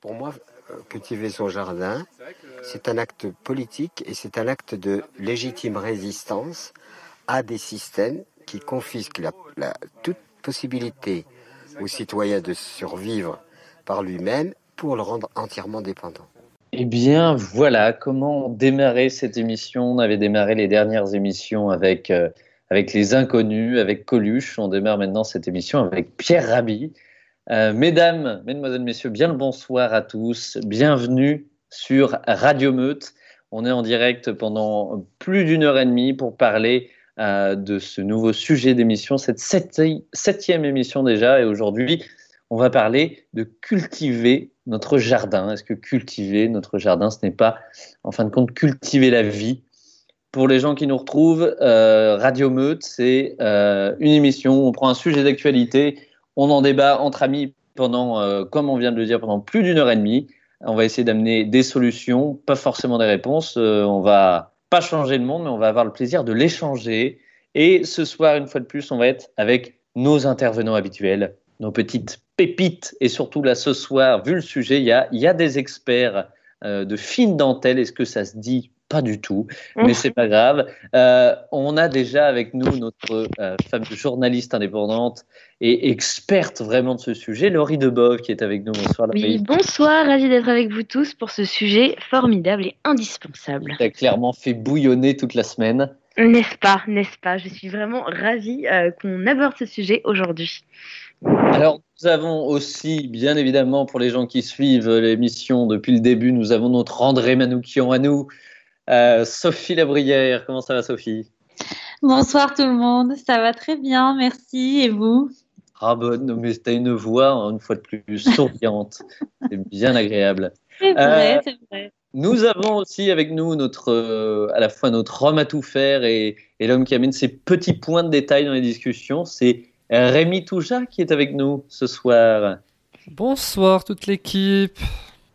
Pour moi, euh, cultiver son jardin, c'est un acte politique et c'est un acte de légitime résistance à des systèmes qui confisquent la, toute possibilité aux citoyens de survivre par lui-même pour le rendre entièrement dépendant. Eh bien, voilà comment démarrer cette émission. On avait démarré les dernières émissions avec, euh, avec les inconnus, avec Coluche. On démarre maintenant cette émission avec Pierre Rabhi. Euh, mesdames, mesdemoiselles, messieurs, bien le bonsoir à tous. Bienvenue sur Radio Meute. On est en direct pendant plus d'une heure et demie pour parler euh, de ce nouveau sujet d'émission, cette septième émission déjà. Et aujourd'hui, on va parler de cultiver notre jardin. Est-ce que cultiver notre jardin, ce n'est pas, en fin de compte, cultiver la vie? Pour les gens qui nous retrouvent, euh, Radio Meute, c'est une émission où on prend un sujet d'actualité on en débat entre amis pendant, euh, comme on vient de le dire, pendant plus d'une heure et demie. On va essayer d'amener des solutions, pas forcément des réponses. Euh, on va pas changer le monde, mais on va avoir le plaisir de l'échanger. Et ce soir, une fois de plus, on va être avec nos intervenants habituels, nos petites pépites. Et surtout, là, ce soir, vu le sujet, il y a, des experts euh, de fine dentelle. Est-ce que ça se dit pas du tout, mais c'est pas grave. Euh, on a déjà avec nous notre euh, femme journaliste indépendante et experte vraiment de ce sujet, Laurie Debove, qui est avec nous. Bonsoir, Oui, bonsoir, ravi d'être avec vous tous pour ce sujet formidable et indispensable. Tu as clairement fait bouillonner toute la semaine. N'est-ce pas, n'est-ce pas? Je suis vraiment ravie euh, qu'on aborde ce sujet aujourd'hui. Alors, nous avons aussi, bien évidemment, pour les gens qui suivent l'émission depuis le début, nous avons notre André Manoukian à nous, euh, Sophie Labrière, comment ça va Sophie? Bonsoir tout le monde, ça va très bien, merci. Et vous? Ah bon, mais tu as une voix, hein, une fois de plus, souriante. c'est bien agréable. C'est vrai, euh, c'est vrai. Nous avons aussi avec nous notre, euh, à la fois notre homme à tout faire et, et l'homme qui amène ses petits points de détail dans les discussions. C'est Rémi Touja qui est avec nous ce soir. Bonsoir toute l'équipe.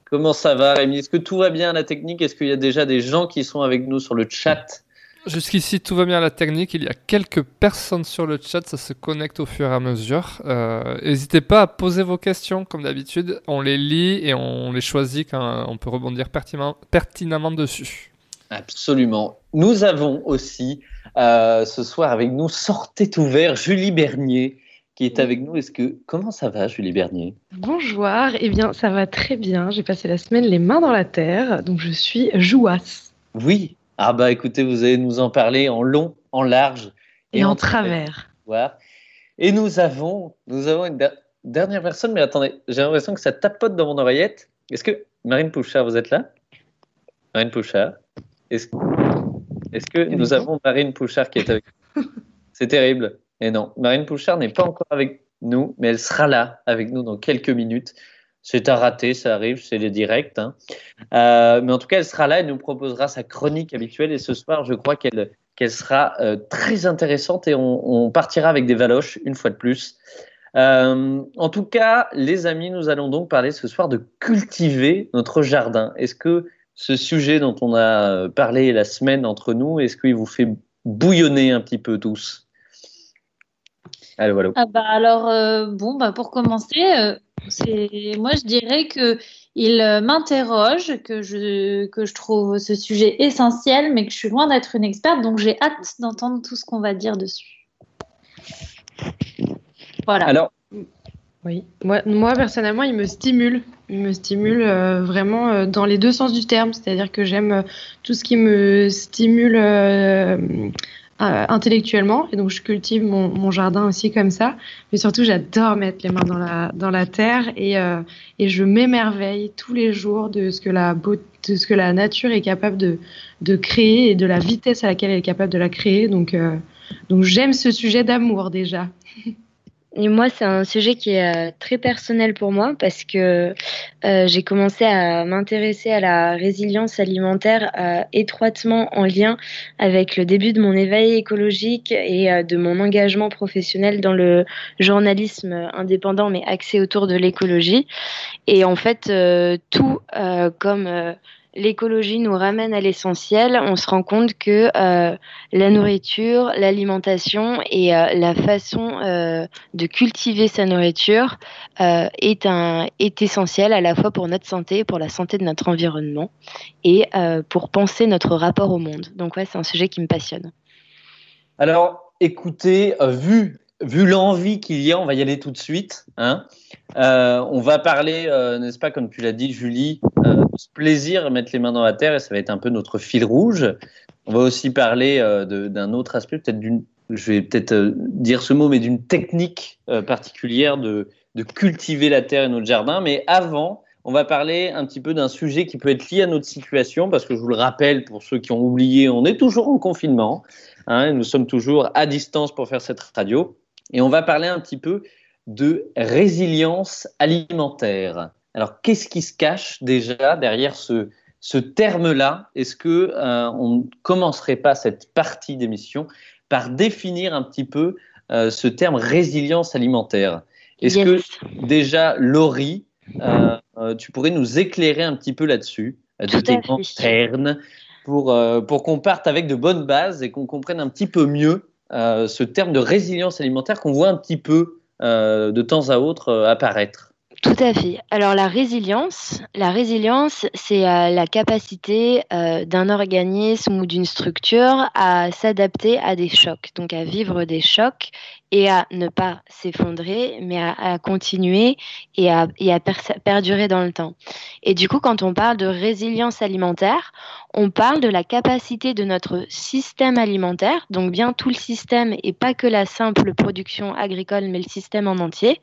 Comment ça va, Rémi? Est-ce que tout va bien à la technique? Est-ce qu'il y a déjà des gens qui sont avec nous sur le chat? Jusqu'ici, tout va bien à la technique. Il y a quelques personnes sur le chat, ça se connecte au fur et à mesure. Euh, n'hésitez pas à poser vos questions, comme d'habitude. On les lit et on les choisit quand on peut rebondir pertinemment dessus. Absolument. Nous avons aussi euh, ce soir avec nous, sortez ouvert, Julie Bernier, qui est avec nous. Est-ce que comment ça va, Julie Bernier? Bonjour. Eh bien, ça va très bien. J'ai passé la semaine les mains dans la terre, donc je suis jouasse. Oui. Ah bah écoutez, vous allez nous en parler en long, en large et, en, travers. Et nous avons, nous avons une dernière personne, mais attendez, j'ai l'impression que ça tapote dans mon oreillette. Est-ce que Marine Pouchard, vous êtes là? Marine Pouchard Est-ce est que nous avons Marine Pouchard qui est avec nous? C'est terrible. Et non, Marine Pouchard n'est pas encore avec nous, mais elle sera là avec nous dans quelques minutes. C'est un raté, ça arrive, c'est les directs. Hein. Euh, mais en tout cas, elle sera là et nous proposera sa chronique habituelle. Et ce soir, je crois qu'elle qu'elle sera euh, très intéressante et on, partira avec des valoches une fois de plus. Euh, en tout cas, les amis, nous allons donc parler ce soir de cultiver notre jardin. Est-ce que ce sujet dont on a parlé la semaine entre nous, est-ce qu'il vous fait bouillonner un petit peu tous? Ah bah alors, euh, bon, bah pour commencer, euh, c'est moi je dirais que il euh, m'interroge, que je, que je trouve ce sujet essentiel, mais que je suis loin d'être une experte, donc j'ai hâte d'entendre tout ce qu'on va dire dessus. Voilà. Alors, oui, moi, moi personnellement, il me stimule. Il me stimule vraiment dans les deux sens du terme, c'est-à-dire que j'aime tout ce qui me stimule euh, intellectuellement. Et donc je cultive mon, mon, jardin aussi comme ça. Mais surtout j'adore mettre les mains dans la dans la terre et euh, et je m'émerveille tous les jours de ce que la de ce que la nature est capable de de créer et de la vitesse à laquelle elle est capable de la créer. Donc euh, donc j'aime ce sujet d'amour déjà Et moi, c'est un sujet qui est euh, très personnel pour moi parce que euh, j'ai commencé à m'intéresser à la résilience alimentaire euh, étroitement en lien avec le début de mon éveil écologique et de mon engagement professionnel dans le journalisme indépendant mais axé autour de l'écologie. Et en fait, tout comme l'écologie nous ramène à l'essentiel, on se rend compte que euh, la nourriture, l'alimentation et euh, la façon euh, de cultiver sa nourriture est, un, est essentielle à la fois pour notre santé, pour la santé de notre environnement et pour penser notre rapport au monde. Donc ouais, c'est un sujet qui me passionne. Alors, écoutez, vu vu l'envie qu'il y a, on va y aller tout de suite. Hein. Euh, on va parler, euh, n'est-ce pas, comme tu l'as dit, Julie, euh, ce plaisir à mettre les mains dans la terre, et ça va être un peu notre fil rouge. On va aussi parler d'un autre aspect, peut-être d'une, je vais peut-être dire ce mot, mais d'une technique particulière de, de cultiver la terre et notre jardin. Mais avant, on va parler un petit peu d'un sujet qui peut être lié à notre situation, parce que je vous le rappelle, pour ceux qui ont oublié, on est toujours en confinement. Hein, nous sommes toujours à distance pour faire cette radio. Et on va parler un petit peu de résilience alimentaire. Alors, qu'est-ce qui se cache déjà derrière ce, ce terme-là? Est-ce que euh, on ne commencerait pas cette partie d'émission par définir un petit peu euh, ce terme résilience alimentaire? Est-ce que déjà, Laurie, euh, tu pourrais nous éclairer un petit peu là-dessus, de tes termes, pour, pour qu'on parte avec de bonnes bases et qu'on comprenne un petit peu mieux euh, ce terme de résilience alimentaire qu'on voit un petit peu euh, de temps à autre euh, apparaître. Tout à fait. Alors la résilience, la résilience, c'est la capacité d'un organisme ou d'une structure à s'adapter à des chocs, donc à vivre des chocs et à ne pas s'effondrer, mais à, continuer et à, perdurer dans le temps. Et du coup, quand on parle de résilience alimentaire, on parle de la capacité de notre système alimentaire, donc bien tout le système et pas que la simple production agricole, mais le système en entier,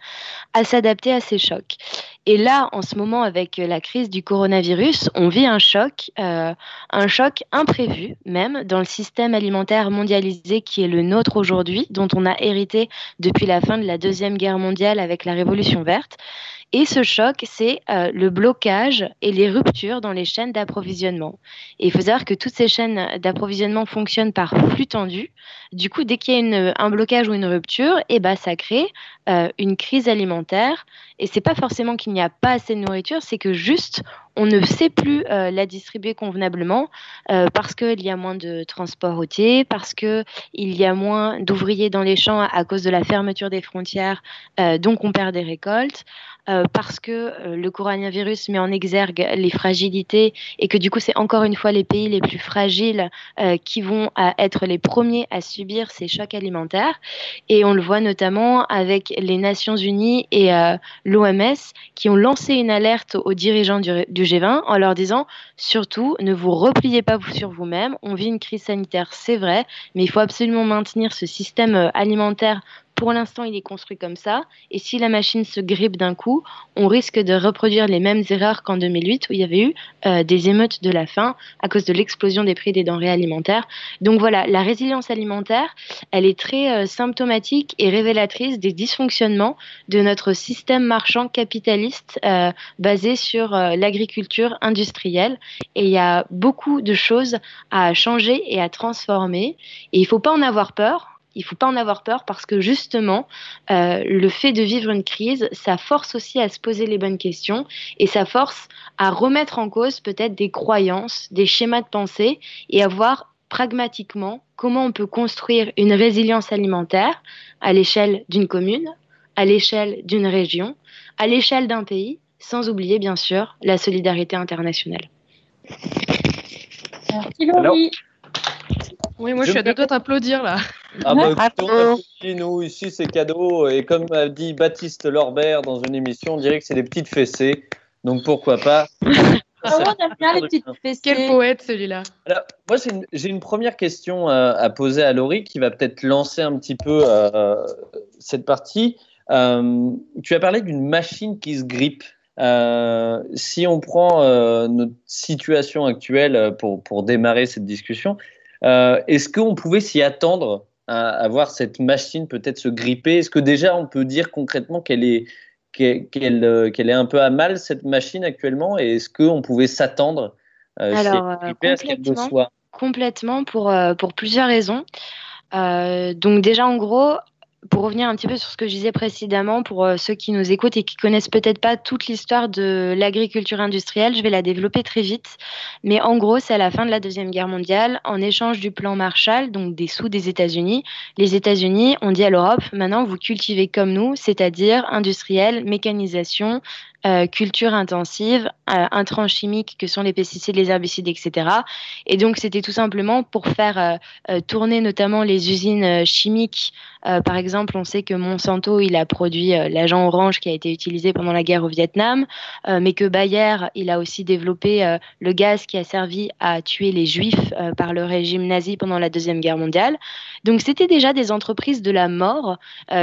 à s'adapter à ces chocs. Et là, en ce moment, avec la crise du coronavirus, on vit un choc, euh, un choc imprévu même dans le système alimentaire mondialisé qui est le nôtre aujourd'hui, dont on a hérité depuis la fin de la Deuxième Guerre mondiale avec la Révolution verte. Et ce choc, c'est euh, le blocage et les ruptures dans les chaînes d'approvisionnement. Et il faut savoir que toutes ces chaînes d'approvisionnement fonctionnent par flux tendu. Du coup, dès qu'il y a un blocage ou une rupture, eh ben, ça crée euh, une crise alimentaire. Et c'est pas forcément qu'il n'y a pas assez de nourriture, c'est que juste on ne sait plus euh, la distribuer convenablement parce qu'il y a moins de transport routier, parce qu'il y a moins d'ouvriers dans les champs à, cause de la fermeture des frontières, donc on perd des récoltes. Euh, parce que euh, le coronavirus met en exergue les fragilités et que du coup c'est encore une fois les pays les plus fragiles euh, qui vont être les premiers à subir ces chocs alimentaires. Et on le voit notamment avec les Nations Unies et l'OMS qui ont lancé une alerte aux dirigeants du G20 en leur disant surtout ne vous repliez pas sur vous-même, on vit une crise sanitaire, c'est vrai, mais il faut absolument maintenir ce système alimentaire pour l'instant, il est construit comme ça. Et si la machine se grippe d'un coup, on risque de reproduire les mêmes erreurs qu'en 2008, où il y avait eu euh, des émeutes de la faim à cause de l'explosion des prix des denrées alimentaires. Donc voilà, la résilience alimentaire, elle est très euh, symptomatique et révélatrice des dysfonctionnements de notre système marchand capitaliste euh, basé sur l'agriculture industrielle. Et il y a beaucoup de choses à changer et à transformer. Et il ne faut pas en avoir peur il faut pas en avoir peur parce que justement, euh, le fait de vivre une crise, ça force aussi à se poser les bonnes questions et ça force à remettre en cause peut-être des croyances, des schémas de pensée et à voir pragmatiquement comment on peut construire une résilience alimentaire à l'échelle d'une commune, à l'échelle d'une région, à l'échelle d'un pays, sans oublier bien sûr la solidarité internationale. Merci Laurie. Oui, moi je, suis à deux doigts d'applaudir là. Ah bah, nous ici c'est cadeau et comme a dit Baptiste Lorbert dans une émission, on dirait que c'est des petites fessées, donc pourquoi pas. Ah on aime bien les petites fessées. Quel poète celui-là. moi j'ai une, première question euh, à, poser à Laurie qui va peut-être lancer un petit peu euh, cette partie. Euh, tu as parlé d'une machine qui se grippe. Si on prend notre situation actuelle pour, pour démarrer cette discussion, euh, est-ce qu'on pouvait s'y attendre à, avoir cette machine peut-être se gripper? Est-ce que déjà on peut dire concrètement qu'elle est, qu'elle, euh, qu'elle est un peu à mal cette machine actuellement? Et est-ce qu'on pouvait s'attendre euh, Alors, complètement, complètement pour, pour plusieurs raisons. donc déjà en gros, pour revenir un petit peu sur ce que je disais précédemment, pour euh, ceux qui nous écoutent et qui connaissent peut-être pas toute l'histoire de l'agriculture industrielle, je vais la développer très vite. Mais en gros, c'est à la fin de la Deuxième Guerre mondiale, en échange du plan Marshall, donc des sous des États-Unis, les États-Unis ont dit à l'Europe, maintenant vous cultivez comme nous, c'est-à-dire industriel, mécanisation, euh, culture intensive, euh, intrants chimiques que sont les pesticides, les herbicides, etc. Et donc c'était tout simplement pour faire tourner notamment les usines chimiques. par exemple, on sait que Monsanto il a produit l'agent orange qui a été utilisé pendant la guerre au Vietnam, mais que Bayer il a aussi développé le gaz qui a servi à tuer les juifs par le régime nazi pendant la deuxième guerre mondiale. Donc c'était déjà des entreprises de la mort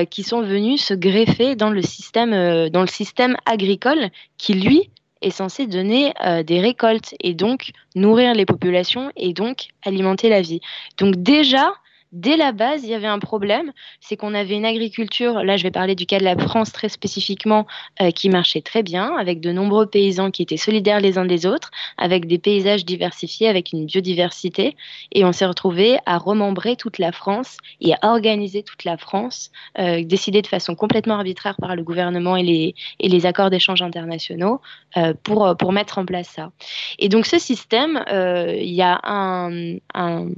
qui sont venues se greffer dans le système, dans le système agricole qui, lui, est censé donner euh, des récoltes et donc nourrir les populations et donc alimenter la vie. Donc déjà, dès la base, il y avait un problème, c'est qu'on avait une agriculture, là je vais parler du cas de la France très spécifiquement, euh, qui marchait très bien, avec de nombreux paysans qui étaient solidaires les uns des autres, avec des paysages diversifiés, avec une biodiversité, et on s'est retrouvé à remembrer toute la France et à organiser toute la France, euh, décidé de façon complètement arbitraire par le gouvernement et les, et les accords d'échange internationaux euh, pour, pour mettre en place ça. Et donc ce système, il y a un, un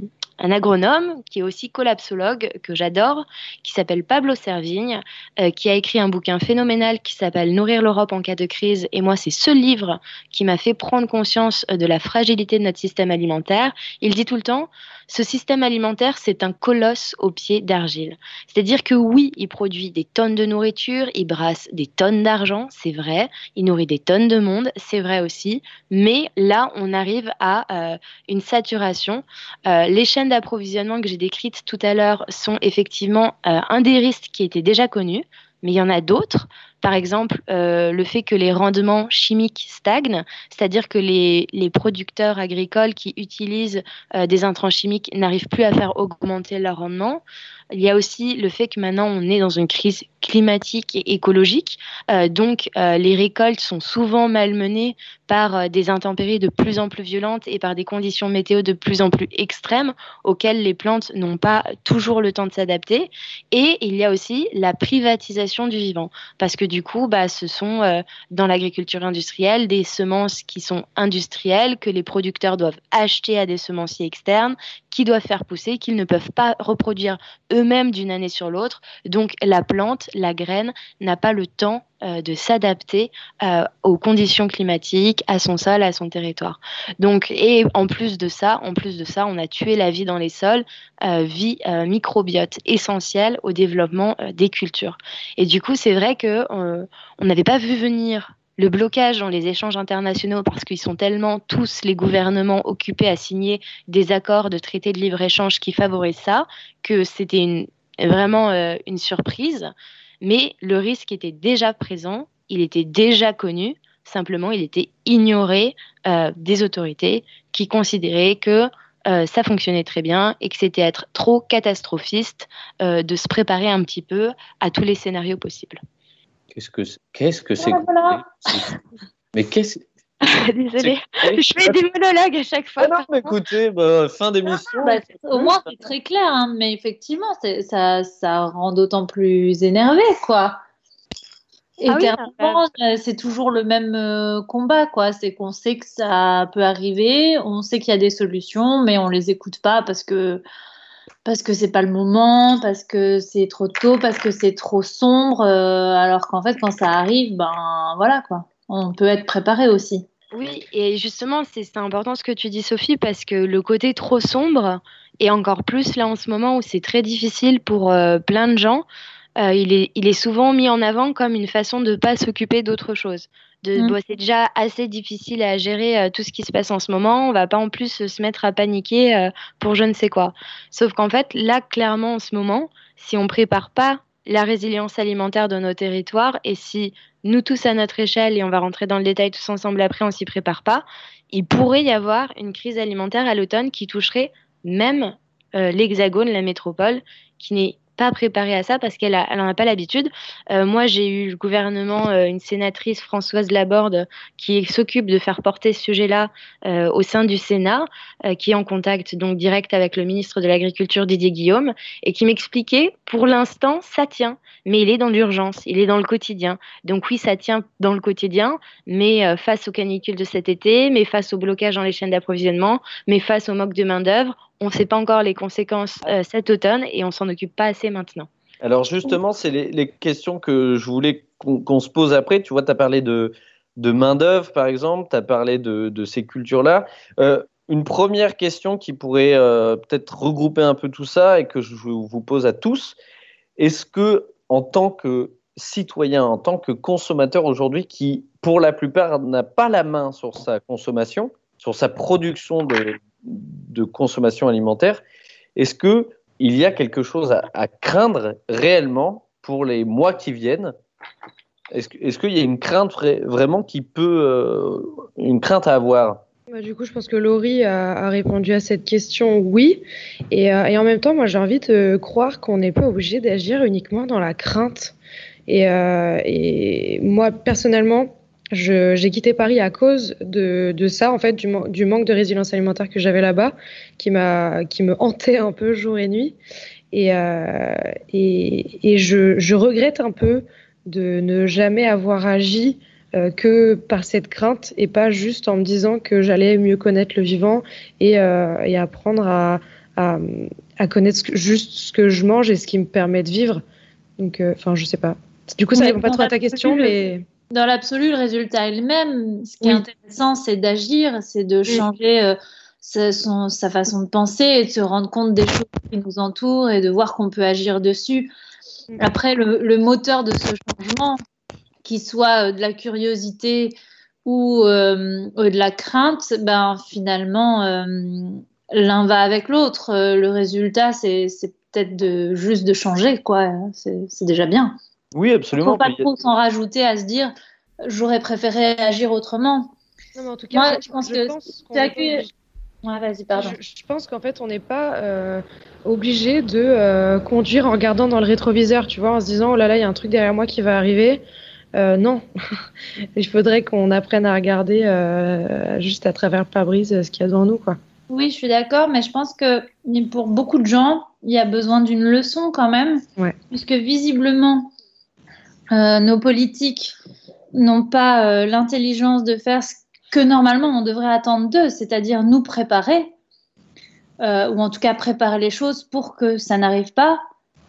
un agronome qui est aussi collapsologue, que j'adore, qui s'appelle Pablo Servigne, euh, qui a écrit un bouquin phénoménal qui s'appelle Nourrir l'Europe en cas de crise. Et moi, c'est ce livre qui m'a fait prendre conscience de la fragilité de notre système alimentaire. Il dit tout le temps, ce système alimentaire, c'est un colosse au pied d'argile. C'est-à-dire que oui, il produit des tonnes de nourriture, il brasse des tonnes d'argent, c'est vrai, il nourrit des tonnes de monde, c'est vrai aussi, mais là, on arrive à euh, une saturation. Euh, les chaînes d'approvisionnement que j'ai décrites tout à l'heure sont effectivement euh, un des risques qui était déjà connu, mais il y en a d'autres. Par exemple, euh, le fait que les rendements chimiques stagnent, c'est-à-dire que les, les, producteurs agricoles qui utilisent euh, des intrants chimiques n'arrivent plus à faire augmenter leur rendement. Il y a aussi le fait que maintenant on est dans une crise climatique et écologique, euh, donc les récoltes sont souvent malmenées par des intempéries de plus en plus violentes et par des conditions météo de plus en plus extrêmes auxquelles les plantes n'ont pas toujours le temps de s'adapter. Et il y a aussi la privatisation du vivant, parce que du coup, bah, ce sont dans l'agriculture industrielle des semences qui sont industrielles que les producteurs doivent acheter à des semenciers externes, qui doivent faire pousser, qu'ils ne peuvent pas reproduire eux-mêmes d'une année sur l'autre. Donc la plante, la graine, n'a pas le temps euh, de s'adapter euh, aux conditions climatiques, à son sol, à son territoire. Donc, et en plus de ça, en plus de ça, on a tué la vie dans les sols, euh, vie microbiote essentielle au développement des cultures. Et du coup, c'est vrai que on n'avait pas vu venir le blocage dans les échanges internationaux, parce qu'ils sont tellement tous les gouvernements occupés à signer des accords de traités de libre-échange qui favorisent ça, que c'était vraiment euh, une surprise. Mais le risque était déjà présent, il était déjà connu, simplement il était ignoré euh, des autorités qui considéraient que euh, ça fonctionnait très bien et que c'était être trop catastrophiste de se préparer un petit peu à tous les scénarios possibles. Qu'est-ce que qu'est-ce que c'est Mais qu'est-ce Désolée, je fais des monologues à chaque fois. Ah non, mais écoutez, bah, fin d'émission. Bah, au moins, c'est très clair, hein, mais effectivement, ça, ça rend d'autant plus énervé, quoi. Ah Et c'est toujours le même euh, combat, quoi. C'est qu'on sait que ça peut arriver, on sait qu'il y a des solutions, mais on les écoute pas parce que parce que c'est pas le moment, parce que c'est trop tôt, parce que c'est trop sombre, euh, alors qu'en fait quand ça arrive, ben voilà quoi, on peut être préparé aussi. Oui, et justement c'est important ce que tu dis Sophie, parce que le côté trop sombre, et encore plus là en ce moment où c'est très difficile pour euh, plein de gens, euh, il, est, il est souvent mis en avant comme une façon de ne pas s'occuper d'autre chose de mmh. c'est déjà assez difficile à gérer euh, tout ce qui se passe en ce moment. On va pas en plus se mettre à paniquer euh, pour je ne sais quoi. Sauf qu'en fait, là, clairement, en ce moment, si on prépare pas la résilience alimentaire de nos territoires et si nous tous à notre échelle, et on va rentrer dans le détail tous ensemble après, on s'y prépare pas, il pourrait y avoir une crise alimentaire à l'automne qui toucherait même euh, l'Hexagone, la métropole, qui n'est pas préparée à ça parce qu'elle n'en a pas l'habitude. Euh, moi, j'ai eu le gouvernement, euh, une sénatrice Françoise Laborde qui s'occupe de faire porter ce sujet-là euh, au sein du Sénat, qui est en contact donc direct avec le ministre de l'Agriculture Didier Guillaume et qui m'expliquait pour l'instant ça tient, mais il est dans l'urgence, il est dans le quotidien. Donc oui, ça tient dans le quotidien, mais face aux canicules de cet été, mais face au blocage dans les chaînes d'approvisionnement, mais face au manque de main d'œuvre, on ne sait pas encore les conséquences euh, cet automne et on s'en occupe pas assez maintenant. Alors justement, c'est les, questions que je voulais qu'on se pose après. Tu vois, tu as parlé de, main-d'œuvre, par exemple. Tu as parlé de, de ces cultures-là. Euh, une première question qui pourrait euh, peut-être regrouper un peu tout ça et que je vous pose à tous. Est-ce que, en tant que citoyen, en tant que consommateur aujourd'hui, qui pour la plupart n'a pas la main sur sa consommation, sur sa production de, de consommation alimentaire, est-ce que il y a quelque chose à, craindre réellement pour les mois qui viennent? Est-ce qu'il y a une crainte vraiment qui peut, euh, une crainte à avoir? Bah, du coup, je pense que Laurie a, répondu à cette question oui. Et, euh, en même temps, moi, j'ai envie de croire qu'on n'est pas obligé d'agir uniquement dans la crainte. Euh, et moi, personnellement, j'ai quitté Paris à cause de, de ça, en fait, du, du, manque de résilience alimentaire que j'avais là-bas, qui, qui me hantait un peu jour et nuit. Et, euh, et, et je, je, regrette un peu de ne jamais avoir agi euh, que par cette crainte et pas juste en me disant que j'allais mieux connaître le vivant et, euh, et apprendre à, à, à connaître ce que, juste ce que je mange et ce qui me permet de vivre. Donc, euh, enfin, je sais pas. Du coup, ça répond pas trop à ta question, mais. Dans l'absolu, le résultat est le même. Ce qui oui. est intéressant, c'est d'agir, c'est de changer euh, sa, son, sa, façon de penser et de se rendre compte des choses qui nous entourent et de voir qu'on peut agir dessus. Après, le, le, moteur de ce changement, qu'il soit euh, de la curiosité ou euh, de la crainte, ben, finalement, l'un va avec l'autre. Le résultat, c'est peut-être de, juste de changer, quoi. C'est déjà bien. Oui, absolument. Il ne faut pas trop s'en rajouter à se dire j'aurais préféré agir autrement. Non, mais en tout cas, Moi, je, je pense je que pense. Ouais, vas-y, pardon. Je, je, pense qu'en fait, on n'est pas euh, obligé de euh, conduire en regardant dans le rétroviseur, tu vois, en se disant oh là là, il y a un truc derrière moi qui va arriver. Euh, non, il faudrait qu'on apprenne à regarder euh, juste à travers le pare-brise ce qu'il y a devant nous, quoi. Oui, je suis d'accord, mais je pense que pour beaucoup de gens, il y a besoin d'une leçon quand même, ouais. puisque visiblement, euh, nos politiques n'ont pas euh, l'intelligence de faire ce que normalement on devrait attendre d'eux, c'est-à-dire nous préparer, euh, ou en tout cas préparer les choses pour que ça n'arrive pas.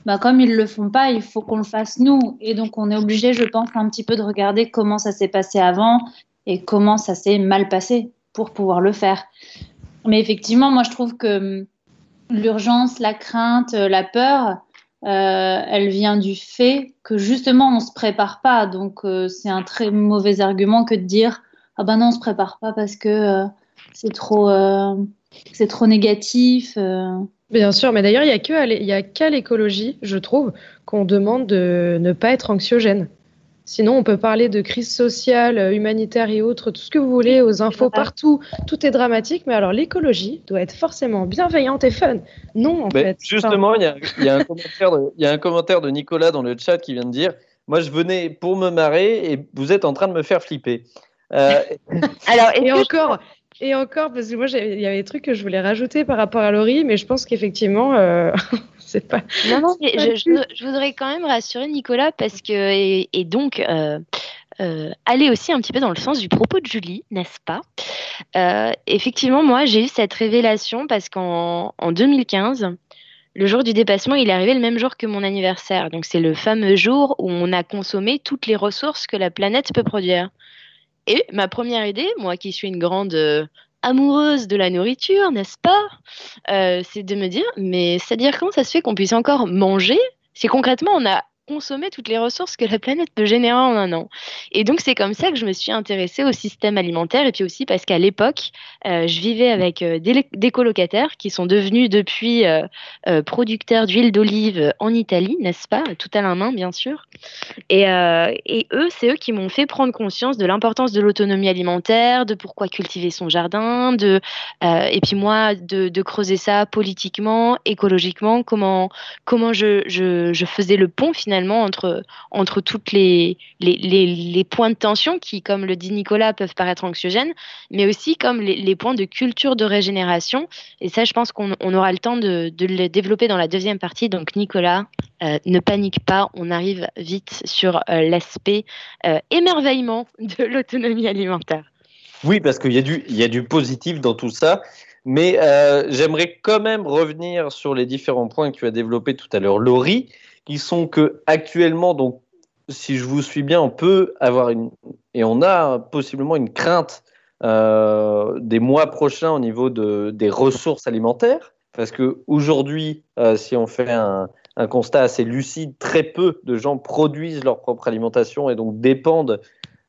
Bah, comme ils le font pas, il faut qu'on le fasse nous. Et donc on est obligé, je pense, un petit peu de regarder comment ça s'est passé avant et comment ça s'est mal passé pour pouvoir le faire. Mais effectivement, moi je trouve que l'urgence, la crainte, la peur, euh, elle vient du fait que justement on se prépare pas. Donc euh, c'est un très mauvais argument que de dire ah ben non on se prépare pas parce que euh, c'est trop c'est trop négatif. Bien sûr, mais d'ailleurs il y a que il y a qu'à l'écologie, je trouve, qu'on demande de ne pas être anxiogène. Sinon, on peut parler de crise sociale, humanitaire et autres, tout ce que vous voulez, aux infos partout. Tout est dramatique, mais alors l'écologie doit être forcément bienveillante et fun. Non, en mais fait. Justement, il y, y, a un commentaire de, y a un commentaire de Nicolas dans le chat qui vient de dire Moi, je venais pour me marrer et vous êtes en train de me faire flipper. Euh... alors, et encore. Et encore, parce que moi, il y avait des trucs que je voulais rajouter par rapport à Laurie, mais je pense qu'effectivement, euh, c'est pas. Non, non, mais je, je, je, voudrais quand même rassurer Nicolas parce que, et, et donc, euh, euh, aller aussi un petit peu dans le sens du propos de Julie, n'est-ce pas? Euh, Effectivement, moi, j'ai eu cette révélation parce qu'en en 2015, le jour du dépassement, il est arrivé le même jour que mon anniversaire. Donc, c'est le fameux jour où on a consommé toutes les ressources que la planète peut produire. Et ma première idée, moi qui suis une grande amoureuse de la nourriture, n'est-ce pas? Euh, C'est de me dire, mais c'est-à-dire comment ça se fait qu'on puisse encore manger? Si concrètement on a consommer toutes les ressources que la planète peut générer en un an. Et donc c'est comme ça que je me suis intéressée au système alimentaire et puis aussi parce qu'à l'époque, euh, je vivais avec euh, des, colocataires qui sont devenus depuis euh, producteurs d'huile d'olive en Italie, n'est-ce pas? Tout à la main, bien sûr. Et, eux, c'est eux qui m'ont fait prendre conscience de l'importance de l'autonomie alimentaire, de pourquoi cultiver son jardin, de et puis moi de, creuser ça politiquement, écologiquement, comment comment je, je faisais le pont finalement entre, entre toutes les, points de tension qui, comme le dit Nicolas, peuvent paraître anxiogènes, mais aussi comme les, points de culture de régénération. Et ça, je pense qu'on on aura le temps de, le développer dans la deuxième partie. Donc, Nicolas, euh, ne panique pas, on arrive vite sur euh, l'aspect euh, émerveillement de l'autonomie alimentaire. Oui, parce qu'il y, y, a du positif dans tout ça. Mais j'aimerais quand même revenir sur les différents points que tu as développés tout à l'heure, Laurie qui sont que actuellement, donc, si je vous suis bien, on peut avoir une et on a possiblement une crainte euh, des mois prochains au niveau de, des ressources alimentaires, parce que aujourd'hui, euh, si on fait un, un, constat assez lucide, très peu de gens produisent leur propre alimentation et donc dépendent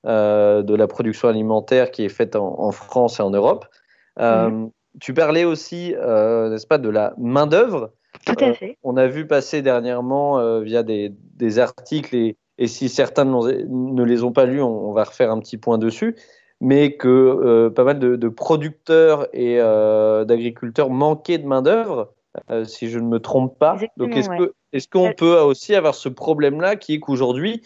euh, de la production alimentaire qui est faite en, en France et en Europe. Mmh. Tu parlais aussi, n'est-ce pas, de la main d'œuvre. Tout à fait. on a vu passer dernièrement via des, des articles et, et si certains ne les ont pas lus, on, va refaire un petit point dessus, mais que euh, pas mal de, producteurs et euh, d'agriculteurs manquaient de main-d'œuvre, euh, si je ne me trompe pas. Donc, est-ce qu'on peut aussi avoir ce problème-là qui est qu'aujourd'hui,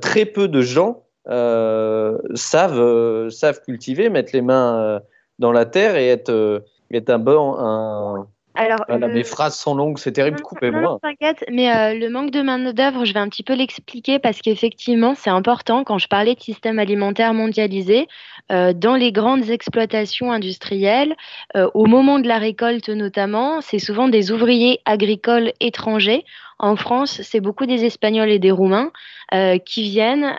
très peu de gens savent, savent cultiver, mettre les mains dans la terre et être, être un bon. Un, alors, Mes phrases sont longues, c'est terrible, coupez-moi. T'inquiète, mais euh, le manque de main-d'œuvre, je vais un petit peu l'expliquer parce qu'effectivement, c'est important. Quand je parlais de système alimentaire mondialisé, euh, dans les grandes exploitations industrielles, euh, au moment de la récolte notamment, c'est souvent des ouvriers agricoles étrangers. En France, c'est beaucoup des Espagnols et des Roumains qui viennent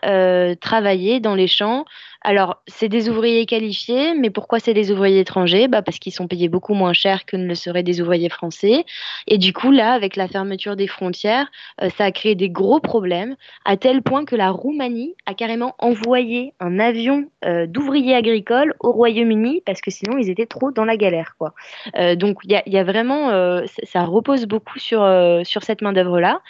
travailler dans les champs alors, c'est des ouvriers qualifiés, mais pourquoi c'est des ouvriers étrangers? Bah Parce qu'ils sont payés beaucoup moins cher que ne le seraient des ouvriers français. Et du coup, là, avec la fermeture des frontières, euh, ça a créé des gros problèmes, à tel point que la Roumanie a carrément envoyé un avion euh, d'ouvriers agricoles au Royaume-Uni, parce que sinon, ils étaient trop dans la galère. Quoi. Euh, donc, il y, y a, vraiment, ça repose beaucoup sur, sur cette main-d'œuvre-là.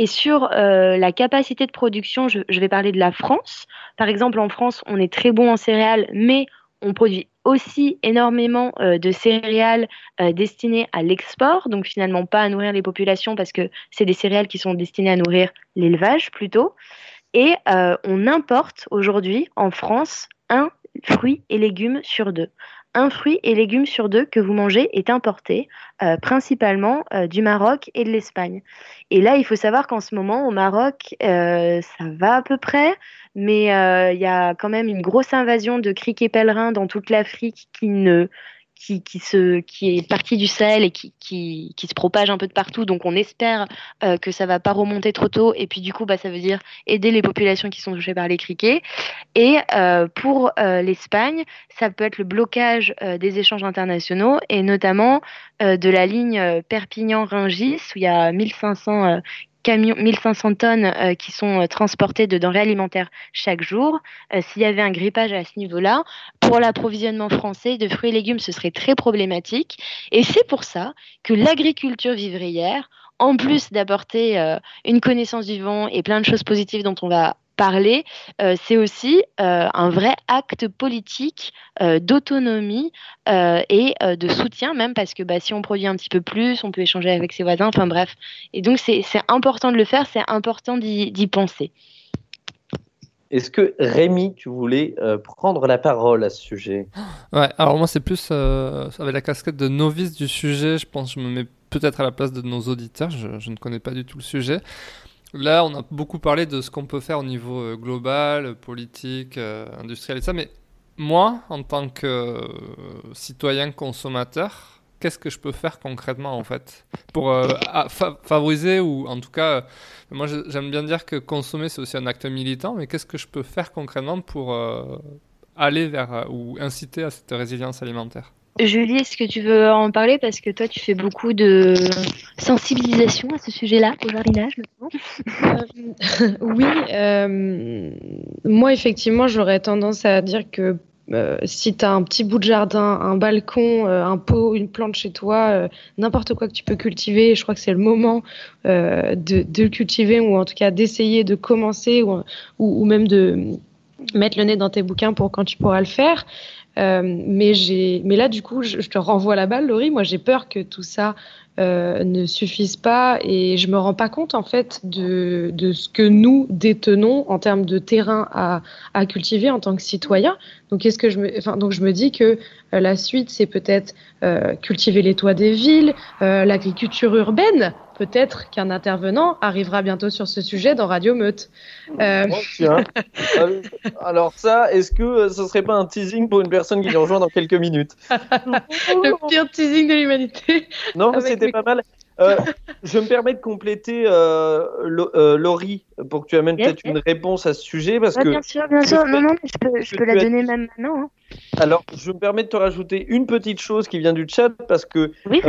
Et sur euh, la capacité de production, je, vais parler de la France. Par exemple, en France, on est très bon en céréales, mais on produit aussi énormément euh, de céréales euh, destinées à l'export, donc finalement pas à nourrir les populations parce que c'est des céréales qui sont destinées à nourrir l'élevage plutôt. Et on importe aujourd'hui en France un fruit et légumes sur deux un fruit et légumes sur deux que vous mangez est importé, euh, principalement euh, du Maroc et de l'Espagne. Et là, il faut savoir qu'en ce moment, au Maroc, euh, ça va à peu près, mais il y a quand même une grosse invasion de criquets pèlerins dans toute l'Afrique qui ne qui, se, qui est partie du Sahel et qui, qui, qui, se propage un peu de partout. Donc on espère euh, que ça va pas remonter trop tôt. Et puis du coup, bah, ça veut dire aider les populations qui sont touchées par les criquets. Et euh, pour euh, l'Espagne, ça peut être le blocage des échanges internationaux et notamment de la ligne Perpignan-Rungis où il y a 1500 camions, 1500 tonnes euh, qui sont euh, transportées de denrées alimentaires chaque jour. Euh, s'il y avait un grippage à ce niveau-là, pour l'approvisionnement français de fruits et légumes, ce serait très problématique. Et c'est pour ça que l'agriculture vivrière, en plus d'apporter une connaissance du vent et plein de choses positives dont on va parler, euh, c'est aussi euh, un vrai acte politique euh, d'autonomie et de soutien, même parce que bah, si on produit un petit peu plus, on peut échanger avec ses voisins, enfin bref. Et donc c'est important de le faire, c'est important d'y penser. Est-ce que Rémi, tu voulais prendre la parole à ce sujet? Ouais, alors moi c'est plus avec la casquette de novice du sujet, je pense que je me mets peut-être à la place de nos auditeurs, je, je, ne connais pas du tout le sujet. Là, on a beaucoup parlé de ce qu'on peut faire au niveau euh, global, politique, euh, industriel et ça, mais moi, en tant que euh, citoyen consommateur, qu'est-ce que je peux faire concrètement en fait pour favoriser ou en tout cas, moi j'aime bien dire que consommer c'est aussi un acte militant, mais qu'est-ce que je peux faire concrètement pour aller vers ou inciter à cette résilience alimentaire? Julie, est-ce que tu veux en parler? Parce que toi, tu fais beaucoup de sensibilisation à ce sujet-là, au jardinage notamment euh, Oui, euh, moi, effectivement, j'aurais tendance à dire que euh, si tu as un petit bout de jardin, un balcon, un pot, une plante chez toi, n'importe quoi que tu peux cultiver, je crois que c'est le moment de, le cultiver ou en tout cas d'essayer de commencer ou, ou, même de mettre le nez dans tes bouquins pour quand tu pourras le faire. Euh, mais, mais là, du coup, je, te renvoie la balle, Laurie. Moi, j'ai peur que tout ça euh, ne suffise pas et je me rends pas compte, en fait, de, de ce que nous détenons en termes de terrain à, à cultiver en tant que citoyen. Donc, qu'est-ce que je me, enfin, donc je me dis que euh, la suite, c'est peut-être cultiver les toits des villes, l'agriculture urbaine. Peut-être qu'un intervenant arrivera bientôt sur ce sujet dans Radio Meute. Euh... Alors ça, est-ce que ce serait pas un teasing pour une personne qui nous rejoint dans quelques minutes? Le pire teasing de l'humanité. Non, c'était pas mal. Euh, je me permets de compléter, euh, euh, Laurie, pour que tu amènes peut-être une réponse à ce sujet. Parce que bien sûr, bien sûr. Non, non, je peux, je peux la donner même maintenant. Hein. Alors, je me permets de te rajouter une petite chose qui vient du chat, parce que oui,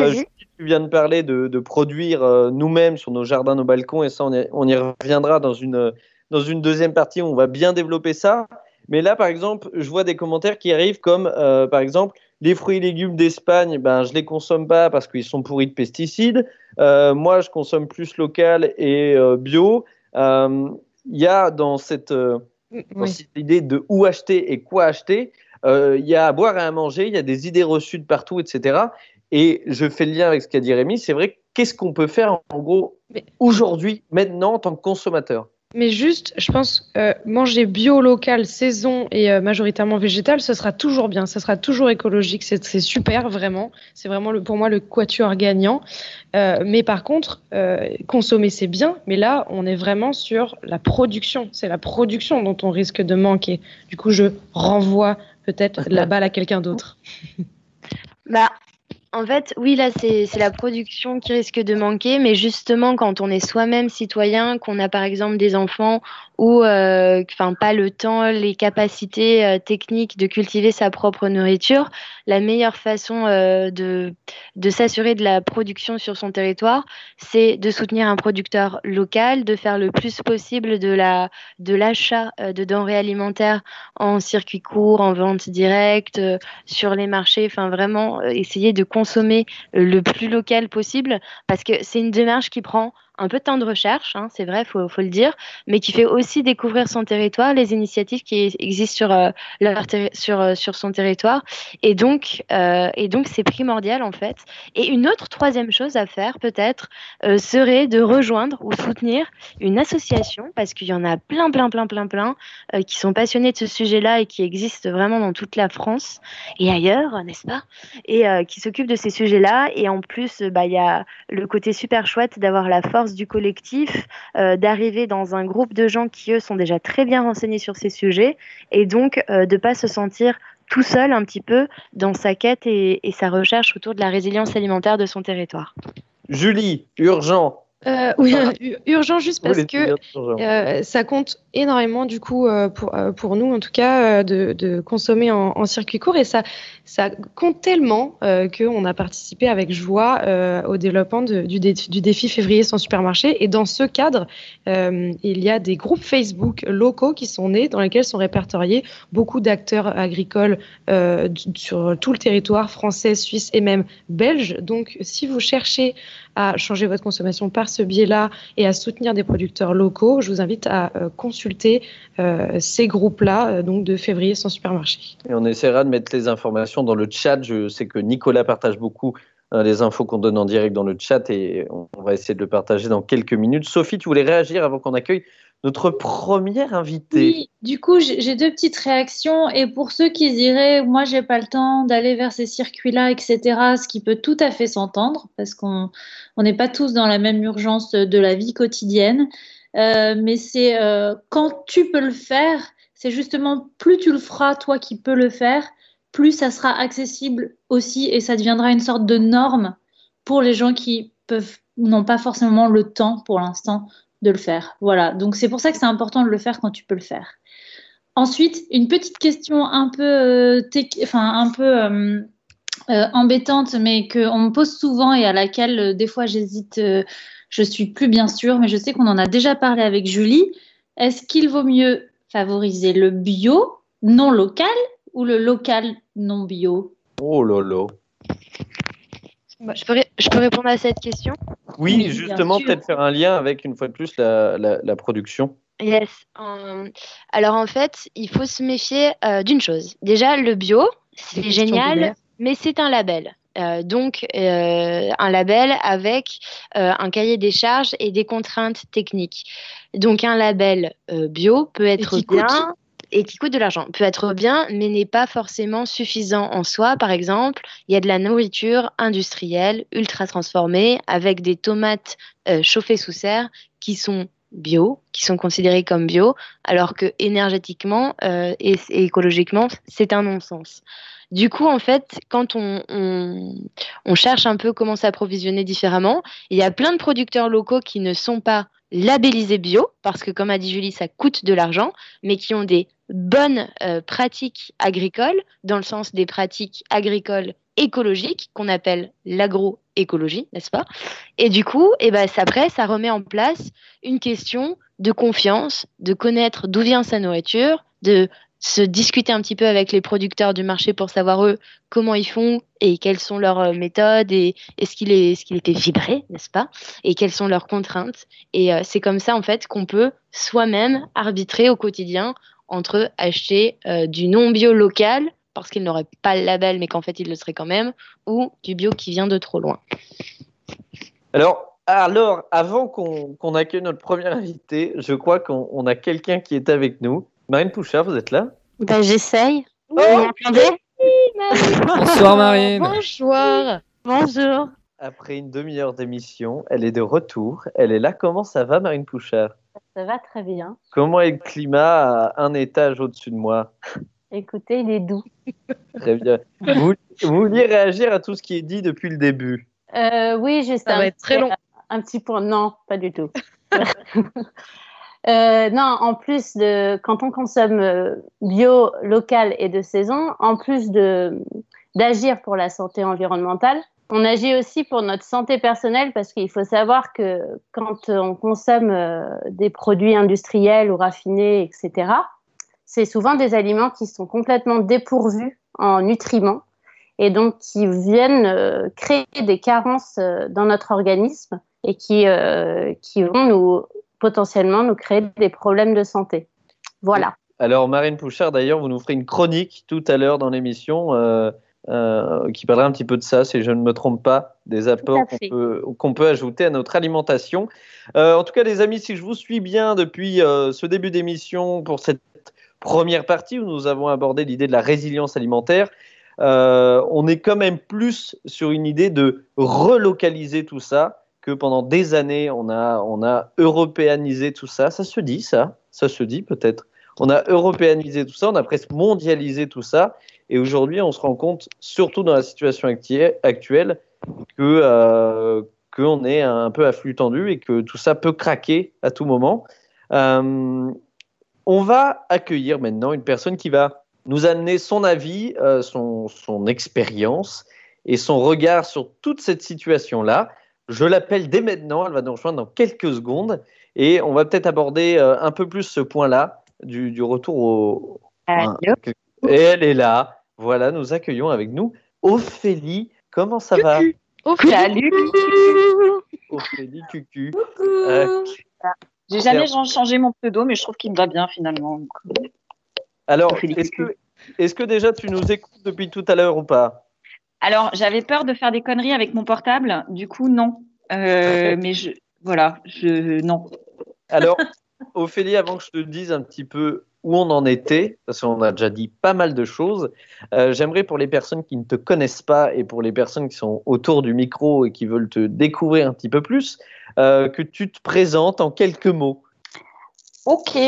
tu viens de parler de, de produire nous-mêmes sur nos jardins, nos balcons, et ça, on y, on y reviendra dans une, dans une deuxième partie où on va bien développer ça. Mais là, par exemple, je vois des commentaires qui arrivent comme, par exemple, les fruits et légumes d'Espagne, ben, je les consomme pas parce qu'ils sont pourris de pesticides. Euh, moi, je consomme plus local et euh, bio. Il euh, y a dans cette, idée de où acheter et quoi acheter, il y a à boire et à manger, il y a des idées reçues de partout, etc. Et je fais le lien avec ce qu'a dit Rémi. C'est vrai, qu'est-ce qu'on peut faire en gros aujourd'hui, maintenant, en tant que consommateur? Mais juste, je pense, euh, manger bio, local, saison et euh, majoritairement végétal, ce sera toujours bien, ce sera toujours écologique, c'est super, vraiment. C'est vraiment le, pour moi le quatuor gagnant. Euh, mais par contre, consommer, c'est bien, mais là, on est vraiment sur la production. C'est la production dont on risque de manquer. Du coup, je renvoie peut-être la balle à quelqu'un d'autre. Bah, en fait, oui, là, c'est la production qui risque de manquer, mais justement, quand on est soi-même citoyen, qu'on a par exemple des enfants ou euh, enfin pas le temps, les capacités euh, techniques de cultiver sa propre nourriture, la meilleure façon euh, de, de s'assurer de la production sur son territoire, c'est de soutenir un producteur local, de faire le plus possible de la de l'achat de denrées alimentaires en circuit court, en vente directe, sur les marchés, enfin vraiment essayer de consommer le plus local possible parce que c'est une démarche qui prend un peu de temps de recherche, hein, c'est vrai, faut, faut le dire, mais qui fait aussi découvrir son territoire, les initiatives qui existent sur euh, leur sur euh, sur son territoire, et donc euh, et donc c'est primordial en fait. Et une autre troisième chose à faire peut-être serait de rejoindre ou soutenir une association parce qu'il y en a plein plein plein plein plein qui sont passionnés de ce sujet-là et qui existent vraiment dans toute la France et ailleurs, n'est-ce pas? Et qui s'occupent de ces sujets-là. Et en plus, bah il y a le côté super chouette d'avoir la force du collectif, euh, d'arriver dans un groupe de gens qui, eux, sont déjà très bien renseignés sur ces sujets, et donc euh, de ne pas se sentir tout seul un petit peu dans sa quête et, sa recherche autour de la résilience alimentaire de son territoire. Julie, urgent, euh, oui, urgent juste parce que ça compte énormément du coup pour, pour nous en tout cas de, de consommer en, en, circuit court et ça ça compte tellement euh, qu'on a participé avec joie euh, au développement du, défi, du, défi, février sans supermarché. Et dans ce cadre, euh, il y a des groupes Facebook locaux qui sont nés, dans lesquels sont répertoriés beaucoup d'acteurs agricoles euh, sur tout le territoire français, suisse et même belge. Donc, si vous cherchez à changer votre consommation par ce biais-là et à soutenir des producteurs locaux, je vous invite à euh, consulter ces groupes-là, donc de février sans supermarché. Et on essaiera de mettre les informations dans le chat. Je sais que Nicolas partage beaucoup euh, les infos qu'on donne en direct dans le chat et on va essayer de le partager dans quelques minutes. Sophie, tu voulais réagir avant qu'on accueille notre première invitée. Oui, du coup, j'ai deux petites réactions. Et pour ceux qui diraient, moi, j'ai pas le temps d'aller vers ces circuits-là, etc., ce qui peut tout à fait s'entendre, parce qu'on n'est pas tous dans la même urgence de la vie quotidienne. Euh, mais c'est euh, quand tu peux le faire, c'est justement plus tu le feras, toi qui peux le faire, plus ça sera accessible aussi et ça deviendra une sorte de norme pour les gens qui peuvent n'ont pas forcément le temps pour l'instant de le faire. Voilà, donc c'est pour ça que c'est important de le faire quand tu peux le faire. Ensuite, une petite question un peu, euh, enfin un peu euh, euh, embêtante, mais qu'on me pose souvent et à laquelle des fois j'hésite. je suis plus bien sûre, mais je sais qu'on en a déjà parlé avec Julie. Est-ce qu'il vaut mieux favoriser le bio non local ou le local non bio? Oh là bah, je, peux je, peux répondre à cette question? Oui, justement, peut-être faire un lien avec, une fois de plus, la, la, production. Yes. alors en fait, il faut se méfier euh, d'une chose. Déjà, le bio, c'est génial, mais c'est un label. Euh, donc, euh, un label avec un cahier des charges et des contraintes techniques. Donc, un label bio peut être bien et qui coûte de l'argent. Peut être bien, mais n'est pas forcément suffisant en soi. Par exemple, il y a de la nourriture industrielle, ultra transformée, avec des tomates euh, chauffées sous serre qui sont bio, qui sont considérés comme bio, alors que énergétiquement et, et écologiquement, c'est un non-sens. Du coup, en fait, quand on, on, cherche un peu comment s'approvisionner différemment, il y a plein de producteurs locaux qui ne sont pas labellisés bio, parce que comme a dit Julie, ça coûte de l'argent, mais qui ont des bonnes euh, pratiques agricoles, dans le sens des pratiques agricoles écologiques, qu'on appelle l'agroécologie, n'est-ce pas? Et du coup, et eh ben, après, ça remet en place une question de confiance, de connaître d'où vient sa nourriture, de se discuter un petit peu avec les producteurs du marché pour savoir eux comment ils font et quelles sont leurs euh, méthodes et est-ce qu'il est ce était vibré n'est-ce pas? Et quelles sont leurs contraintes et euh, c'est comme ça en fait qu'on peut soi-même arbitrer au quotidien entre acheter euh, du non bio local parce qu'il n'aurait pas le label mais qu'en fait il le serait quand même ou du bio qui vient de trop loin. Alors alors avant qu'on accueille notre premier invité, je crois qu'on a quelqu'un qui est avec nous. Marine Pouchard, vous êtes là? Ben, J'essaye. Oh, Bonsoir Marine. Bonjour. Bonjour. Après une demi-heure d'émission, elle est de retour. Elle est là. Comment ça va, Marine Pouchard? Ça va très bien. Comment est le climat à un étage au-dessus de moi? Écoutez, il est doux. Très bien. Vous, vouliez réagir à tout ce qui est dit depuis le début? Euh, Oui, juste ça va être très long. Un petit point. Non, pas du tout. Euh, non, en plus de quand on consomme euh, bio, local et de saison, en plus de d'agir pour la santé environnementale, on agit aussi pour notre santé personnelle parce qu'il faut savoir que quand on consomme euh, des produits industriels ou raffinés, etc., c'est souvent des aliments qui sont complètement dépourvus en nutriments et donc qui viennent créer des carences dans notre organisme et qui, qui vont nous potentiellement nous créer des problèmes de santé. Voilà. Alors, Marine Pouchard, d'ailleurs, vous nous ferez une chronique tout à l'heure dans l'émission euh, euh, qui parlera un petit peu de ça, si je ne me trompe pas, des apports qu'on peut, ajouter à notre alimentation. Euh, en tout cas, les amis, si je vous suis bien depuis ce début d'émission pour cette première partie où nous avons abordé l'idée de la résilience alimentaire, on est quand même plus sur une idée de relocaliser tout ça que pendant des années, on a, on a européanisé tout ça. Ça se dit, ça Ça se dit peut-être. On a européanisé tout ça, on a presque mondialisé tout ça. Et aujourd'hui, on se rend compte, surtout dans la situation actuelle, que euh, qu'on est un peu à flux tendu et que tout ça peut craquer à tout moment. Euh, on va accueillir maintenant une personne qui va nous amener son avis, euh, son, son expérience et son regard sur toute cette situation-là. Je l'appelle dès maintenant, elle va nous rejoindre dans quelques secondes et on va peut-être aborder euh, un peu plus ce point-là du, retour au. Et elle est là. Voilà, nous accueillons avec nous Ophélie. Comment ça va? Salut Ophélie Cucu. Euh, J'ai jamais changé mon pseudo, mais je trouve qu'il me va bien finalement. Alors, est-ce que, est que déjà tu nous écoutes depuis tout à l'heure ou pas? Alors, j'avais peur de faire des conneries avec mon portable. Du coup, non. Euh, mais je, voilà, je, non. Alors, Ophélie, avant que je te dise un petit peu où on en était, parce qu'on a déjà dit pas mal de choses, euh, j'aimerais pour les personnes qui ne te connaissent pas et pour les personnes qui sont autour du micro et qui veulent te découvrir un petit peu plus, euh, que tu te présentes en quelques mots. Ok,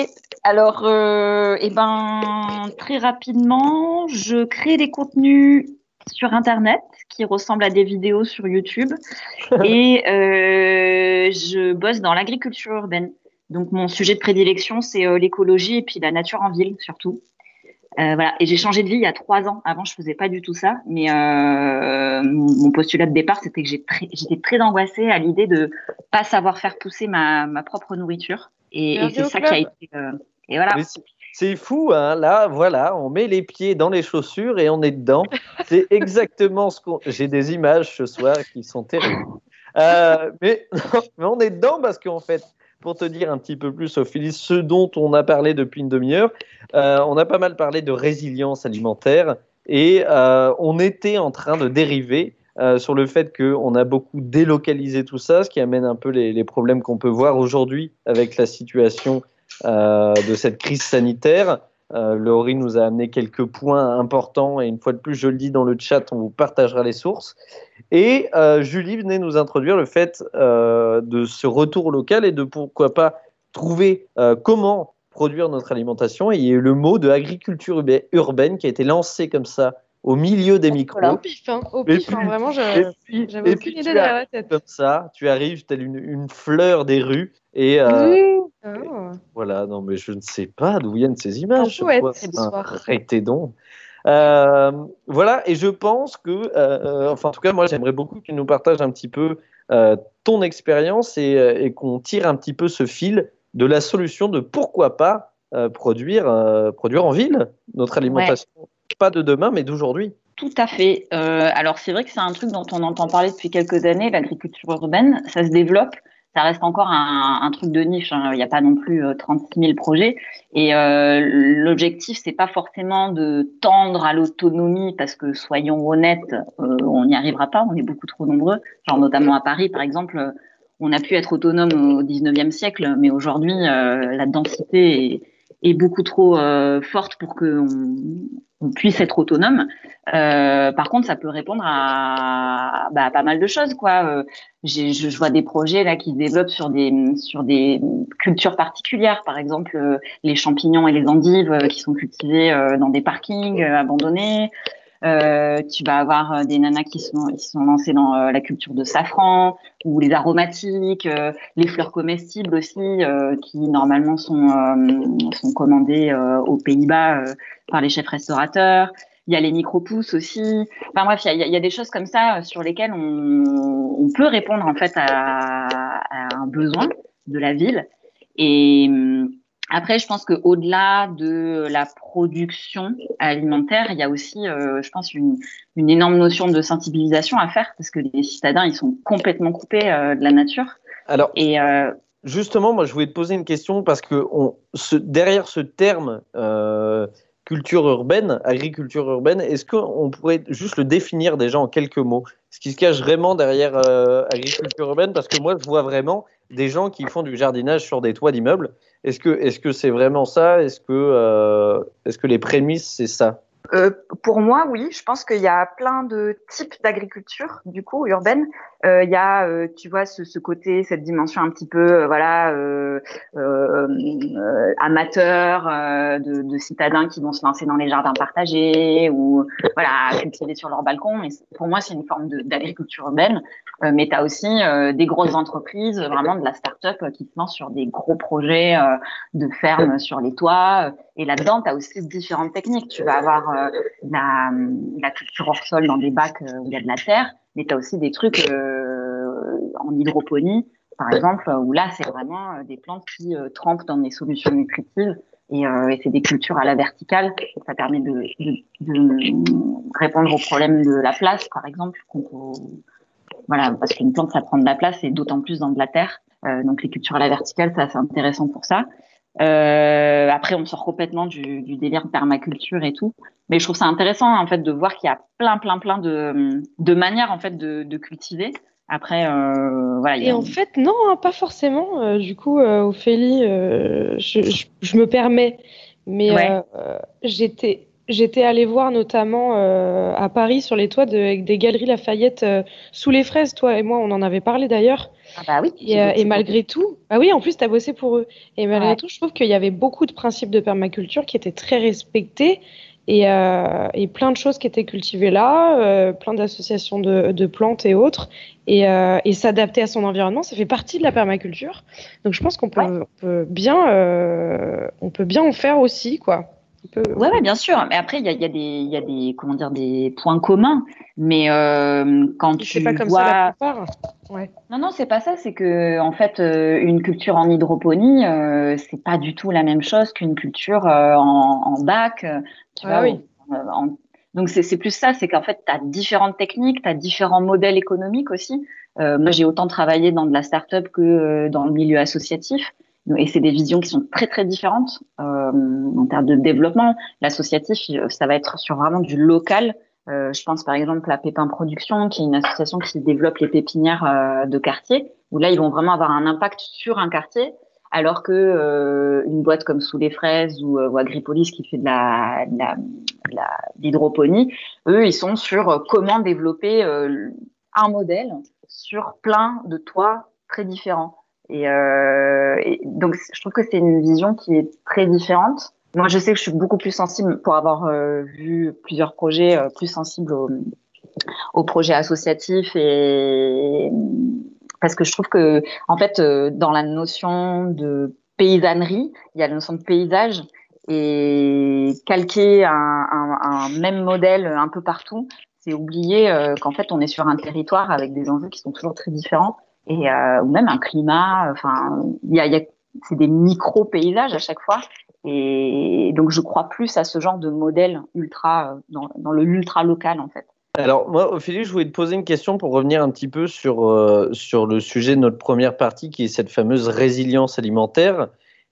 alors, eh ben, très rapidement, je crée des contenus sur Internet qui ressemblent à des vidéos sur YouTube. et euh, je bosse dans l'agriculture urbaine. Donc mon sujet de prédilection, c'est euh, l'écologie et puis la nature en ville surtout. Euh, voilà. Et j'ai changé de vie il y a trois ans. Avant, je faisais pas du tout ça. Mais mon postulat de départ, c'était que j'étais très angoissée à l'idée de pas savoir faire pousser ma, ma propre nourriture. Et, et c'est ça qui a été. et voilà. C'est fou, hein là, voilà, on met les pieds dans les chaussures et on est dedans. C'est exactement ce qu'on. J'ai des images ce soir qui sont terribles. Euh, mais, mais, on est dedans parce qu'en fait, pour te dire un petit peu plus, Ophélie, ce dont on a parlé depuis une demi-heure, euh, on a pas mal parlé de résilience alimentaire et euh, on était en train de dériver sur le fait qu'on a beaucoup délocalisé tout ça, ce qui amène un peu les, les problèmes qu'on peut voir aujourd'hui avec la situation de cette crise sanitaire. Euh, Laurie nous a amené quelques points importants et une fois de plus, je le dis dans le chat, on vous partagera les sources. Et euh, Julie venait nous introduire le fait de ce retour local et de pourquoi pas trouver comment produire notre alimentation. Et il y a eu le mot de agriculture urbaine qui a été lancé comme ça au milieu des micros. Au pif, hein, au pif, hein, vraiment, j'avais aucune idée derrière la tête. Comme ça, tu arrives telle une, une fleur des rues et, Oh. voilà. Non, mais je ne sais pas d'où viennent ces images. Enfin, Arrêtez donc. Euh, voilà, et je pense que, euh, enfin, en tout cas, moi, j'aimerais beaucoup que tu nous partages un petit peu euh, ton expérience et, et qu'on tire un petit peu ce fil de la solution de pourquoi pas produire, produire en ville notre alimentation. Pas de demain, mais d'aujourd'hui. Tout à fait. Euh, alors c'est vrai que c'est un truc dont on entend parler depuis quelques années, l'agriculture urbaine. Ça se développe. Ça reste encore un, truc de niche. hein. Il n'y a pas non plus euh, 36 000 projets. Et euh, l'objectif, c'est pas forcément de tendre à l'autonomie, parce que soyons honnêtes, euh, on n'y arrivera pas. On est beaucoup trop nombreux. Genre notamment à Paris, par exemple, euh, on a pu être autonome au 19e siècle, mais aujourd'hui, euh, la densité est, est beaucoup trop euh, forte pour qu'on on puisse être autonome. Euh, par contre, ça peut répondre à, bah, pas mal de choses, quoi. Euh, je, vois des projets là qui se développent sur des sur des cultures particulières, par exemple euh, les champignons et les endives euh, qui sont cultivés euh, dans des parkings abandonnés. Euh, tu vas avoir euh, des nanas qui sont qui sont lancées dans euh, la culture de safran ou les aromatiques, euh, les fleurs comestibles aussi euh, qui normalement sont sont commandées aux Pays-Bas par les chefs restaurateurs. Il y a les micro-pousses aussi. Enfin bref, il y a, il y a- des choses comme ça sur lesquelles on, on peut répondre en fait à, à un besoin de la ville. Et hum, après, je pense qu'au-delà de la production alimentaire, il y a aussi, euh, je pense, une, une énorme notion de sensibilisation à faire parce que les citadins, ils sont complètement coupés euh, de la nature. Alors, Et euh, Justement, moi, je voulais te poser une question parce que on, ce, derrière ce terme culture urbaine, agriculture urbaine, est-ce qu'on pourrait juste le définir déjà en quelques mots? Ce qui se cache vraiment derrière agriculture urbaine, parce que moi, je vois vraiment des gens qui font du jardinage sur des toits d'immeubles. Est-ce que est-ce que c'est vraiment ça? Est-ce que euh, est-ce que les prémices c'est ça? Euh, pour moi, oui, je pense qu'il y a plein de types d'agriculture, du coup, urbaine. Euh, Il y a, euh, tu vois, ce, ce côté, cette dimension un petit peu, euh, voilà, euh, amateur, de, de citadins qui vont se lancer dans les jardins partagés ou, voilà, cultiver sur leur balcon. Mais pour moi, c'est une forme d'agriculture urbaine. Mais tu as aussi des grosses entreprises, vraiment de la start-up, qui se lancent sur des gros projets de fermes sur les toits. Et là-dedans, tu as aussi différentes techniques. Tu vas avoir euh, la, culture hors sol dans des bacs euh, où il y a de la terre, mais tu as aussi des trucs euh, en hydroponie, par exemple, où là, c'est vraiment des plantes qui trempent dans des solutions nutritives. Et, c'est des cultures à la verticale. Ça permet de, répondre au problème de la place, par exemple. parce qu'une plante, ça prend de la place et d'autant plus dans de la terre. Donc les cultures à la verticale, c'est assez intéressant pour ça. Euh, après, on sort complètement du, du délire permaculture et tout. Mais je trouve ça intéressant en fait de voir qu'il y a plein, plein, plein de, de manières en fait de, de cultiver. Après, euh, voilà. Et a- en fait, non, hein, pas forcément. Euh, du coup, euh, Ophélie, euh, je, je- je me permets, mais Ouais. j'étais, j'étais allée voir notamment euh, à Paris sur les toits de, des galeries Lafayette euh, sous les fraises. Toi et moi, on en avait parlé d'ailleurs. Ah bah oui. Et, euh, et malgré tout, ah oui, en plus, tu as bossé pour eux. Et malgré Ouais. tout, je trouve qu'il y avait beaucoup de principes de permaculture qui étaient très respectés et, euh, et plein de choses qui étaient cultivées là, euh, plein d'associations de, de plantes et autres. Et, euh, et s'adapter à son environnement, ça fait partie de la permaculture. Donc je pense qu'on peut, on peut bien, euh, on peut bien en faire aussi, quoi. Peut- Ouais, ouais, bien sûr. Mais après, il y a, y a y a des, comment dire, des points communs. Mais euh, quand tu pas comme vois, ça la plupart. Ouais. Non, non, c'est pas ça. C'est que en fait, euh, une culture en hydroponie, euh, c'est pas du tout la même chose qu'une culture euh, en, en bac. euh, Tu Ah vois, oui. où- en- Donc c'est c'est plus ça, c'est qu'en fait, tu as différentes techniques, tu as différents modèles économiques aussi. Euh, moi, j'ai autant travaillé dans de la start-up que euh, dans le milieu associatif. Et c'est des visions qui sont très très différentes euh, en termes de développement. L'associatif, il- ça va être sur vraiment du local. Euh, je pense par exemple à Pépin Production, qui est une association qui développe les pépinières euh, de quartier, où là ils vont vraiment avoir un impact sur un quartier, alors que euh, une boîte comme Sous les fraises ou, euh, ou Agripolis qui fait de la, de la, de la- eux ils sont sur euh, comment développer euh, un modèle sur plein de toits très différents. Et, euh, donc, je trouve que c'est une vision qui est très différente. Moi, je sais que je suis beaucoup plus sensible pour avoir euh, vu plusieurs projets, euh, plus sensible aux, aux projets associatifs et parce que je trouve que, en fait, euh, dans la notion de paysannerie, il y a la notion de paysage et calquer un, un, un même modèle un peu partout, c'est oublier euh, qu'en fait, on est sur un territoire avec des enjeux qui sont toujours très différents et euh, ou même un climat. Enfin, il y a, y a c'est des micro paysages à chaque fois. Et donc, je crois plus à ce genre de modèle ultra dans, dans le ultra local en fait. Alors, moi, Ophélie, je voulais te poser une question pour revenir un petit peu sur, euh, sur le sujet de notre première partie, qui est cette fameuse résilience alimentaire.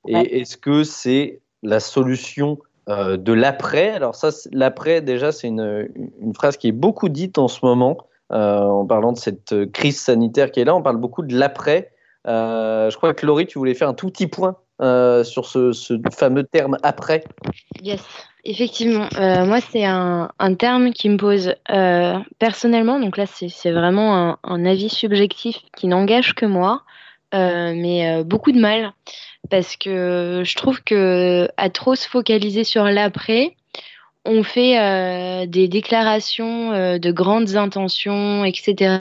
Et est-ce que c'est la solution euh, de l'après? Alors, ça, l'après, déjà, c'est une, une phrase qui est beaucoup dite en ce moment, euh, en parlant de cette crise sanitaire qui est là. On parle beaucoup de l'après. Euh, je crois que Laurie, tu voulais faire un tout petit point euh, sur ce, fameux terme après. Yes, effectivement. Euh, moi, c'est un, terme qui me pose euh, personnellement, donc là, c'est vraiment un, avis subjectif qui n'engage que moi, euh, mais euh, beaucoup de mal, parce que je trouve que à trop se focaliser sur l'après, on fait euh, des déclarations euh, de grandes intentions, etc.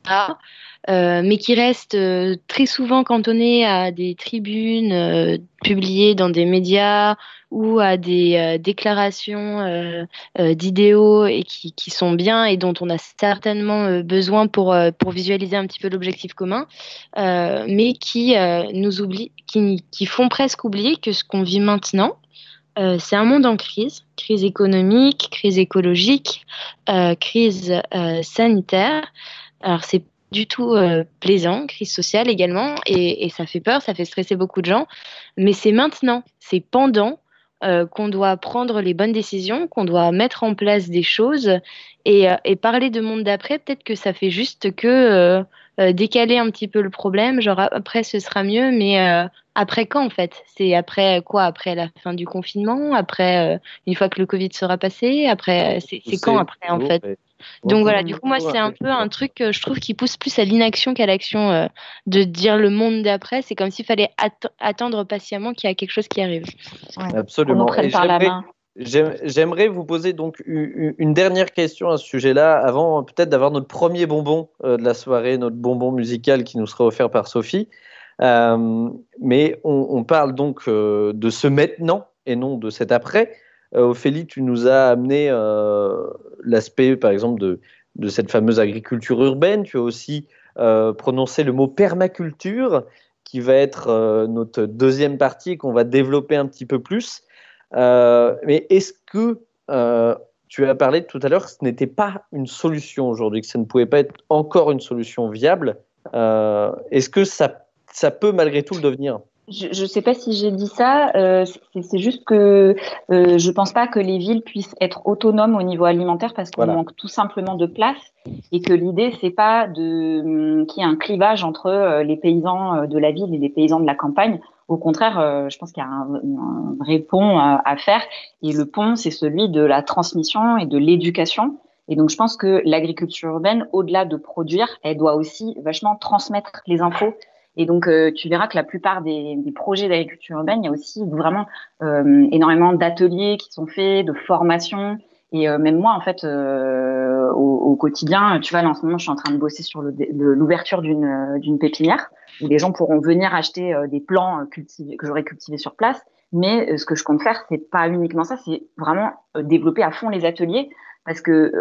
euh, mais qui restent très souvent cantonnées à des tribunes publiées dans des médias ou à des déclarations d'idéaux et qui, sont bien et dont on a certainement besoin pour, visualiser un petit peu l'objectif commun, mais qui nous oublient, qui font presque oublier que ce qu'on vit maintenant, euh, c'est un monde en crise, crise économique, crise écologique, euh, crise euh, sanitaire. Alors c'est du tout plaisant, crise sociale également, et ça fait peur, ça fait stresser beaucoup de gens, mais c'est maintenant, c'est pendant euh, qu'on doit prendre les bonnes décisions, qu'on doit mettre en place des choses, et, euh, et parler de monde d'après, peut-être que ça fait juste que euh, euh, décaler un petit peu le problème, genre après ce sera mieux, mais euh, après quand en fait? C'est après quoi? Après la fin du confinement? Après euh, une fois que le Covid sera passé? Après c'est quand après en fait? Donc voilà, du coup, moi, c'est un peu un truc que je trouve qui pousse plus à l'inaction qu'à l'action euh, de dire le monde d'après. C'est comme s'il fallait att- attendre patiemment qu'il y a quelque chose qui arrive. Absolument. par la j'aimerais- main. j'aime- J'aimerais vous poser donc une dernière question à ce sujet-là, avant peut-être d'avoir notre premier bonbon euh, de la soirée, notre bonbon musical qui nous sera offert par Sophie. Euh, mais on, on parle donc euh, de ce maintenant et non de cet après. Euh, Ophélie, tu nous as amené euh, l'aspect, par exemple, de, de cette fameuse agriculture urbaine. Tu as aussi euh, prononcé le mot permaculture, qui va être euh, notre deuxième partie qu'on va développer un petit peu plus. Euh, mais est-ce que tu as parlé tout à l'heure que ce n'était pas une solution aujourd'hui, que ça ne pouvait pas être encore une solution viable Est-ce que ça, ça peut malgré tout le devenir? Je ne sais pas si j'ai dit ça. euh, c'est juste que euh, je pense pas que les villes puissent être autonomes au niveau alimentaire parce qu'on Voilà. manque tout simplement de place et que l'idée c'est pas de hum, qu'il y ait un clivage entre euh, les paysans euh, de la ville et les paysans de la campagne. Au contraire, euh, je pense qu'il y a un, un vrai pont à, à faire et le pont c'est celui de la transmission et de l'éducation. Et donc je pense que l'agriculture urbaine, au-delà de produire, elle doit aussi vachement transmettre les infos et donc, euh, tu verras que la plupart des, des projets d'agriculture urbaine, il y a aussi vraiment euh, énormément d'ateliers qui sont faits, de formations. Et euh, même moi, en fait, euh, au, au quotidien, tu vois, là, en ce moment, je suis en train de bosser sur l'ouverture d'une euh, d'une pépinière où les gens pourront venir acheter euh, des plants cultivés, que j'aurais cultivés sur place. Mais ce que je compte faire, c'est pas uniquement ça, c'est vraiment développer à fond les ateliers parce que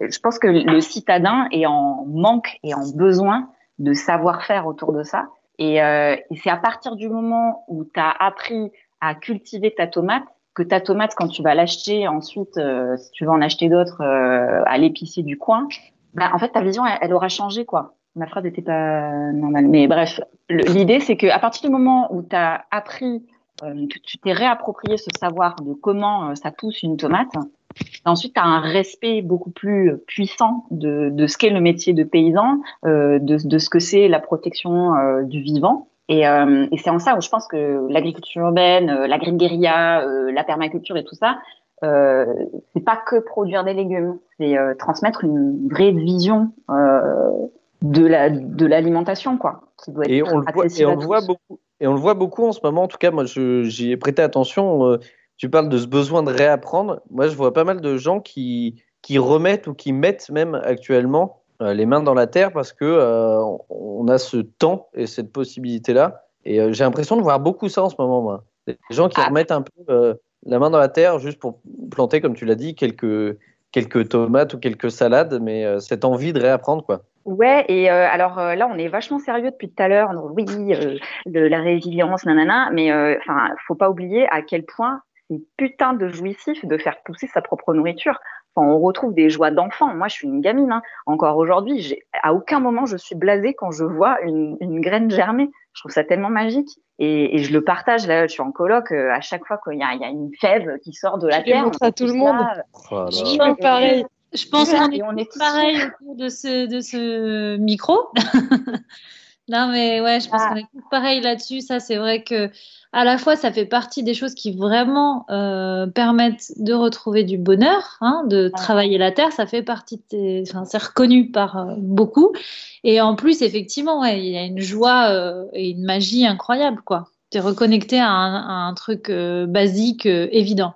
je pense que le citadin est en manque et en besoin de savoir-faire autour de ça. Et, euh, c'est à partir du moment où tu as appris à cultiver ta tomate que ta tomate, quand tu vas l'acheter ensuite, euh, si tu veux en acheter d'autres euh, à l'épicier du coin, bah, en fait, ta vision, elle, aura changé, quoi. Ma phrase n'était pas normale. Mais bref, l'idée, c'est que à partir du moment où tu as appris, que tu t'es réapproprié ce savoir de comment euh, ça pousse une tomate, ensuite, tu as un respect beaucoup plus puissant de, de ce qu'est le métier de paysan, euh, de, de ce que c'est la protection euh, du vivant. Et, euh, et c'est en ça où je pense que l'agriculture urbaine, euh, l'agri-guérilla, euh, la permaculture et tout ça, euh, c'est pas que produire des légumes, c'est euh, transmettre une vraie vision euh, de la de l'alimentation quoi qui doit être Et on, le voit, accessible et on à le voit tous. beaucoup. Et on le voit beaucoup en ce moment. En tout cas, moi, j'y ai prêté attention. euh, tu parles de ce besoin de réapprendre. Moi, je vois pas mal de gens qui, qui remettent ou qui mettent même actuellement euh, les mains dans la terre parce que euh, on a ce temps et cette possibilité-là. Et euh, j'ai l'impression de voir beaucoup ça en ce moment, moi. Des gens qui Ah. remettent un peu euh, la main dans la terre juste pour planter, comme tu l'as dit, quelques, quelques tomates ou quelques salades, mais euh, cette envie de réapprendre, quoi. Ouais, et euh, alors euh, là, on est vachement sérieux depuis tout à l'heure. Oui, euh, de la résilience, nanana, mais enfin, faut pas oublier à quel point c'est putain de jouissif de faire pousser sa propre nourriture. Enfin, on retrouve des joies d'enfant. Moi, je suis une gamine. Hein. Encore aujourd'hui, à aucun moment je suis blasée quand je vois une graine germer. Je trouve ça tellement magique. Et, et je le partage là. Je suis en coloc. euh, à chaque fois qu'il y a, il y a une fève qui sort de la Je terre, montre on à tout le monde. Oh Je pense pareil. Je pense Voilà, qu'on est, on est tous pareil autour de ce, de ce micro. non, mais ouais, je pense Ah. qu'on est tous pareil là-dessus. Ça, c'est vrai que à la fois, ça fait partie des choses qui vraiment euh, permettent de retrouver du bonheur, hein, de travailler la terre. Ça fait partie de tes... enfin, c'est reconnu par euh, beaucoup. Et en plus, effectivement, ouais, il y a une joie euh, et une magie incroyable, quoi. Tu es reconnecté à un, à un truc euh, basique, euh, évident.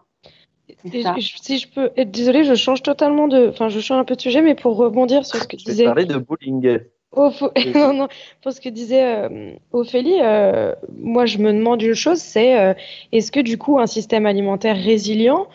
Je- si je peux être désolée, je change totalement de, enfin, je change un peu de sujet, mais pour rebondir sur ce que Je vais disait parler de bowling. Non, non, pour ce que disait euh, Ophélie, euh, moi je me demande une chose, c'est euh, est-ce que du coup un système alimentaire résilient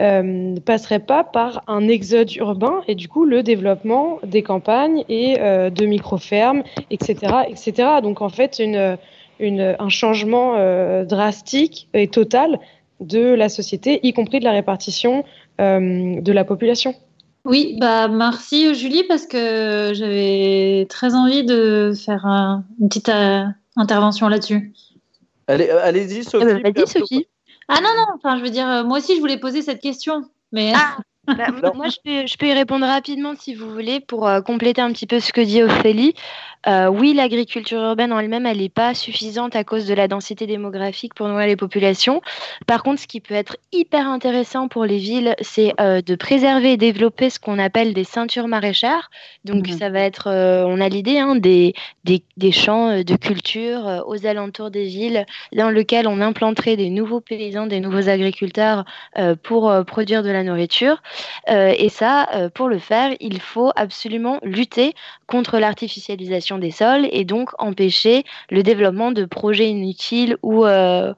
ne passerait pas par un exode urbain et du coup le développement des campagnes et de micro-fermes, etc., etc. Donc en fait une, une, un changement drastique et total de la société, y compris de la répartition de la population. Oui, bah merci Julie parce que j'avais très envie de faire un- une petite euh, intervention là-dessus. Allez, euh, allez-y, Sophie. Eh ben, Vas-y, après, Sophie. Ah non non, enfin je veux dire euh, moi aussi je voulais poser cette question, mais Bah, m- moi, je peux, je peux y répondre rapidement si vous voulez pour euh, compléter un petit peu ce que dit Ophélie. Euh, oui, l'agriculture urbaine en elle-même, elle n'est pas suffisante à cause de la densité démographique pour nourrir les populations. Par contre, ce qui peut être hyper intéressant pour les villes, c'est euh, de préserver et développer ce qu'on appelle des ceintures maraîchères. Donc, Mhm. ça va être, euh, on a l'idée, hein, des, des, des champs de culture aux alentours des villes dans lesquels on implanterait des nouveaux paysans, des nouveaux agriculteurs pour produire de la nourriture. Et ça, pour le faire, il faut absolument lutter contre l'artificialisation des sols et donc empêcher le développement de projets inutiles ou, euh,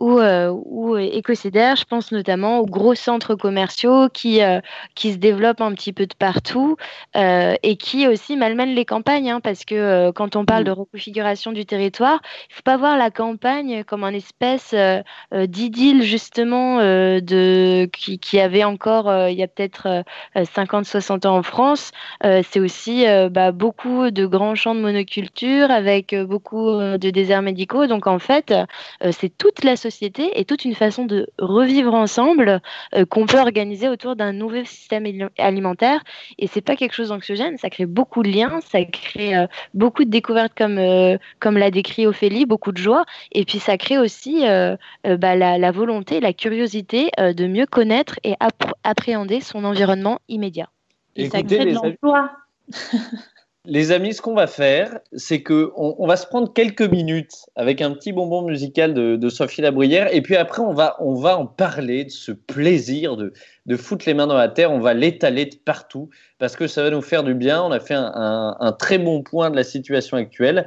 ou, euh, ou écocédaires. Je pense notamment aux gros centres commerciaux qui, euh, qui se développent un petit peu de partout euh, et qui aussi malmènent les campagnes. hein, parce que euh, quand on parle de reconfiguration du territoire, il ne faut pas voir la campagne comme un espèce euh, euh, d'idylle justement euh, de, qui, qui avait encore euh, il y a peut-être 50-60 ans en France. Euh, c'est aussi euh, bah, beaucoup de grands champs de monoculture avec euh, beaucoup euh, de déserts médicaux. Donc en fait, euh, c'est toute la société et toute une façon de revivre ensemble euh, qu'on peut organiser autour d'un nouveau système ali- alimentaire. Et c'est pas quelque chose d'anxiogène, ça crée beaucoup de liens, ça crée euh, beaucoup de découvertes comme, euh, comme l'a décrit Ophélie, beaucoup de joie. Et puis ça crée aussi bah, la, la volonté, la curiosité de mieux connaître et appr- appréhender son environnement immédiat. et ça crée de l'emploi. Les amis, ce qu'on va faire, c'est que on, on va se prendre quelques minutes avec un petit bonbon musical de, de Sophie Labruyère, et puis après on va, on va en parler de ce plaisir de, de foutre les mains dans la terre. On va l'étaler de partout parce que ça va nous faire du bien. On a fait un, un- un très bon point de la situation actuelle.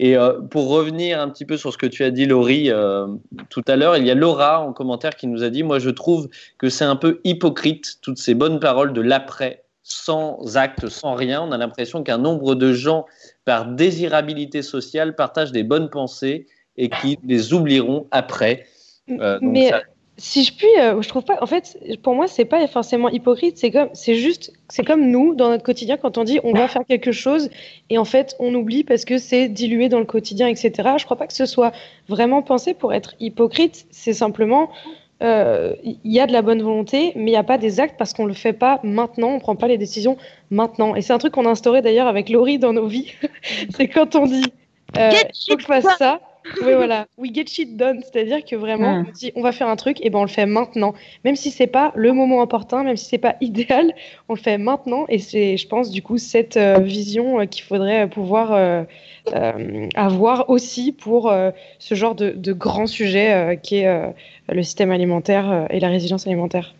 Et euh, pour revenir un petit peu sur ce que tu as dit, Laurie, euh, tout à l'heure, il y a Laura en commentaire qui nous a dit Moi, je trouve que c'est un peu hypocrite, toutes ces bonnes paroles de l'après, sans acte, sans rien. On a l'impression qu'un nombre de gens, par désirabilité sociale, partagent des bonnes pensées et qui les oublieront après. Euh, donc Mais ça- si je puis, euh, je trouve pas. En fait, pour moi, c'est pas forcément hypocrite. C'est comme, c'est juste, c'est comme nous dans notre quotidien quand on dit on va faire quelque chose et en fait on oublie parce que c'est dilué dans le quotidien, etc. Je crois pas que ce soit vraiment pensé pour être hypocrite. C'est simplement euh, il y a de la bonne volonté, mais il n'y a pas des actes parce qu'on le fait pas maintenant, on prend pas les décisions maintenant. Et c'est un truc qu'on a instauré d'ailleurs avec Laurie dans nos vies. c'est quand on dit euh, faut que je fasse ça, Oui, voilà. We get shit done. C'est-à-dire que vraiment, Mm. on dit on va faire un truc, et ben on le fait maintenant. Même si c'est pas le moment opportun, même si c'est pas idéal, on le fait maintenant. Et c'est, je pense, du coup, cette euh, vision euh, qu'il faudrait pouvoir euh, euh, avoir aussi pour euh, ce genre de, de grand sujet euh, qui est euh, le système alimentaire euh, et la résilience alimentaire.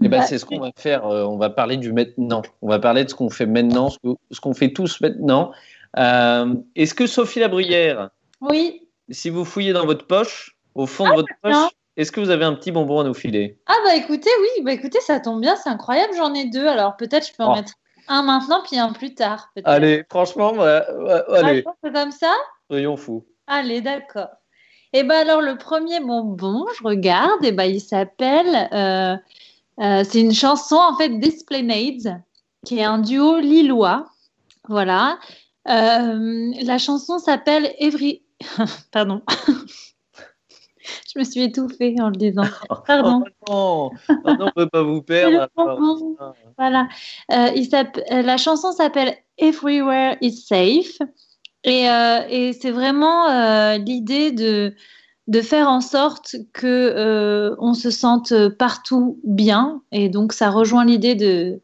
Eh ben, Bah, c'est ce qu'on va faire. euh, on va parler du maintenant. On va parler de ce qu'on fait maintenant, ce qu'on fait tous maintenant. Euh, Est-ce que Sophie Labruyère, Oui. Si vous fouillez dans votre poche, au fond de votre poche, est-ce que vous avez un petit bonbon à nous filer? Ah bah écoutez, oui, bah écoutez, ça tombe bien, c'est incroyable, j'en ai deux. Alors peut-être je peux en Oh. mettre un maintenant puis un plus tard. peut-être. Allez, franchement, ouais, ouais, Ah, allez, comme ça? Soyons fous. Allez, d'accord. Et ben alors le premier bonbon, je regarde, et ben il s'appelle, euh, euh, c'est une chanson en fait d'Esplanade, qui est un duo lillois, voilà. Euh, la chanson s'appelle Every, pardon, je me suis étouffée en le disant, pardon. Oh non, Oh non, on ne peut pas vous perdre. Voilà. Euh, il euh, la chanson s'appelle Everywhere is Safe. Et, euh, et c'est vraiment euh, l'idée de, de faire en sorte que on se sente partout bien. Et donc, ça rejoint l'idée de,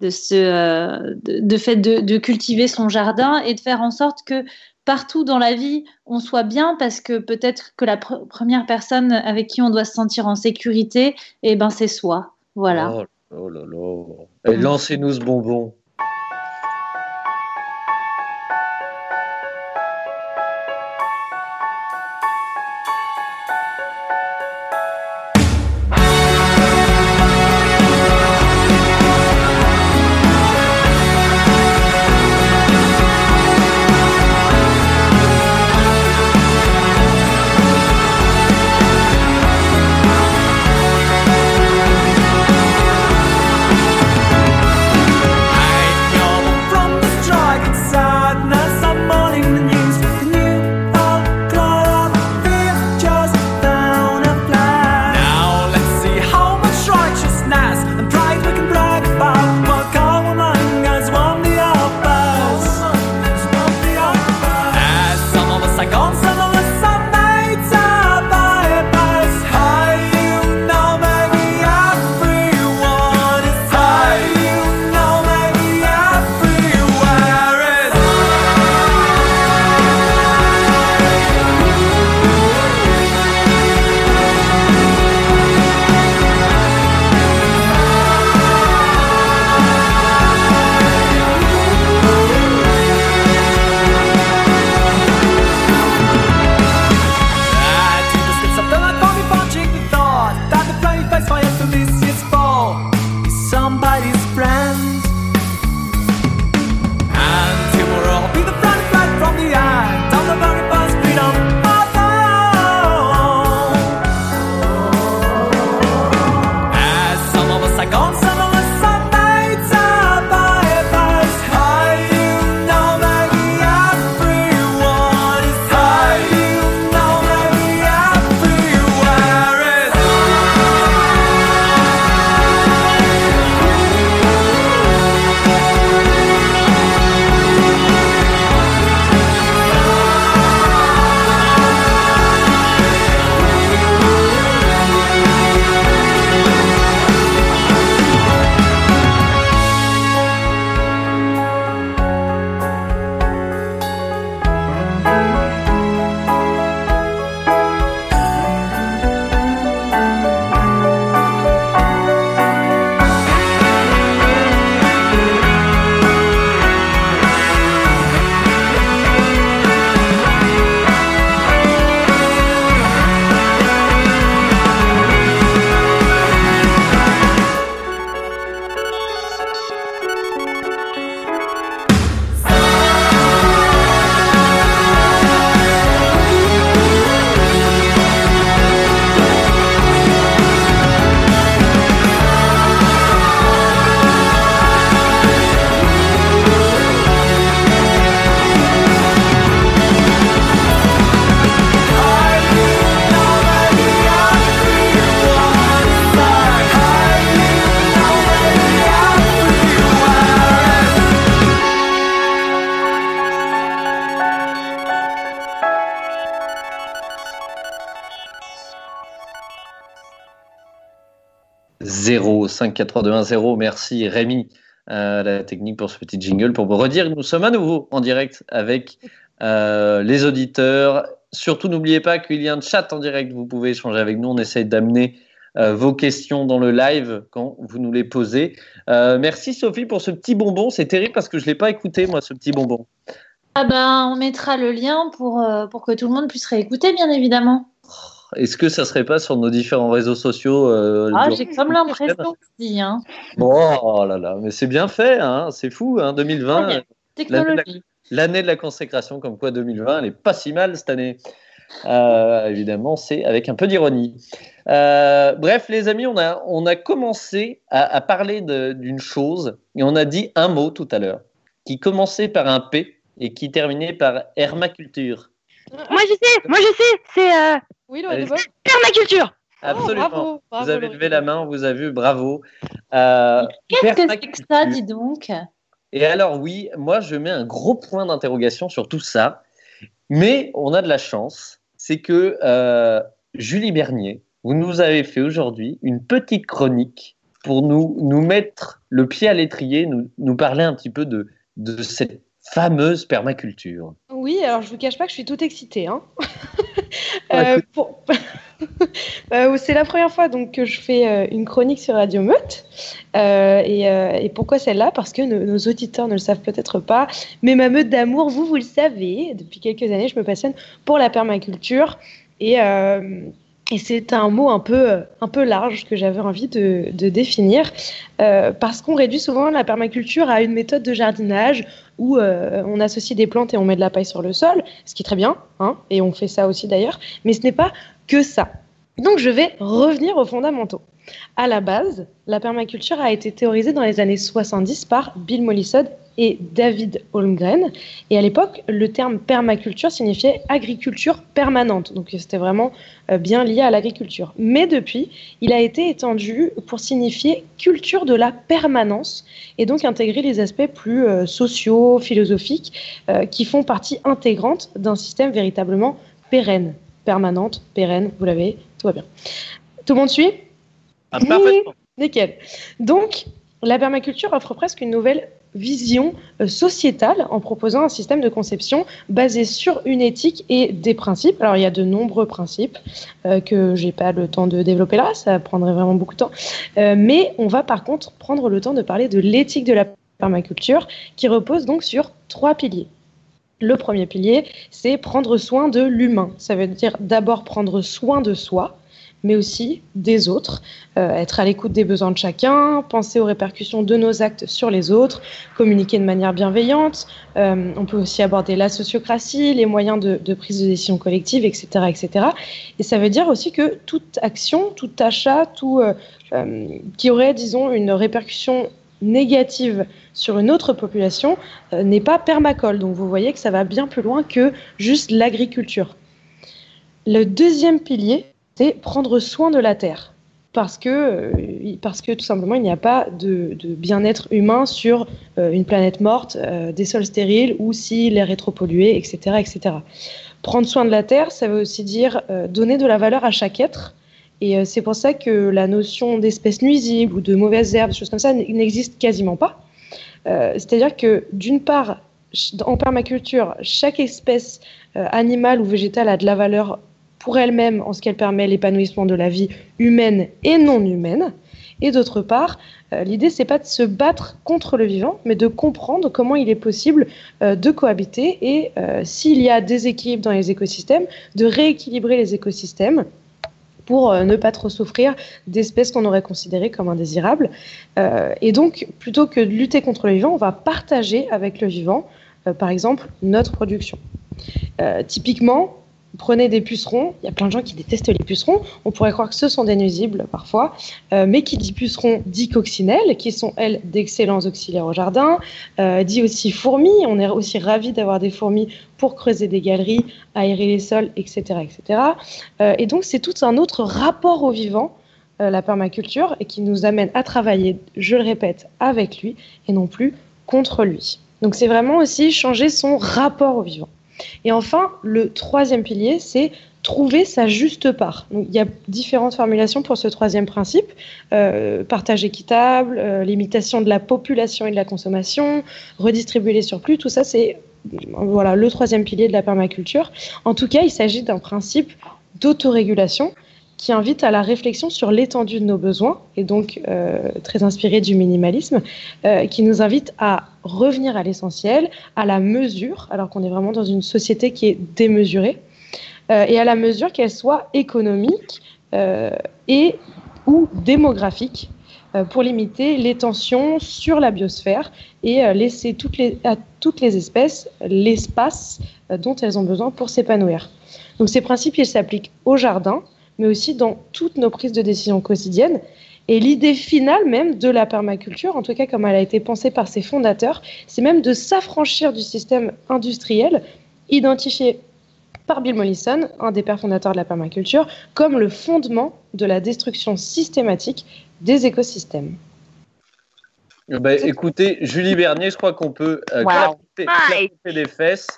de, ce, de, de fait de, de cultiver son jardin et de faire en sorte que partout dans la vie, on soit bien parce que peut-être que la pr- première personne avec qui on doit se sentir en sécurité, eh ben, c'est soi. Voilà. Oh, lancez-nous ce bonbon. 5 4 2 1 0. Merci Rémi euh, la technique pour ce petit jingle pour vous redire que nous sommes à nouveau en direct avec euh, les auditeurs. Surtout n'oubliez pas qu'il y a un chat en direct. Vous pouvez échanger avec nous. On essaye d'amener euh, vos questions dans le live quand vous nous les posez. Merci Sophie pour ce petit bonbon. C'est terrible parce que je ne l'ai pas écouté, moi, ce petit bonbon. Ah ben, on mettra le lien pour, pour que tout le monde puisse réécouter, bien évidemment. Est-ce que ça serait pas sur nos différents réseaux sociaux euh, Ah, j'ai comme l'impression aussi, hein. Bon, oh là là, mais c'est bien fait, hein, c'est fou, hein, 2020, Ouais, Technologie. l'année de la consécration, comme quoi 2020, elle est pas si mal cette année. Euh, évidemment, c'est avec un peu d'ironie. Euh, bref, les amis, on a, on a commencé à, à parler d'une chose et on a dit un mot tout à l'heure qui commençait par un P et qui terminait par hermaculture. Moi je sais, moi je sais, c'est euh... oui, Allez. permaculture. Absolument. bravo, bravo, vous avez Laurie. levé la main, on vous a vu, bravo. Euh, Qu'est-ce que c'est que permaculture. ça, dis donc Et alors oui, moi je mets un gros point d'interrogation sur tout ça, mais on a de la chance, c'est que euh, Julie Bernier, vous nous avez fait aujourd'hui une petite chronique pour nous, nous mettre le pied à l'étrier, nous, nous parler un petit peu de, de cette fameuse permaculture. Oui, alors je vous cache pas que je suis toute excitée. Hein. Ouais, Euh, pour- Euh, c'est la première fois donc que je fais euh, une chronique sur Radio Meute. Euh, et, et pourquoi celle-là? Parce que nos, nos auditeurs ne le savent peut-être pas, mais ma meute d'amour, vous, vous le savez, depuis quelques années, je me passionne pour la permaculture. Et, euh, et c'est un mot un peu, euh, un peu large que j'avais envie de, définir, euh, parce qu'on réduit souvent la permaculture à une méthode de jardinage où euh, on associe des plantes et on met de la paille sur le sol, ce qui est très bien, hein, et on fait ça aussi d'ailleurs, mais ce n'est pas que ça. Donc je vais revenir aux fondamentaux. À la base, la permaculture a été théorisée dans les années 70 par Bill Mollison et David Holmgren. Et à l'époque, le terme permaculture signifiait agriculture permanente. Donc c'était vraiment euh, bien lié à l'agriculture. Mais depuis, il a été étendu pour signifier culture de la permanence et donc intégrer les aspects plus euh, sociaux, philosophiques, euh, qui font partie intégrante d'un système véritablement pérenne. Permanente, pérenne, vous l'avez, tout va bien. Tout le monde suit? Ah, parfaitement. Nickel. Donc, la permaculture offre presque une nouvelle vision euh, sociétale en proposant un système de conception basé sur une éthique et des principes. Alors, il y a de nombreux principes euh, que j'ai pas le temps de développer là, ça prendrait vraiment beaucoup de temps. Euh, mais on va par contre prendre le temps de parler de l'éthique de la permaculture qui repose donc sur trois piliers. Le premier pilier, c'est prendre soin de l'humain. Ça veut dire d'abord prendre soin de soi, mais aussi des autres, euh, être à l'écoute des besoins de chacun, penser aux répercussions de nos actes sur les autres, communiquer de manière bienveillante. Euh, on peut aussi aborder la sociocratie, les moyens de, prise de décision collective, etc., etc. Et ça veut dire aussi que toute action, tout achat, tout euh, qui aurait, disons, une répercussion négative sur une autre population n'est pas permacole. Donc vous voyez que ça va bien plus loin que juste l'agriculture. Le deuxième pilier, c'est prendre soin de la terre. Parce que, euh, parce que tout simplement, il n'y a pas de, bien-être humain sur euh, une planète morte, euh, des sols stériles ou si l'air est trop pollué, etc., etc. Prendre soin de la terre, ça veut aussi dire donner de la valeur à chaque être. Et c'est pour ça que la notion d'espèces nuisibles ou de mauvaises herbes, choses comme ça, n'existe quasiment pas. C'est-à-dire que d'une part, en permaculture, chaque espèce animale ou végétale a de la valeur pour elle-même en ce qu'elle permet l'épanouissement de la vie humaine et non humaine. Et d'autre part, euh, l'idée c'est pas de se battre contre le vivant, mais de comprendre comment il est possible euh, de cohabiter et euh, s'il y a des équilibres dans les écosystèmes, de rééquilibrer les écosystèmes pour euh, ne pas trop souffrir d'espèces qu'on aurait considérées comme indésirables. Et donc, plutôt que de lutter contre le vivant, on va partager avec le vivant, par exemple, notre production. Typiquement, prenez des pucerons, il y a plein de gens qui détestent les pucerons, on pourrait croire que ce sont des nuisibles parfois, euh, mais qui dit pucerons dit coccinelles, qui sont elles d'excellents auxiliaires au jardin, euh, dit aussi fourmis, on est aussi ravis d'avoir des fourmis pour creuser des galeries, aérer les sols, etc. etc. Euh, et donc c'est tout un autre rapport au vivant, la permaculture, et qui nous amène à travailler, je le répète, avec lui et non plus contre lui. Donc c'est vraiment aussi changer son rapport au vivant. Et enfin, le troisième pilier, c'est trouver sa juste part. il y a différentes formulations pour ce troisième principe euh, partage équitable, euh, limitation de la population et de la consommation, redistribuer les surplus. Tout ça, c'est voilà le troisième pilier de la permaculture. En tout cas, il s'agit d'un principe d'autorégulation qui invite à la réflexion sur l'étendue de nos besoins, et donc euh, très inspiré du minimalisme, euh, qui nous invite à revenir à l'essentiel, à la mesure, alors qu'on est vraiment dans une société qui est démesurée, euh, et à la mesure qu'elle soit économique et ou démographique, pour limiter les tensions sur la biosphère et laisser toutes les, à toutes les espèces l'espace dont elles ont besoin pour s'épanouir. Donc ces principes, ils s'appliquent au jardin, mais aussi dans toutes nos prises de décision quotidiennes. Et l'idée finale même de la permaculture, en tout cas comme elle a été pensée par ses fondateurs, c'est même de s'affranchir du système industriel identifié par Bill Mollison, un des pères fondateurs de la permaculture, comme le fondement de la destruction systématique des écosystèmes. Bah, écoutez, Julie Bernier, je crois qu'on peut euh, des fesses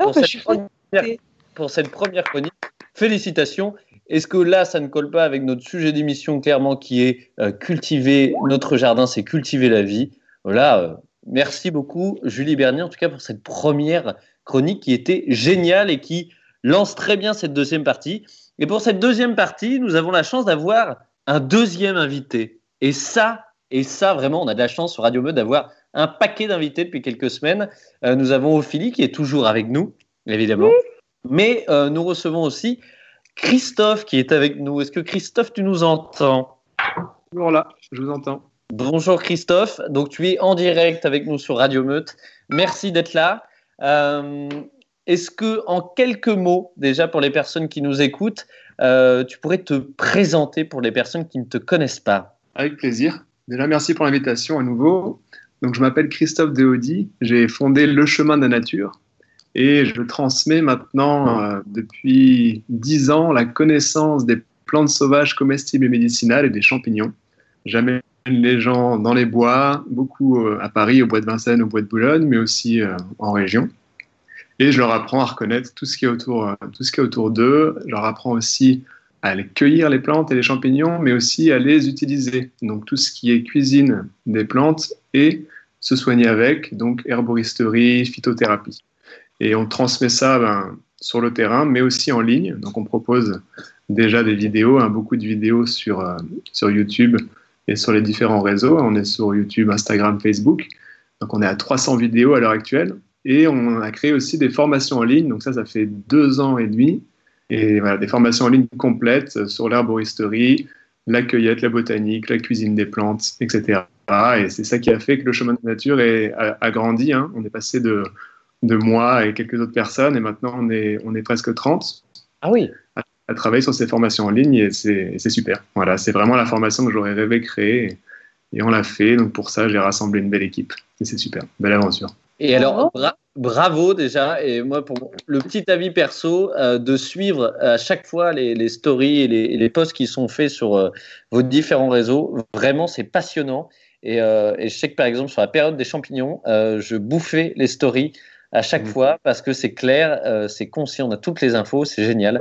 oh, pour, bah, cette première, pour cette première chronique. Félicitations. Est-ce que là, ça ne colle pas avec notre sujet d'émission clairement qui est euh, cultiver notre jardin, c'est cultiver la vie? Voilà. Euh, merci beaucoup, Julie Bernier, en tout cas pour cette première chronique qui était géniale et qui lance très bien cette deuxième partie. Et pour cette deuxième partie, nous avons la chance d'avoir un deuxième invité. Et ça, et ça, vraiment, on a de la chance sur Radio Meude d'avoir un paquet d'invités depuis quelques semaines. Euh, nous avons Ophélie qui est toujours avec nous, évidemment. Mais euh, nous recevons aussi Christophe qui est avec nous. Est-ce que Christophe, tu nous entends? Bonjour là, je vous entends. Bonjour Christophe, donc tu es en direct avec nous sur Radio Meute. Merci d'être là. Euh, est-ce que, en quelques mots, déjà pour les personnes qui nous écoutent, euh, tu pourrais te présenter pour les personnes qui ne te connaissent pas? Avec plaisir. Déjà, merci pour l'invitation à nouveau. Donc, je m'appelle Christophe Deaudy. J'ai fondé Le Chemin de la Nature, et je transmets maintenant euh, depuis dix ans la connaissance des plantes sauvages comestibles et médicinales et des champignons. J'amène les gens dans les bois, beaucoup euh, à Paris, au bois de Vincennes, au bois de Boulogne, mais aussi euh, en région. Et je leur apprends à reconnaître tout ce qui est autour, tout ce qui est autour d'eux. Je leur apprends aussi à les cueillir les plantes et les champignons, mais aussi à les utiliser. Donc tout ce qui est cuisine des plantes et se soigner avec, donc herboristerie, phytothérapie. Et on transmet ça ben, sur le terrain, mais aussi en ligne. Donc on propose déjà des vidéos, hein, beaucoup de vidéos sur, euh, sur YouTube et sur les différents réseaux. On est sur YouTube, Instagram, Facebook. Donc on est à 300 vidéos à l'heure actuelle. Et on a créé aussi des formations en ligne. Donc ça, ça fait deux ans et demi. Et voilà, des formations en ligne complètes sur l'herboristerie, la cueillette, la botanique, la cuisine des plantes, etc. Et c'est ça qui a fait que le chemin de nature a, grandi. Hein. On est passé de de moi et quelques autres personnes. Et maintenant, on est, on est presque 30. Ah oui. À, travailler sur ces formations en ligne et c'est super. Voilà, c'est vraiment la formation que j'aurais rêvé créer et, on l'a fait. Donc pour ça, j'ai rassemblé une belle équipe et c'est super. Belle aventure. Et alors, bravo déjà. Et moi, pour le petit avis perso, euh, de suivre à chaque fois les, stories et les, posts qui sont faits sur euh, vos différents réseaux, vraiment, c'est passionnant. Et, euh, et, je sais que par exemple, sur la période des champignons, je bouffais les stories à chaque mm. fois parce que c'est clair, euh, c'est concis, on a toutes les infos, c'est génial.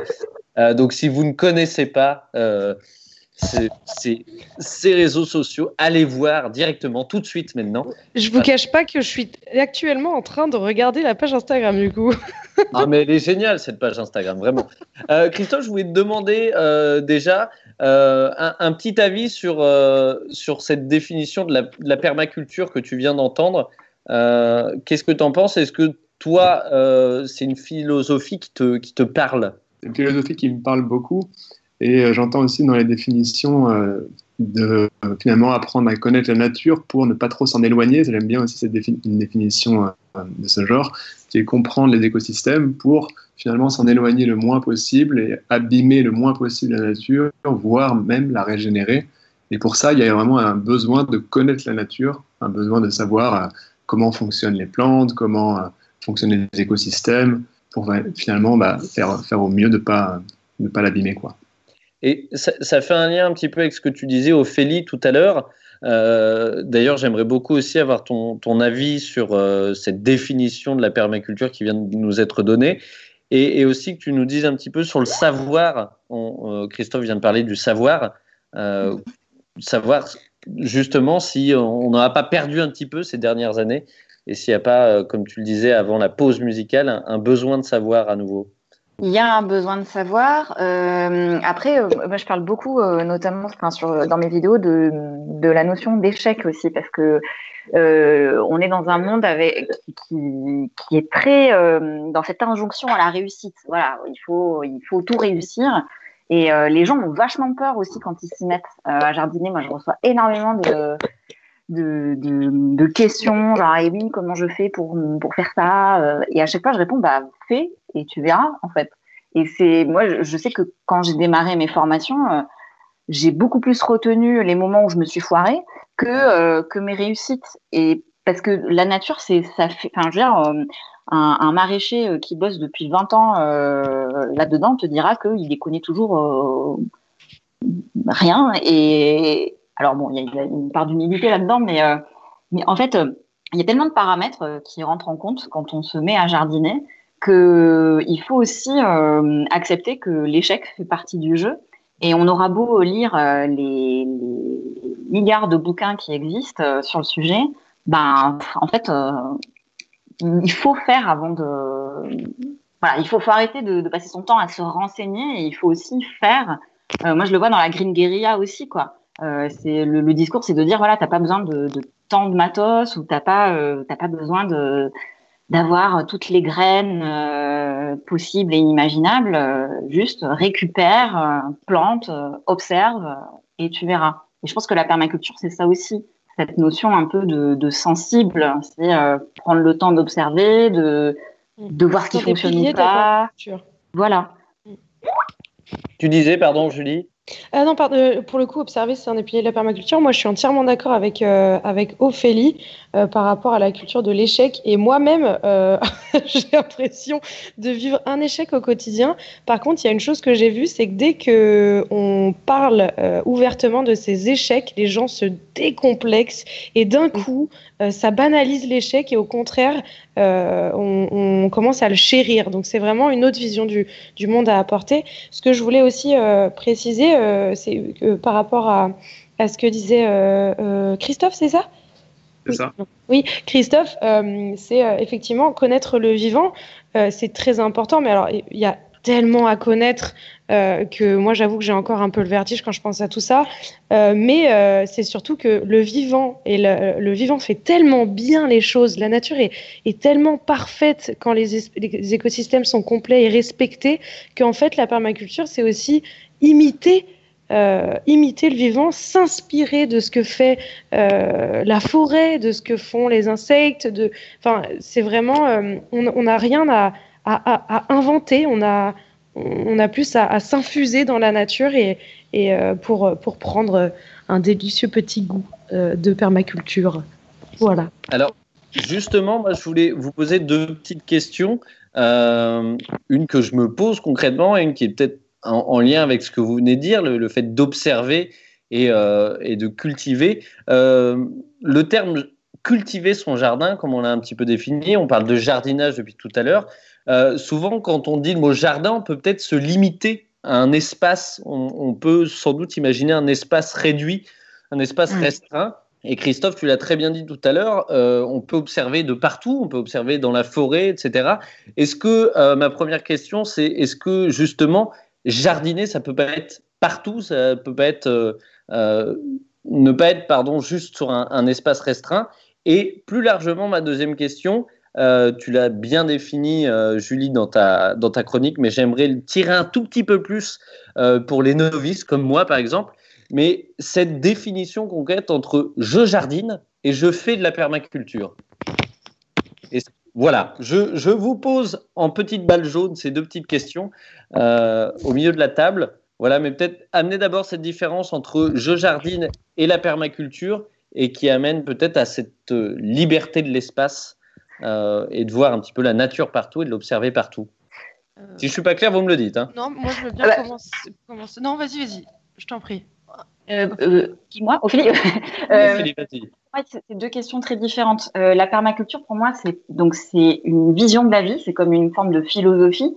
Euh, donc si vous ne connaissez pas euh, ces, réseaux sociaux, allez voir directement tout de suite maintenant. Je vous cache pas que je suis actuellement en train de regarder la page Instagram du coup. ah mais elle est géniale cette page Instagram, vraiment. Christophe, je voulais te demander déjà un, petit avis sur, sur cette définition de la, de la permaculture que tu viens d'entendre. Euh, qu'est-ce que tu en penses? Est-ce que toi, euh, c'est une philosophie qui te, qui te parle? C'est une philosophie qui me parle beaucoup. Et euh, j'entends aussi dans les définitions de finalement apprendre à connaître la nature pour ne pas trop s'en éloigner. J'aime bien aussi cette définition de ce genre, qui est comprendre les écosystèmes pour finalement s'en éloigner le moins possible et abîmer le moins possible la nature, voire même la régénérer. Et pour ça, il y a vraiment un besoin de connaître la nature, un besoin de savoir comment fonctionnent les plantes, comment euh, fonctionnent les écosystèmes, pour finalement bah, faire, au mieux de ne pas, pas l'abîmer. quoi. Et ça, fait un lien un petit peu avec ce que tu disais, Ophélie, tout à l'heure. D'ailleurs, j'aimerais beaucoup aussi avoir ton, avis sur cette définition de la permaculture qui vient de nous être donnée. Et, aussi que tu nous dises un petit peu sur le savoir. Christophe vient de parler du savoir. savoir justement si on n'aura pas perdu un petit peu ces dernières années et s'il n'y a pas, euh, comme tu le disais avant la pause musicale, un, besoin de savoir à nouveau. Il y a un besoin de savoir. Euh, après, euh, moi, je parle beaucoup, notamment dans mes vidéos, de, la notion d'échec aussi, parce que on est dans un monde qui, qui est très dans cette injonction à la réussite. Voilà, il faut, il faut tout réussir. Et les gens ont vachement peur aussi quand ils s'y mettent à jardiner. Moi, je reçois énormément de, de, de, questions, genre, et eh comment je fais pour, pour faire ça euh, Et à chaque fois, je réponds, bah, fais et tu verras, en fait. Et c'est, moi, je, sais que quand j'ai démarré mes formations, euh, j'ai beaucoup plus retenu les moments où je me suis foirée que, euh, que mes réussites. Et parce que la nature, c'est, ça fait, enfin, je veux dire, un, maraîcher qui bosse depuis 20 ans là-dedans te dira qu'il les connaît toujours rien. Et, alors bon, il y, a une part d'humilité là-dedans, mais, euh, en fait, euh, il y a tellement de paramètres euh, qui rentrent en compte quand on se met à jardiner qu'il faut aussi accepter que l'échec fait partie du jeu. Et on aura beau lire les, milliards de bouquins qui existent sur le sujet, ben en fait, il faut faire avant de. Voilà, il faut, arrêter de, de, passer son temps à se renseigner et il faut aussi faire. moi, je le vois dans la Green Guerilla aussi, quoi. Euh, c'est le, le, discours, c'est de dire voilà, t'as pas besoin de, de, tant de matos ou t'as pas, euh, t'as pas besoin de d'avoir toutes les graines euh, possibles et inimaginables. Euh, juste récupère, euh, plante, observe et tu verras. Et je pense que la permaculture, c'est ça aussi, cette notion un peu de, de sensible, c'est prendre le temps d'observer, de de voir ce qui fonctionne ou pas. Voilà. Tu disais, pardon, Julie ah non, euh, pour le coup, observer, c'est un des piliers de la permaculture. Moi, je suis entièrement d'accord avec, euh, avec Ophélie euh, par rapport à la culture de l'échec. Et moi-même, j'ai l'impression de vivre un échec au quotidien. Par contre, il y a une chose que j'ai vue, c'est que dès qu'on parle ouvertement de ces échecs, les gens se décomplexent et d'un coup, ça banalise l'échec et au contraire, on, on, commence à le chérir. Donc, c'est vraiment une autre vision du, du, monde à apporter. Ce que je voulais aussi préciser, euh, c'est par rapport à, ce que disait euh, euh, Christophe, c'est ça? C'est ça. Oui, Christophe, c'est effectivement connaître le vivant, c'est très important. Mais alors, il y a tellement à connaître que moi, j'avoue que j'ai encore un peu le vertige quand je pense à tout ça. mais c'est surtout que le vivant et le, vivant fait tellement bien les choses. La nature est, tellement parfaite quand les, écosystèmes sont complets et respectés qu'en fait, la permaculture, c'est aussi imiter euh, imiter le vivant, s'inspirer de ce que fait euh, la forêt, de ce que font les insectes. Enfin, c'est vraiment, euh, on n'a rien à, à, inventer, on a, on a plus à, s'infuser dans la nature et, et pour, pour prendre un délicieux petit goût de permaculture. Voilà. Alors, justement, moi, je voulais vous poser deux petites questions. une que je me pose concrètement et une qui est peut-être en, lien avec ce que vous venez de dire, le, fait d'observer et, euh, de cultiver. Euh, le terme cultiver son jardin, comme on l'a un petit peu défini, on parle de jardinage depuis tout à l'heure. Euh, souvent, quand on dit le mot jardin, on peut peut-être se limiter à un espace. On, peut sans doute imaginer un espace réduit, un espace restreint. Et Christophe, tu l'as très bien dit tout à l'heure, on peut observer de partout, on peut observer dans la forêt, etc. Est-ce que, ma première question, c'est est-ce que justement, jardiner, ça peut pas être partout, ça peut pas être euh, euh, ne pas être pardon juste sur un, espace restreint? Et plus largement, ma deuxième question, euh, tu l'as bien défini, Julie, dans ta, dans ta chronique, mais j'aimerais le tirer un tout petit peu plus pour les novices, comme moi par exemple. Mais cette définition concrète entre je jardine et je fais de la permaculture. Voilà, je, vous pose en petite balle jaune ces deux petites questions euh, au milieu de la table. Voilà, mais peut-être amener d'abord cette différence entre je jardine et la permaculture et qui amène peut-être à cette euh, liberté de l'espace euh, et de voir un petit peu la nature partout et de l'observer partout. Si je suis pas clair, vous me le dites. Hein. Non, moi je veux bien commencer, commencer, Non, vas-y, vas-y, je t'en prie. Qui, moi Ophélie Ophélie, vas-y. Ouais, c'est deux questions très différentes. Euh, la permaculture, pour moi, c'est donc c'est une vision de la vie, c'est comme une forme de philosophie,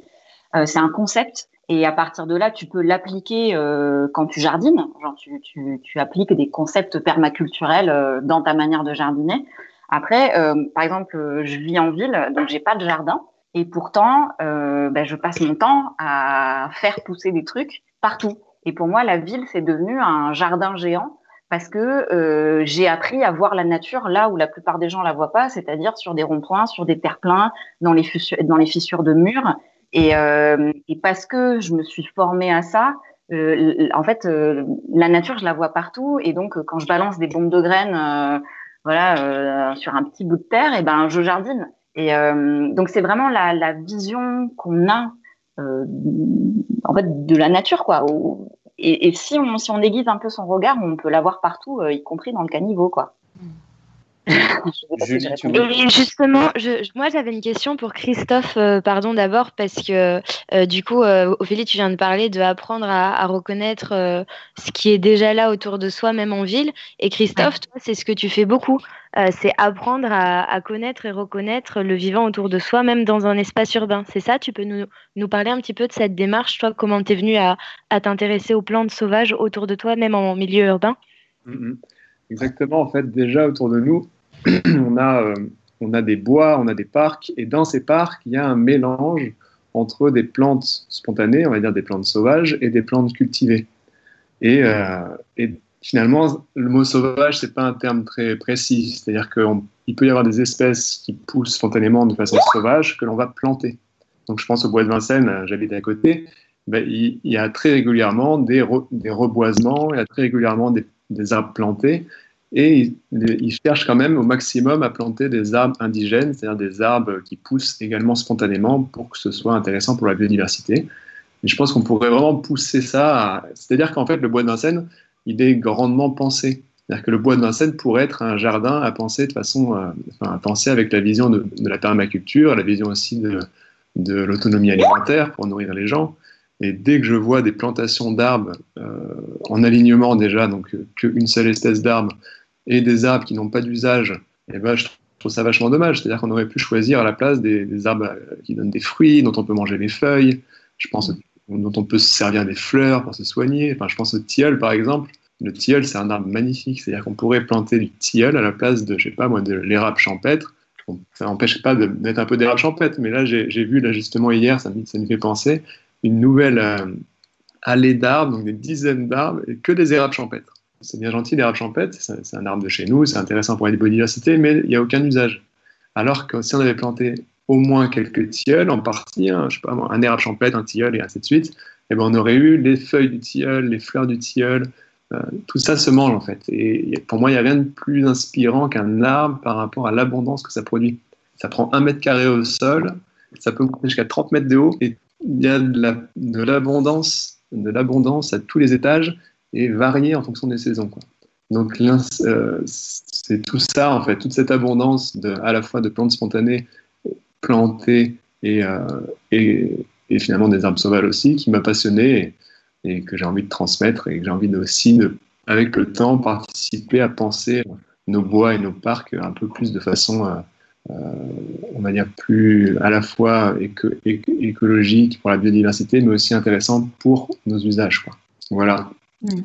euh, c'est un concept, et à partir de là, tu peux l'appliquer euh, quand tu jardines. Genre, tu, tu, tu, appliques des concepts permaculturels euh, dans ta manière de jardiner. Après, euh, par exemple, je vis en ville, donc j'ai pas de jardin, et pourtant, ben, je passe mon temps à faire pousser des trucs partout. Et pour moi, la ville, c'est devenu un jardin géant parce que euh, j'ai appris à voir la nature là où la plupart des gens la voient pas, c'est-à-dire sur des ronds-points, sur des terre-pleins, dans les fissures, dans les fissures de murs. Et, euh, et, parce que je me suis formée à ça, euh, en fait, euh, la nature, je la vois partout. Et donc, quand je balance des bombes de graines, euh, voilà, sur un petit bout de terre, et ben, je jardine. Et donc, c'est vraiment la, la vision qu'on a, en fait, de la nature, quoi. Où, et, si, on, si on aiguise un peu son regard, on peut l'avoir partout, euh, y compris dans le caniveau, quoi. et justement, je, moi j'avais une question pour Christophe, euh, pardon d'abord, parce que euh, du coup, Ophélie, tu viens de parler de apprendre à, à reconnaître ce qui est déjà là autour de soi, même en ville. Et Christophe, toi, c'est ce que tu fais beaucoup. Euh, c'est apprendre à, connaître et reconnaître le vivant autour de soi, même dans un espace urbain. C'est ça Tu peux nous, nous, parler un petit peu de cette démarche, toi, comment tu es venu à, t'intéresser aux plantes sauvages autour de toi, même en milieu urbain? Mm-hmm. Exactement, en fait, déjà autour de nous, on a, euh, on a des bois, on a des parcs, et dans ces parcs, il y a un mélange entre des plantes spontanées, on va dire des plantes sauvages, et des plantes cultivées. Et, euh, finalement, le mot sauvage, c'est pas un terme très précis. C'est-à-dire qu'il peut y avoir des espèces qui poussent spontanément de façon sauvage que l'on va planter. Donc, je pense au bois de Vincennes, euh, j'habite à côté. Ben, il, y a très régulièrement des, des, reboisements, il y a très régulièrement des, des arbres plantés. Et ils, cherchent quand même au maximum à planter des arbres indigènes, c'est-à-dire des arbres qui poussent également spontanément pour que ce soit intéressant pour la biodiversité. Et je pense qu'on pourrait vraiment pousser ça. C'est-à-dire qu'en fait, le bois de Vincennes, il est grandement pensé. C'est-à-dire que le bois de Vincennes pourrait être un jardin à penser de façon, euh, enfin, à penser avec la vision de, la permaculture, la vision aussi de, de l'autonomie alimentaire pour nourrir les gens. Et dès que je vois des plantations d'arbres euh, en alignement déjà, donc euh, qu'une seule espèce d'arbre, et des arbres qui n'ont pas d'usage, eh ben, je trouve ça vachement dommage. C'est-à-dire qu'on aurait pu choisir à la place des, des, arbres qui donnent des fruits, dont on peut manger les feuilles. Je pense dont on peut se servir des fleurs pour se soigner. Enfin, je pense au tilleul, par exemple. Le tilleul, c'est un arbre magnifique. C'est-à-dire qu'on pourrait planter du tilleul à la place de, je sais pas moi, de l'érable champêtre. ça n'empêche pas de mettre un peu d'érable champêtre, mais là, j'ai vu, là, justement, hier, ça, ça me fait penser, une nouvelle euh, allée d'arbres, donc des dizaines d'arbres, et que des érables champêtres. C'est bien gentil, l'érable champêtre, c'est un arbre de chez nous, c'est intéressant pour la biodiversité, mais il n'y a aucun usage. Alors que si on avait planté au moins quelques tilleuls en partie, hein, je sais pas, un érable champêtre, un tilleul et ainsi de suite, eh ben on aurait eu les feuilles du tilleul, les fleurs du tilleul, euh, tout ça se mange en fait. Et pour moi, il n'y a rien de plus inspirant qu'un arbre par rapport à l'abondance que ça produit. Ça prend un mètre carré au sol, ça peut monter jusqu'à 30 mètres de haut, et il y a de l'abondance, de l'abondance à tous les étages et variée en fonction des saisons. Quoi. Donc euh, c'est tout ça en fait, toute cette abondance de, à la fois de plantes spontanées planter euh, et, et, finalement des arbres sauvages aussi, qui m'a passionné et, que j'ai envie de transmettre et que j'ai envie aussi, de, avec le temps, participer à penser nos bois et nos parcs un peu plus de façon, euh, on va dire, plus à la fois écologique pour la biodiversité, mais aussi intéressante pour nos usages. Quoi. Voilà. Mmh.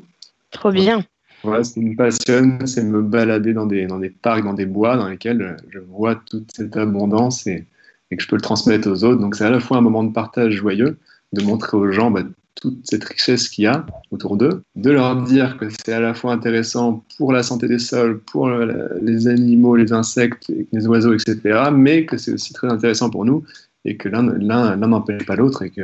Trop bien. Voilà, ce qui me passionne, c'est me balader dans des, dans des parcs, dans des bois dans lesquels je vois toute cette abondance et, et que je peux le transmettre aux autres. Donc c'est à la fois un moment de partage joyeux, de montrer aux gens bah, toute cette richesse qu'il y a autour d'eux, de leur dire que c'est à la fois intéressant pour la santé des sols, pour les animaux, les insectes, les oiseaux, etc., mais que c'est aussi très intéressant pour nous et que l'un n'empêche pas l'autre et que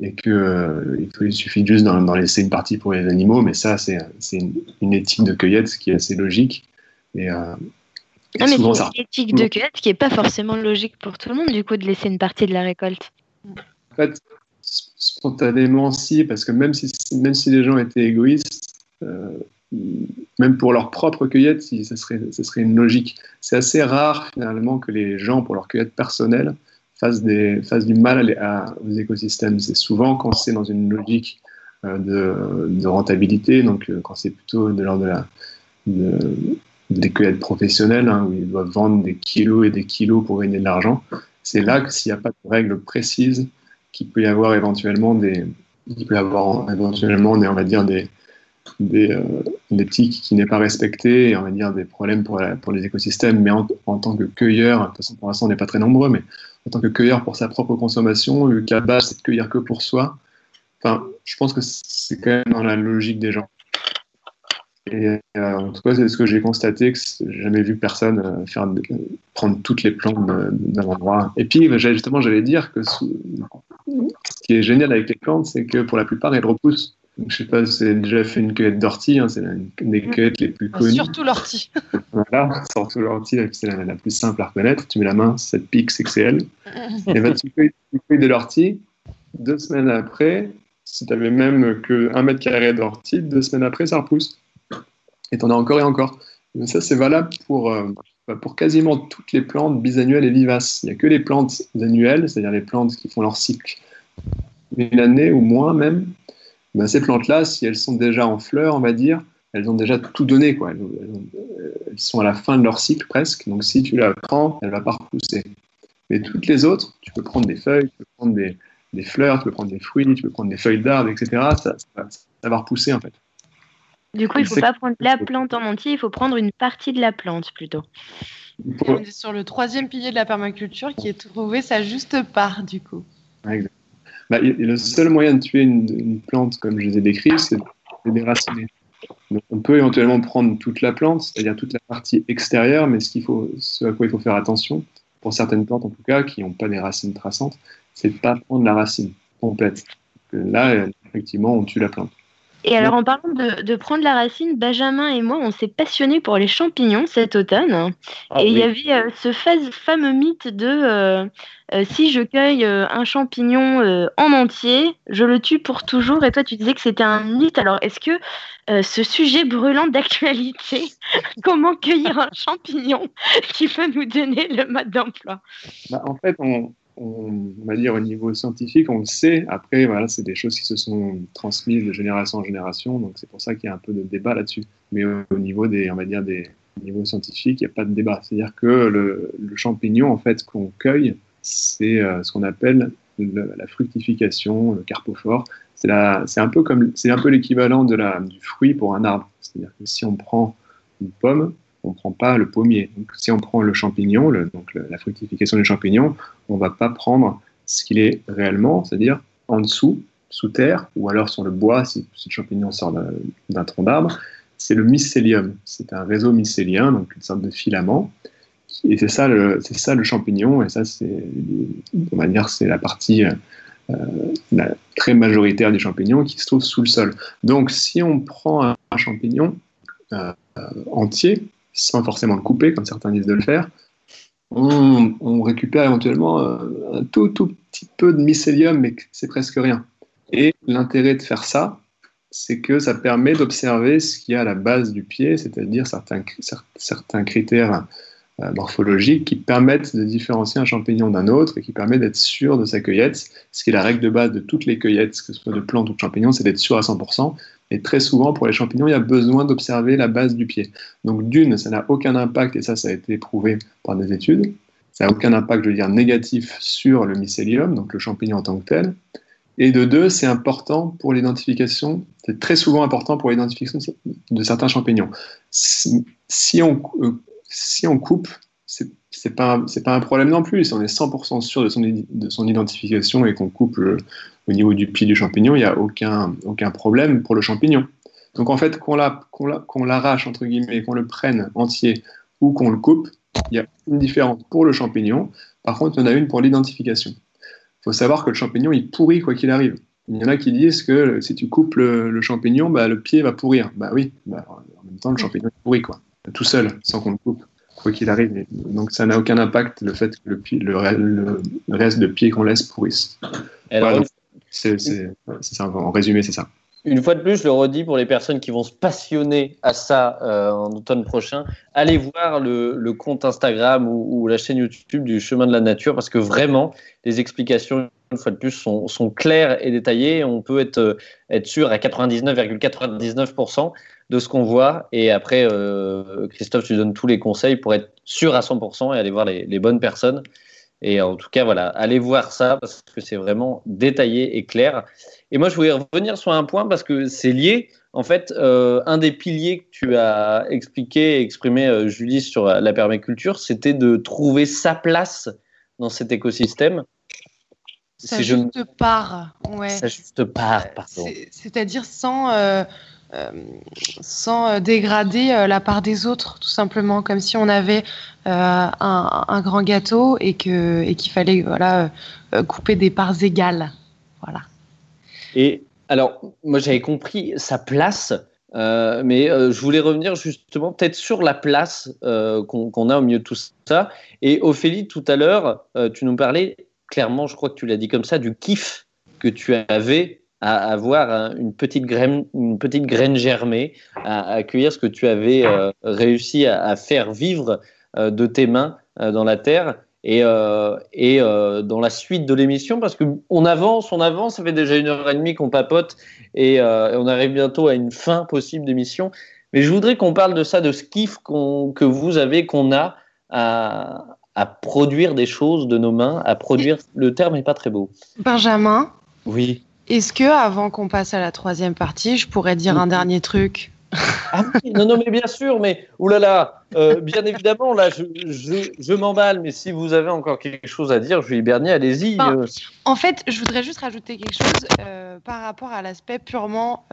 et que euh, il, suffit juste d'en laisser une partie pour les animaux, mais ça c'est une, une, éthique de cueillette qui est assez logique et, euh, non, mais c'est une éthique de cueillette qui n'est pas forcément logique pour tout le monde, du coup, de laisser une partie de la récolte. En fait, spontanément, si, parce que même si, même si les gens étaient égoïstes, euh, même pour leur propre cueillette, si, ça, serait, ça serait une logique. C'est assez rare, finalement, que les gens, pour leur cueillette personnelle, fassent, des, fassent du mal aux écosystèmes. C'est souvent quand c'est dans une logique de, de, rentabilité, donc quand c'est plutôt de l'ordre de la, de, des cueillettes professionnelles, hein, où ils doivent vendre des kilos et des kilos pour gagner de l'argent, c'est là que s'il n'y a pas de règles précises, qu'il peut y avoir éventuellement des, il peut y avoir éventuellement des, on va dire des, des, euh, des tics qui n'est pas respecté, et on va dire des problèmes pour, les écosystèmes, mais en, tant que cueilleur, de toute façon pour l'instant on n'est pas très nombreux, mais en tant que cueilleur pour sa propre consommation, le cas base c'est de cueillir que pour soi, enfin, je pense que c'est quand même dans la logique des gens. Et euh, en tout cas, c'est ce que j'ai constaté, que j'ai jamais vu personne euh, faire prendre toutes les plantes d'un endroit. Et puis, justement, j'allais dire que ce qui est génial avec les plantes, c'est que pour la plupart, elles repoussent. Donc, je sais pas si vous déjà fait une cueillette d'ortie, hein, c'est une des mm. cueillettes les plus connues. Surtout l'ortie. voilà, surtout l'ortie, c'est la, plus simple à reconnaître. Tu mets la main, cette pique, c'est que c'est elle. Et ben, tu cueilles de l'ortie, deux semaines après, si tu avais même que un mètre carré d'ortie, deux semaines après, ça repousse. Et tu en as encore et encore. Ça, c'est valable pour, euh, bah, pour quasiment toutes les plantes bisannuelles et vivaces. Il n'y a que les plantes annuelles, c'est-à-dire les plantes qui font leur cycle une année ou moins même. Bah, ces plantes-là, si elles sont déjà en fleurs, on va dire, elles ont déjà tout donné. Quoi. Elles, sont à la fin de leur cycle presque. Donc si tu la prends, elle ne va pas repousser. Mais toutes les autres, tu peux prendre des feuilles, tu peux prendre des, fleurs, tu peux prendre des fruits, tu peux prendre des feuilles d'arbres, etc. Ça, ça, ça va repousser en fait. Du coup, il ne faut pas prendre la plante en entier, il faut prendre une partie de la plante plutôt. On est sur le troisième pilier de la permaculture qui est trouver sa juste part, du coup. Bah, le seul moyen de tuer une, plante, comme je les ai décrits, c'est de déraciner. Donc, on peut éventuellement prendre toute la plante, c'est-à-dire toute la partie extérieure, mais ce, qu'il faut, ce à quoi il faut faire attention, pour certaines plantes en tout cas, qui n'ont pas des racines traçantes, c'est de ne pas prendre la racine complète. Là, effectivement, on tue la plante. Et alors, en parlant de, prendre la racine, Benjamin et moi, on s'est passionnés pour les champignons cet automne. Ah et il y avait euh, ce fameux mythe de euh, euh, si je cueille un champignon en entier, je le tue pour toujours. Et toi, tu disais que c'était un mythe. Alors, est-ce que ce sujet brûlant d'actualité, comment cueillir un champignon, qui peut nous donner le mode d'emploi? Bah, En fait, on, on, va dire au niveau scientifique, on le sait. Après, voilà, c'est des choses qui se sont transmises de génération en génération, donc c'est pour ça qu'il y a un peu de débat là-dessus. Mais au, niveau des, on va dire des niveaux scientifiques, il n'y a pas de débat. C'est-à-dire que le, champignon, en fait, qu'on cueille, c'est euh, ce qu'on appelle la fructification, le carpophore. C'est un peu comme, c'est un peu l'équivalent de la, du fruit pour un arbre. C'est-à-dire que si on prend une pomme, on ne prend pas le pommier. Donc, si on prend le champignon, donc la fructification du champignon, on ne va pas prendre ce qu'il est réellement, c'est-à-dire en dessous, sous terre, ou alors sur le bois, si, le champignon sort d'un tronc d'arbre, c'est le mycélium. C'est un réseau mycélien, donc une sorte de filament. Et c'est ça, le, ça le champignon, et ça, c'est, de manière, c'est la partie euh, très majoritaire du champignon qui se trouve sous le sol. Donc, si on prend un, champignon euh, entier, sans forcément le couper, comme certains disent de le faire, on, récupère éventuellement euh, un tout, tout petit peu de mycélium, mais c'est presque rien. Et l'intérêt de faire ça, c'est que ça permet d'observer ce qu'il y a à la base du pied, c'est-à-dire certains, certains critères euh, morphologiques qui permettent de différencier un champignon d'un autre et qui permettent d'être sûr de sa cueillette. Ce qui est la règle de base de toutes les cueillettes, que ce soit de plantes ou de champignons, c'est d'être sûr à 100%. Et très souvent, pour les champignons, il y a besoin d'observer la base du pied. Donc, d'une, ça n'a aucun impact, et ça, ça a été prouvé par des études. Ça n'a aucun impact, je veux dire, négatif sur le mycélium, donc le champignon en tant que tel. Et de deux, c'est important pour l'identification, c'est très souvent important pour l'identification de certains champignons. Si, on, euh, si on coupe, c'est c'est pas un problème non plus. Si on est 100% sûr de son, de son identification et qu'on coupe au niveau du pied du champignon, il n'y a aucun, aucun problème pour le champignon. Donc en fait, qu'on l'arrache, entre guillemets, qu'on le prenne entier ou qu'on le coupe, il y a une différence pour le champignon. Par contre, il y en a une pour l'identification. Il faut savoir que le champignon, il pourrit quoi qu'il arrive. Il y en a qui disent que si tu coupes le, champignon, bah, le pied va pourrir. Bah oui, bah, en même temps, le champignon il pourrit, quoi. Tout seul, sans qu'on le coupe, quoi qu'il arrive. Donc ça n'a aucun impact le fait que le, le, reste de pied qu'on laisse pourrisse. C'est ça, en résumé, c'est ça. une fois de plus, je le redis pour les personnes qui vont se passionner à ça euh, en automne prochain, allez voir le, compte Instagram ou, la chaîne YouTube du Chemin de la Nature parce que vraiment, les explications, une fois de plus, sont, claires et détaillées. On peut être, euh, sûr à 99,99% de ce qu'on voit. Et après, euh, Christophe, tu donnes tous les conseils pour être sûr à 100% et aller voir les bonnes personnes. Et en tout cas, voilà, allez voir ça parce que c'est vraiment détaillé et clair. Et moi, je voulais revenir sur un point parce que c'est lié. En fait, euh, un des piliers que tu as expliqué, exprimé, euh, Julie, sur la permaculture, c'était de trouver sa place dans cet écosystème. Ça juste part, ouais. Ça juste part, pardon. C'est-à-dire sans, euh, sans dégrader la part des autres, tout simplement, comme si on avait un, grand gâteau et qu'il et fallait voilà, couper des parts égales. Voilà. Et alors, moi j'avais compris sa place, euh, mais euh, je voulais revenir justement peut-être sur la place euh, qu'on a au milieu de tout ça. Et Ophélie, tout à l'heure, tu nous parlais clairement, je crois que tu l'as dit comme ça, du kiff que tu avais à avoir une petite graine, une petite graine germée, à, accueillir ce que tu avais réussi à, faire vivre de tes mains dans la terre et, euh, et euh, dans la suite de l'émission, parce qu'on avance, on avance, ça fait déjà une heure et demie qu'on papote et, euh, on arrive bientôt à une fin possible d'émission. Mais je voudrais qu'on parle de ça, de ce kiff que vous avez, qu'on a à, à, produire des choses de nos mains, à produire. Le terme n'est pas très beau. Benjamin. Oui. Est-ce que avant qu'on passe à la troisième partie, je pourrais dire un dernier truc? Ah non, non, mais bien sûr, mais oulala, euh, bien évidemment, là, je, je, m'emballe, mais si vous avez encore quelque chose à dire, Julie Bernier, allez-y. Euh. En fait, je voudrais juste rajouter quelque chose euh, par rapport à l'aspect purement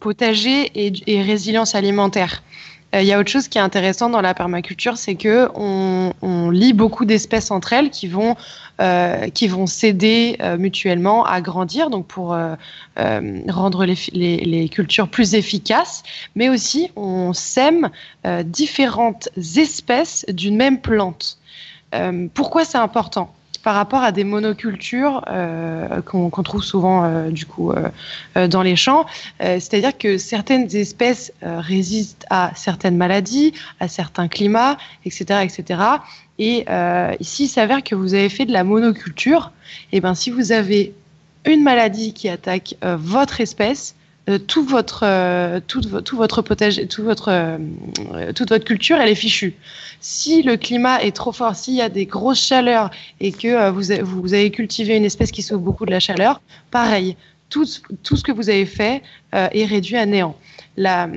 potager et, et, résilience alimentaire. Il y a autre chose qui est intéressant dans la permaculture, c'est que on, on lie beaucoup d'espèces entre elles qui vont euh, qui vont s'aider euh, mutuellement à grandir, donc pour euh, rendre les, les, cultures plus efficaces, mais aussi on sème différentes espèces d'une même plante. pourquoi c'est important? Par rapport à des monocultures euh, qu'on trouve souvent euh, du coup euh, dans les champs. C'est-à-dire que certaines espèces résistent à certaines maladies, à certains climats, etc., etc. Et ici, il s'avère que vous avez fait de la monoculture. Et ben, si vous avez une maladie qui attaque votre espèce, euh, tout votre, euh, tout, votre potager, tout votre, euh, toute votre culture, elle est fichue. Si le climat est trop fort, s'il y a des grosses chaleurs et que vous, vous avez cultivé une espèce qui souffre beaucoup de la chaleur, pareil, tout, tout ce que vous avez fait est réduit à néant. La,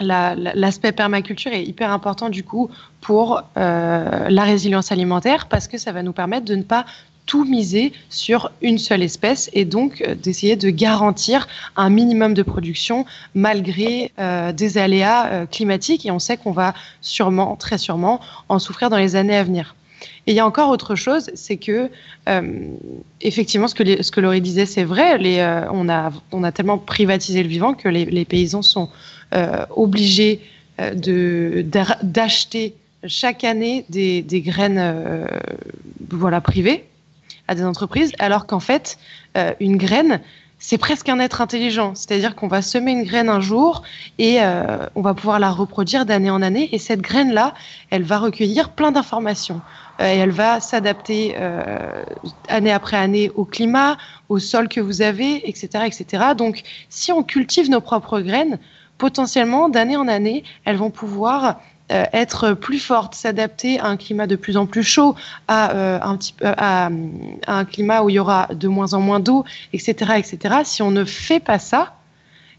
l'aspect permaculture est hyper important du coup pour la résilience alimentaire parce que ça va nous permettre de ne pas tout miser sur une seule espèce et donc euh, d'essayer de garantir un minimum de production malgré euh, des aléas euh, climatiques et on sait qu'on va sûrement, très sûrement, en souffrir dans les années à venir. Et il y a encore autre chose, c'est que effectivement, ce que, que Laurie disait, c'est vrai. Les, on, a, tellement privatisé le vivant que les, les paysans sont obligés d'acheter chaque année des, des graines voilà privées à des entreprises, alors qu'en fait, euh, une graine, c'est presque un être intelligent. C'est-à-dire qu'on va semer une graine un jour et euh, on va pouvoir la reproduire d'année en année. Et cette graine-là, elle va recueillir plein d'informations. Euh, et elle va s'adapter année après année au climat, au sol que vous avez, etc., etc. Donc, si on cultive nos propres graines, potentiellement, d'année en année, elles vont pouvoir euh, être plus forte, s'adapter à un climat de plus en plus chaud, à, euh, un, petit, à, un climat où il y aura de moins en moins d'eau, etc., etc. Si on ne fait pas ça,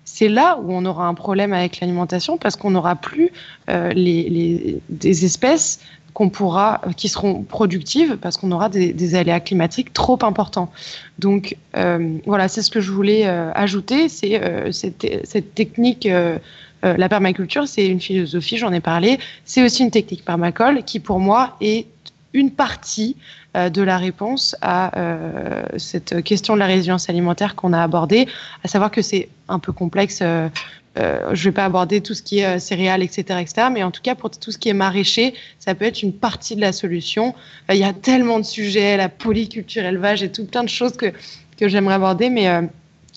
c'est là où on aura un problème avec l'alimentation parce qu'on n'aura plus euh, les, des espèces qu'on pourra, qui seront productives parce qu'on aura des, aléas climatiques trop importants. Donc voilà, c'est ce que je voulais ajouter, c'est cette, technique euh, la permaculture, c'est une philosophie, j'en ai parlé. C'est aussi une technique permacole qui, pour moi, est une partie euh, de la réponse à euh, cette question de la résilience alimentaire qu'on a abordée, à savoir que c'est un peu complexe. je ne vais pas aborder tout ce qui est céréales, etc., etc., mais en tout cas, pour tout ce qui est maraîcher, ça peut être une partie de la solution. Il y a tellement de sujets, la polyculture, élevage et tout plein de choses que, que j'aimerais aborder, mais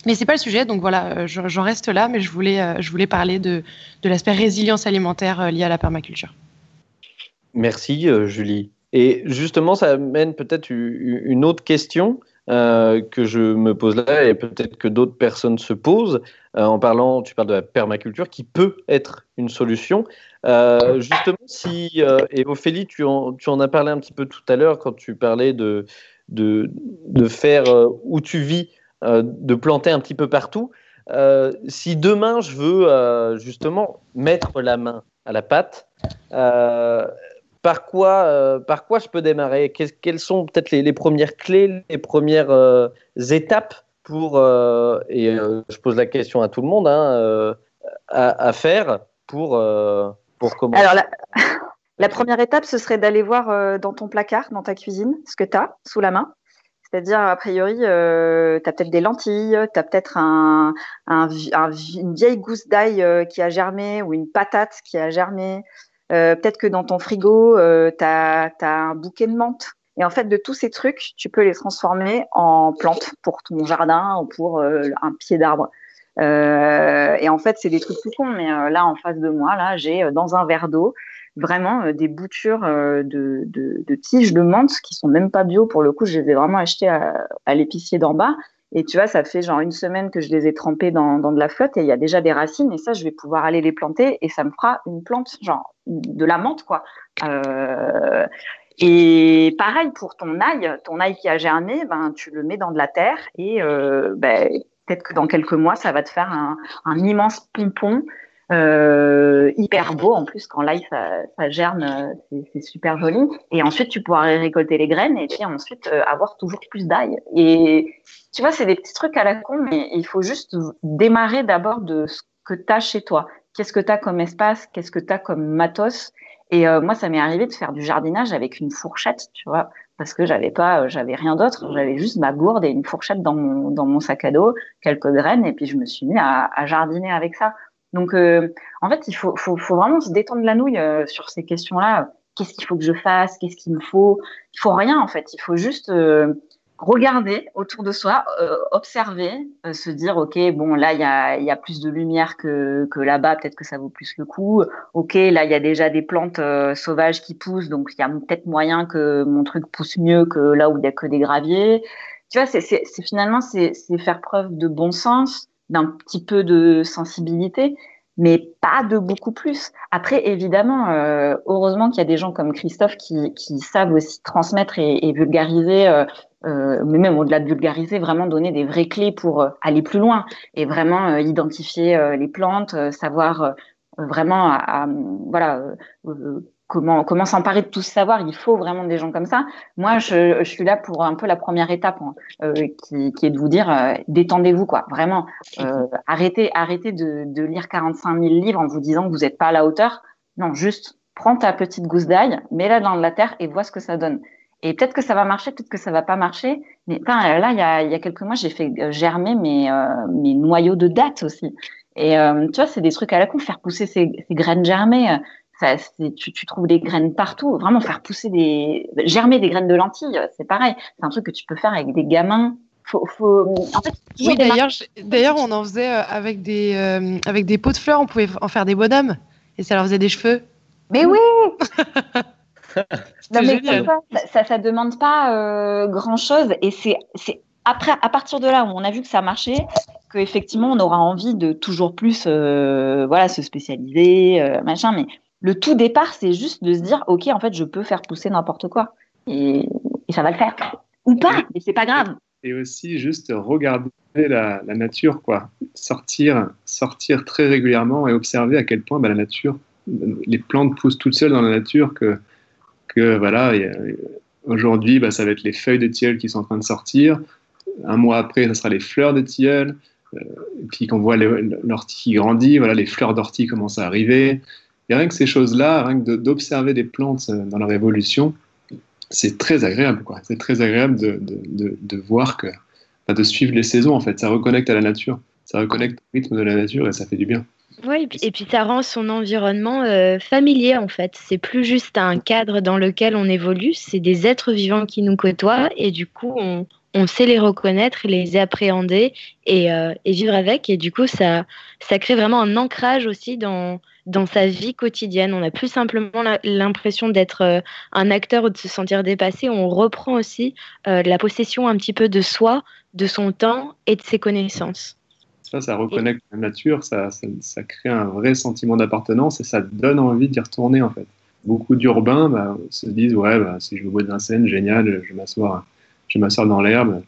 Mais c'est pas le sujet, donc voilà, j'en reste là, mais je voulais, je voulais parler de, de l'aspect résilience alimentaire lié à la permaculture. Merci Julie. Et justement, ça amène peut-être une autre question euh, que je me pose là et peut-être que d'autres personnes se posent euh, en parlant, tu parles de la permaculture qui peut être une solution. Euh, justement, si, et Ophélie, tu en, tu en, as parlé un petit peu tout à l'heure quand tu parlais de, de, de faire où tu vis, de planter un petit peu partout. si demain je veux justement mettre la main à la pâte, par quoi, euh, par quoi je peux démarrer? Quelles sont peut-être les, premières clés, les premières euh, étapes pour, euh, et je pose la question à tout le monde, hein, à, faire pour, pour commencer? Alors, la, première étape, ce serait d'aller voir dans ton placard, dans ta cuisine, ce que tu as sous la main. C'est-à-dire, a priori, tu as peut-être des lentilles, tu as peut-être un, une vieille gousse d'ail qui a germé ou une patate qui a germé. Euh, peut-être que dans ton frigo, euh, tu as, un bouquet de menthe. Et en fait, de tous ces trucs, tu peux les transformer en plantes pour ton jardin ou pour euh, un pied d'arbre. et en fait, c'est des trucs tout cons. Mais là, en face de moi, là, j'ai dans un verre d'eau vraiment des boutures de, de, tiges de menthe qui sont même pas bio. Pour le coup, je les ai vraiment achetées à, à l'épicier d'en bas. Et tu vois, ça fait genre une semaine que je les ai trempées dans, dans de la flotte et il y a déjà des racines. Et ça, je vais pouvoir aller les planter et ça me fera une plante, genre de la menthe, quoi. Euh, et pareil pour ton ail, ton ail qui a germé, ben tu le mets dans de la terre et euh, ben, peut-être que dans quelques mois, ça va te faire un, un immense pompon euh, hyper beau en plus quand l'ail ça, ça, germe c'est super joli. Et ensuite tu pourras récolter les graines et puis ensuite euh, avoir toujours plus d'ail. Et tu vois c'est des petits trucs à la con mais il faut juste démarrer d'abord de ce que tu as chez toi. Qu'est-ce que tu as comme espace? Qu'est-ce que tu as comme matos? Et euh, moi ça m'est arrivé de faire du jardinage avec une fourchette tu vois parce que j'avais pas j'avais rien d'autre. J'avais juste ma gourde et une fourchette dans mon dans mon sac à dos quelques graines et puis je me suis mis à, à jardiner avec ça donc, euh, en fait, il faut, faut, faut, vraiment se détendre la nouille euh, sur ces questions-là. Qu'est-ce qu'il faut que je fasse? Qu'est-ce qu'il me faut? Il faut rien, en fait. Il faut juste euh, regarder autour de soi, observer, se dire, OK, bon, là, il y a, y a, plus de lumière que, que là-bas. Peut-être que ça vaut plus le coup. OK, là, il y a déjà des plantes sauvages qui poussent. Donc, il y a peut-être moyen que mon truc pousse mieux que là où il y a que des graviers. Tu vois, c'est finalement, c'est faire preuve de bon sens d'un petit peu de sensibilité, mais pas de beaucoup plus. Après, évidemment, euh, heureusement qu'il y a des gens comme Christophe qui, qui savent aussi transmettre et, vulgariser, euh, euh, mais même au-delà de vulgariser, vraiment donner des vraies clés pour euh, aller plus loin et vraiment euh, identifier euh, les plantes, savoir vraiment, à, voilà comment, comment s'emparer de tout ce savoir. Il faut vraiment des gens comme ça. Moi, je, je suis là pour un peu la première étape, hein, euh, qui, qui, est de vous dire euh, détendez-vous, quoi. Vraiment, euh, arrêtez, arrêtez de, de, lire 45 000 livres en vous disant que vous n'êtes pas à la hauteur. Non, juste prends ta petite gousse d'ail, mets-la dans la terre et vois ce que ça donne. Et peut-être que ça va marcher, peut-être que ça va pas marcher. Mais là, il y a, il y a quelques mois, j'ai fait germer mes, euh, mes noyaux de dattes aussi. Et tu vois, c'est des trucs à la con, faire pousser ces, ces graines germées tu, tu, trouves des graines partout. Vraiment faire pousser des, germer des graines de lentilles, c'est pareil. C'est un truc que tu peux faire avec des gamins. Faut, faut... En fait, oui, d'ailleurs, d'ailleurs, on en faisait euh, avec des, euh, avec des pots de fleurs. On pouvait en faire des bonhommes et ça leur faisait des cheveux. Mais oui. non, mais ça, ça, demande pas euh, grand chose et c'est, c'est après, à partir de là où on a vu que ça marchait, qu'effectivement on aura envie de toujours plus, voilà, se spécialiser, machin. Mais le tout départ, c'est juste de se dire, OK, en fait, je peux faire pousser n'importe quoi. Et, ça va le faire. Ou pas, mais c'est pas grave. Et aussi, juste regarder la, nature, quoi. Sortir, sortir très régulièrement et observer à quel point bah, la nature, les plantes poussent toutes seules dans la nature, que, que voilà, aujourd'hui, bah, ça va être les feuilles de tilleul qui sont en train de sortir. Un mois après, ça sera les fleurs de tilleul. Euh, et puis, quand on voit l'ortie qui grandit, voilà, les fleurs d'ortie commencent à arriver. Et rien que ces choses-là, rien que d'observer des plantes euh, dans leur évolution, c'est très agréable. C'est très agréable de, de, de, voir que, de suivre les saisons, en fait. Ça reconnecte à la nature. Ça reconnecte au rythme de la nature et ça fait du bien. Oui, et puis, ça rend son environnement euh, familier en fait. C'est plus juste un cadre dans lequel on évolue, c'est des êtres vivants qui nous côtoient et du coup on, on sait les reconnaître, les appréhender et, euh, et, vivre avec. Et du coup, ça, ça crée vraiment un ancrage aussi dans, dans sa vie quotidienne. On n'a plus simplement l'impression d'être euh, un acteur ou de se sentir dépassé. On reprend aussi euh, la possession un petit peu de soi, de son temps et de ses connaissances. Ça, ça reconnecte la nature, ça, ça, crée un vrai sentiment d'appartenance et ça donne envie d'y retourner en fait. Beaucoup d'urbains bah, se disent ouais, bah, si je veux boire d'un scène, génial, je vais m'asseoir je m'assois dans l'herbe,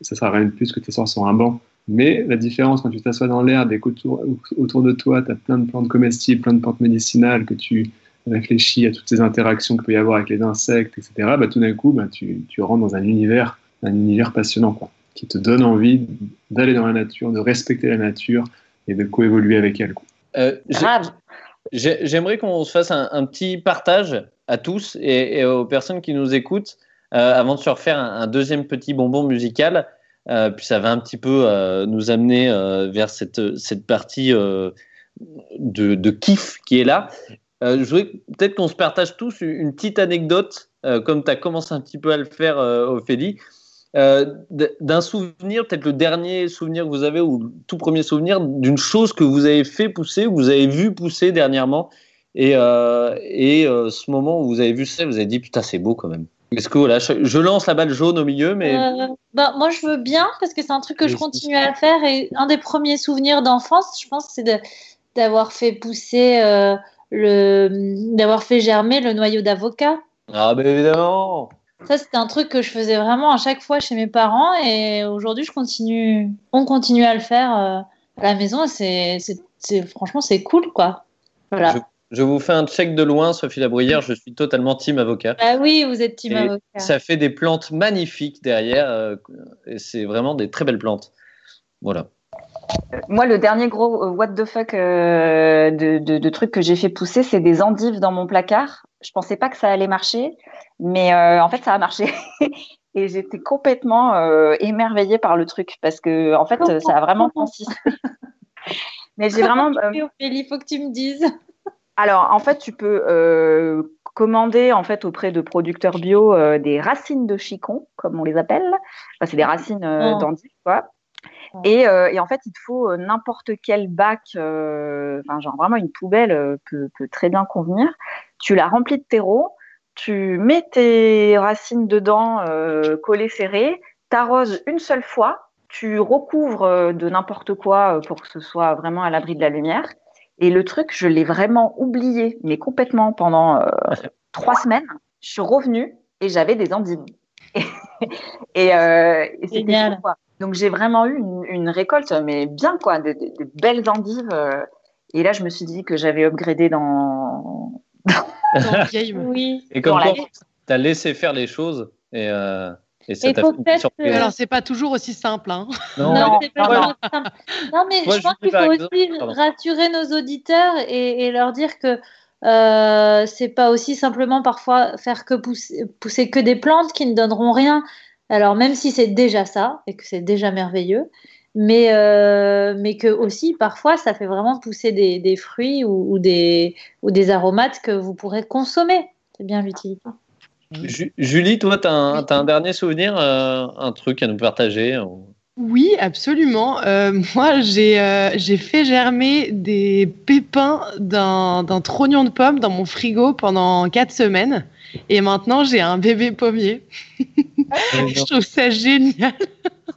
ça sert à rien de plus que tu t'asseoir sur un banc. Mais la différence quand tu t'assois dans l'herbe et qu'autour autour de toi, tu as plein de plantes comestibles, plein de plantes médicinales, que tu réfléchis à toutes ces interactions qu'il peut y avoir avec les insectes, etc., bah, tout d'un coup, bah, tu, tu, rentres dans un univers, un univers passionnant, quoi, qui te donne envie d'aller dans la nature, de respecter la nature et de coévoluer avec elle. Euh, J'aimerais qu'on se fasse un, un, petit partage à tous et, et aux personnes qui nous écoutent euh, avant de se refaire un, deuxième petit bonbon musical. Euh, puis ça va un petit peu euh, nous amener vers cette, cette partie de, kiff qui est là. je voudrais peut-être qu'on se partage tous une petite anecdote, comme tu as commencé un petit peu à le faire, Ophélie, d'un souvenir, peut-être le dernier souvenir que vous avez, ou le tout premier souvenir d'une chose que vous avez fait pousser, ou vous avez vu pousser dernièrement, et, et ce moment où vous avez vu ça, vous avez dit putain, c'est beau quand même. Est-ce que voilà, je, lance la balle jaune au milieu, mais. Euh, bah, moi, je veux bien parce que c'est un truc que je continue à faire. Et un des premiers souvenirs d'enfance, je pense, c'est d'avoir fait pousser euh, le. d'avoir fait germer le noyau d'avocat. Ah, ben évidemment Ça, c'était un truc que je faisais vraiment à chaque fois chez mes parents. Et aujourd'hui, je continue. On continue à le faire euh, à la maison. Et c'est, franchement, c'est cool, quoi. Voilà. Je vous fais un check de loin, Sophie Labruyère. Je suis totalement team avocat. Ah oui, vous êtes team avocat. Ça fait des plantes magnifiques derrière. Euh, et c'est vraiment des très belles plantes. Voilà. Moi, le dernier gros euh, what the fuck euh, de, de, trucs que j'ai fait pousser, c'est des endives dans mon placard. Je pensais pas que ça allait marcher, mais en fait, ça a marché. et j'étais complètement émerveillée par le truc parce que, en fait, ça a vraiment consisté. mais j'ai vraiment. il faut que tu me dises. Alors, en fait, tu peux euh, commander en fait auprès de producteurs bio euh, des racines de chicon, comme on les appelle. Enfin, c'est des racines euh, oh. quoi. Oh. Et, en fait, il te faut n'importe quel bac, enfin, genre vraiment une poubelle peut, très bien convenir. Tu la remplis de terreau, tu mets tes racines dedans, collées serrées, t'arroses une seule fois, tu recouvres de n'importe quoi pour que ce soit vraiment à l'abri de la lumière. Et le truc, je l'ai vraiment oublié, mais complètement pendant euh, trois semaines. Je suis revenue et j'avais des endives. et, euh, et c'était Donc j'ai vraiment eu une, récolte, mais bien quoi, de, belles endives. Euh. et là, je me suis dit que j'avais upgradé dans. dans. Oui. Et comme tu as laissé faire les choses et. Et ça Alors, c'est pas toujours aussi simple. Hein. Non, non, pas simple. non, mais je pense qu'il faut aussi rassurer nos auditeurs et, leur dire que euh, c'est pas aussi simplement parfois faire que pousser, pousser, que des plantes qui ne donneront rien. Alors, même si c'est déjà ça et que c'est déjà merveilleux, mais, euh, mais que aussi parfois ça fait vraiment pousser des, des fruits ou, ou, des, ou des aromates que vous pourrez consommer. C'est bien l'utilité. Julie, toi, tu as, un dernier souvenir, euh, un truc à nous partager Oui, absolument. Euh, moi, euh, j'ai fait germer des pépins d'un trognon de pomme dans mon frigo pendant quatre semaines. Et maintenant, j'ai un bébé pommier. Je trouve ça génial.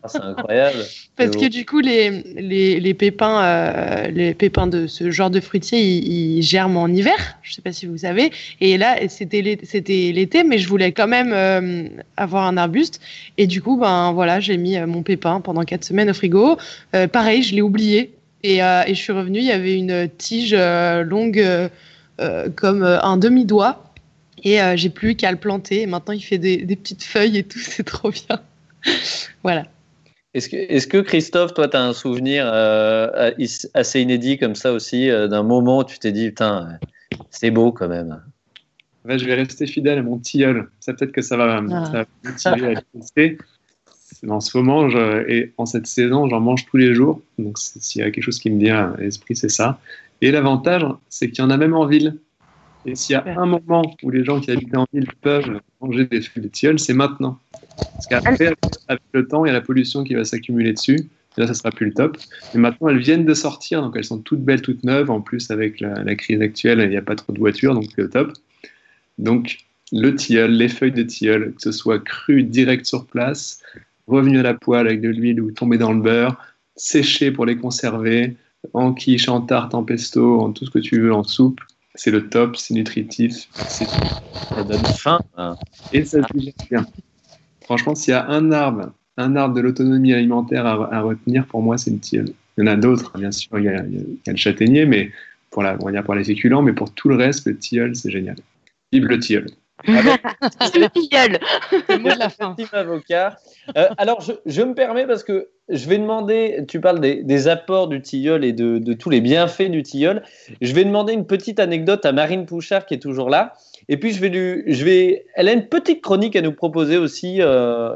Ah, c'est incroyable. Parce que du coup, les, les, les pépins, euh, les pépins de ce genre de fruitier, ils, germent en hiver. Je ne sais pas si vous savez. Et là, c'était l'été, mais je voulais quand même euh, avoir un arbuste. Et du coup, ben voilà, j'ai mis euh, mon pépin pendant quatre semaines au frigo. pareil, je l'ai oublié. Et, et, je suis revenue. Il y avait une tige longue comme un demi-doigt. Et j'ai plus qu'à le planter. Et maintenant, il fait des, des petites feuilles et tout. C'est trop bien. voilà. Est-ce que, est que, Christophe, toi, tu as un souvenir euh, assez inédit comme ça aussi, euh, d'un moment où tu t'es dit, putain, c'est beau quand même Je vais rester fidèle à mon tilleul. Ça, peut-être que ça va, ah. me motiver à tester. En ce moment, et en cette saison, j'en mange tous les jours. Donc, s'il y a quelque chose qui me vient à l'esprit, c'est ça. Et l'avantage, c'est qu'il y en a même en ville. Et s'il y a un moment où les gens qui habitent en ville peuvent manger des feuilles de tilleul, c'est maintenant. Parce qu'après, avec le temps, il y a la pollution qui va s'accumuler dessus. Et là, ça sera plus le top. Mais maintenant, elles viennent de sortir, donc elles sont toutes belles, toutes neuves. En plus, avec la, crise actuelle, il n'y a pas trop de voitures, donc c'est top. Donc, le tilleul, les feuilles de tilleul, que ce soit cru direct sur place, revenu à la poêle avec de l'huile ou tombé dans le beurre, séché pour les conserver, en quiche, en tarte, en pesto, en tout ce que tu veux, en soupe. C'est le top, c'est nutritif, ça donne faim. Hein. Et ça se digère bien. Franchement, s'il y a un arbre, un arbre de l'autonomie alimentaire à, retenir, pour moi, c'est le tilleul. Il y en a d'autres, bien sûr, il y, a, le châtaignier, mais pour la, on va dire pour les féculents, mais pour tout le reste, le tilleul, c'est génial. Vive le tilleul. le tilleul. C'est moi la fin. avocat. Euh, alors, je, je, me permets parce que je vais demander, tu parles des, apports du tilleul et de, tous les bienfaits du tilleul. Je vais demander une petite anecdote à Marine Pouchard qui est toujours là. Et puis, je vais lui, je vais, elle a une petite chronique à nous proposer aussi, euh,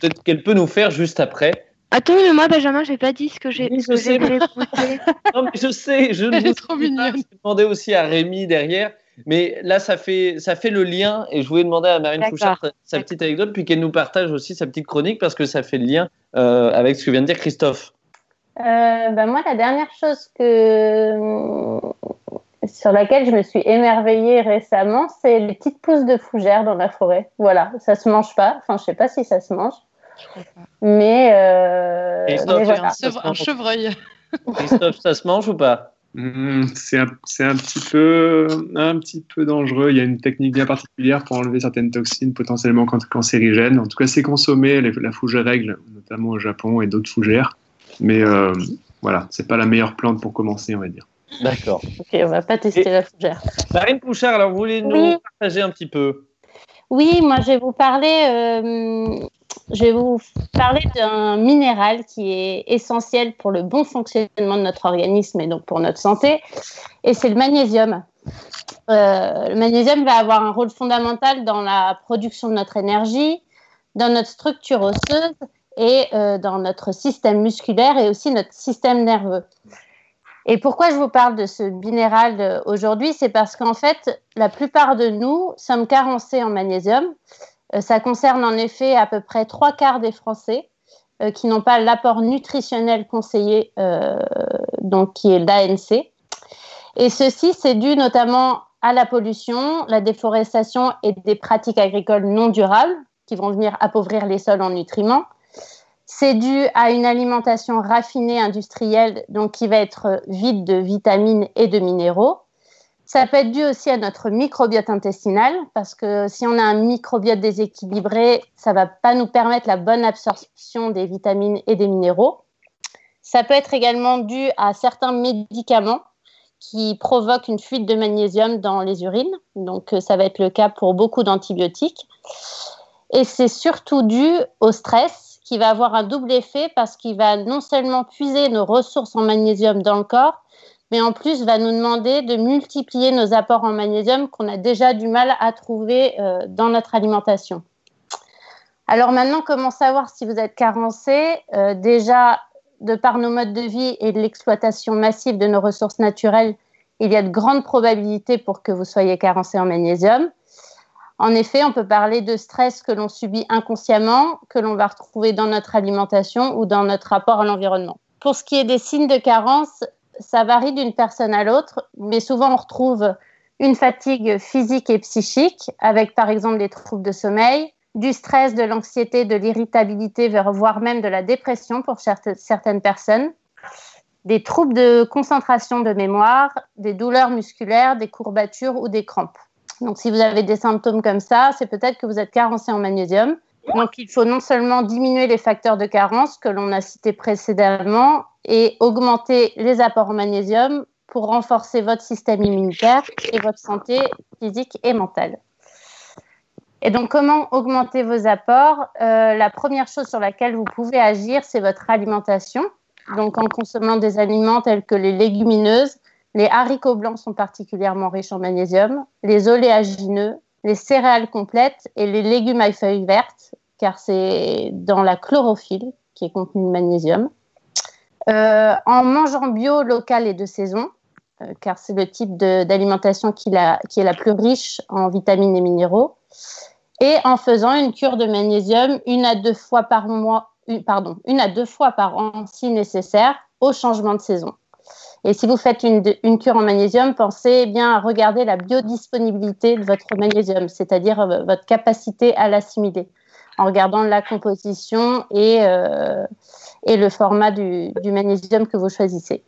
peut-être qu'elle peut nous faire juste après. Attends, mais moi, Benjamin, j'ai pas dit ce que j'ai. je, sais. non, mais je sais, je ne vous trop pas. Je vais demander aussi à Rémi derrière. Mais là, ça fait, ça fait le lien et je voulais demander à Marine Fouchard sa, petite anecdote, puis qu'elle nous partage aussi sa petite chronique parce que ça fait le lien euh, avec ce que vient de dire Christophe. Euh, bah moi, la dernière chose que sur laquelle je me suis émerveillée récemment, c'est les petites pousses de fougères dans la forêt. Voilà, ça se mange pas. Enfin, je sais pas si ça se mange. Mais, euh, un chevreuil. Christophe, ça se mange ou pas? C'est un, un, petit peu, un petit peu dangereux. Il y a une technique bien particulière pour enlever certaines toxines potentiellement cancérigènes. En tout cas, c'est consommé, la fougère règle, notamment au Japon et d'autres fougères. Mais euh, voilà, c'est pas la meilleure plante pour commencer, on va dire. D'accord. Ok, on va pas tester la fougère. Marine Pouchard, alors vous voulez nous partager un petit peu? Oui, moi je vais vous parler euh, je vais vous parler d'un minéral qui est essentiel pour le bon fonctionnement de notre organisme et donc pour notre santé, et c'est le magnésium. Euh, le magnésium va avoir un rôle fondamental dans la production de notre énergie, dans notre structure osseuse et euh, dans notre système musculaire et aussi notre système nerveux. Et pourquoi je vous parle de ce minéral aujourd'hui? C'est parce qu'en fait, la plupart de nous sommes carencés en magnésium. Euh, ça concerne en effet à peu près trois quarts des Français euh, qui n'ont pas l'apport nutritionnel conseillé, euh, donc qui est l'ANC. Et ceci, c'est dû notamment à la pollution, la déforestation et des pratiques agricoles non durables qui vont venir appauvrir les sols en nutriments. C'est dû à une alimentation raffinée industrielle, donc qui va être vide de vitamines et de minéraux. Ça peut être dû aussi à notre microbiote intestinal, parce que si on a un microbiote déséquilibré, ça ne va pas nous permettre la bonne absorption des vitamines et des minéraux. Ça peut être également dû à certains médicaments qui provoquent une fuite de magnésium dans les urines. Donc, euh, ça va être le cas pour beaucoup d'antibiotiques. Et c'est surtout dû au stress qui va avoir un double effet parce qu'il va non seulement puiser nos ressources en magnésium dans le corps, mais en plus va nous demander de multiplier nos apports en magnésium qu'on a déjà du mal à trouver euh, dans notre alimentation. Alors maintenant, comment savoir si vous êtes carencé? Euh, Déjà, de par nos modes de vie et l'exploitation massive de nos ressources naturelles, il y a de grandes probabilités pour que vous soyez carencé en magnésium. En effet, on peut parler de stress que l'on subit inconsciemment, que l'on va retrouver dans notre alimentation ou dans notre rapport à l'environnement. Pour ce qui est des signes de carence, ça varie d'une personne à l'autre, mais souvent on retrouve une fatigue physique et psychique, avec par exemple des troubles de sommeil, du stress, de l'anxiété, de l'irritabilité, voire même de la dépression pour certaines personnes, des troubles de concentration de mémoire, des douleurs musculaires, des courbatures ou des crampes. Donc si vous avez des symptômes comme ça, c'est peut-être que vous êtes carencé en magnésium. Donc il faut non seulement diminuer les facteurs de carence que l'on a cités précédemment et augmenter les apports en magnésium pour renforcer votre système immunitaire et votre santé physique et mentale. Et donc, comment augmenter vos apports? Euh, La première chose sur laquelle vous pouvez agir, c'est votre alimentation. Donc, en consommant des aliments tels que les légumineuses, les haricots blancs sont particulièrement riches en magnésium, les oléagineux, les céréales complètes et les légumes à feuilles vertes, car c'est dans la chlorophylle qui est contenu le magnésium. Euh, en mangeant bio, local et de saison, car c'est le type d'alimentation qui, qui est la plus riche en vitamines et minéraux. Et en faisant une cure de magnésium une à deux fois par mois, pardon, une à deux fois par an si nécessaire au changement de saison. Et si vous faites une, cure en magnésium, pensez bien à regarder la biodisponibilité de votre magnésium, c'est-à-dire euh, votre capacité à l'assimiler, en regardant la composition et, euh, et le format du, du, magnésium que vous choisissez.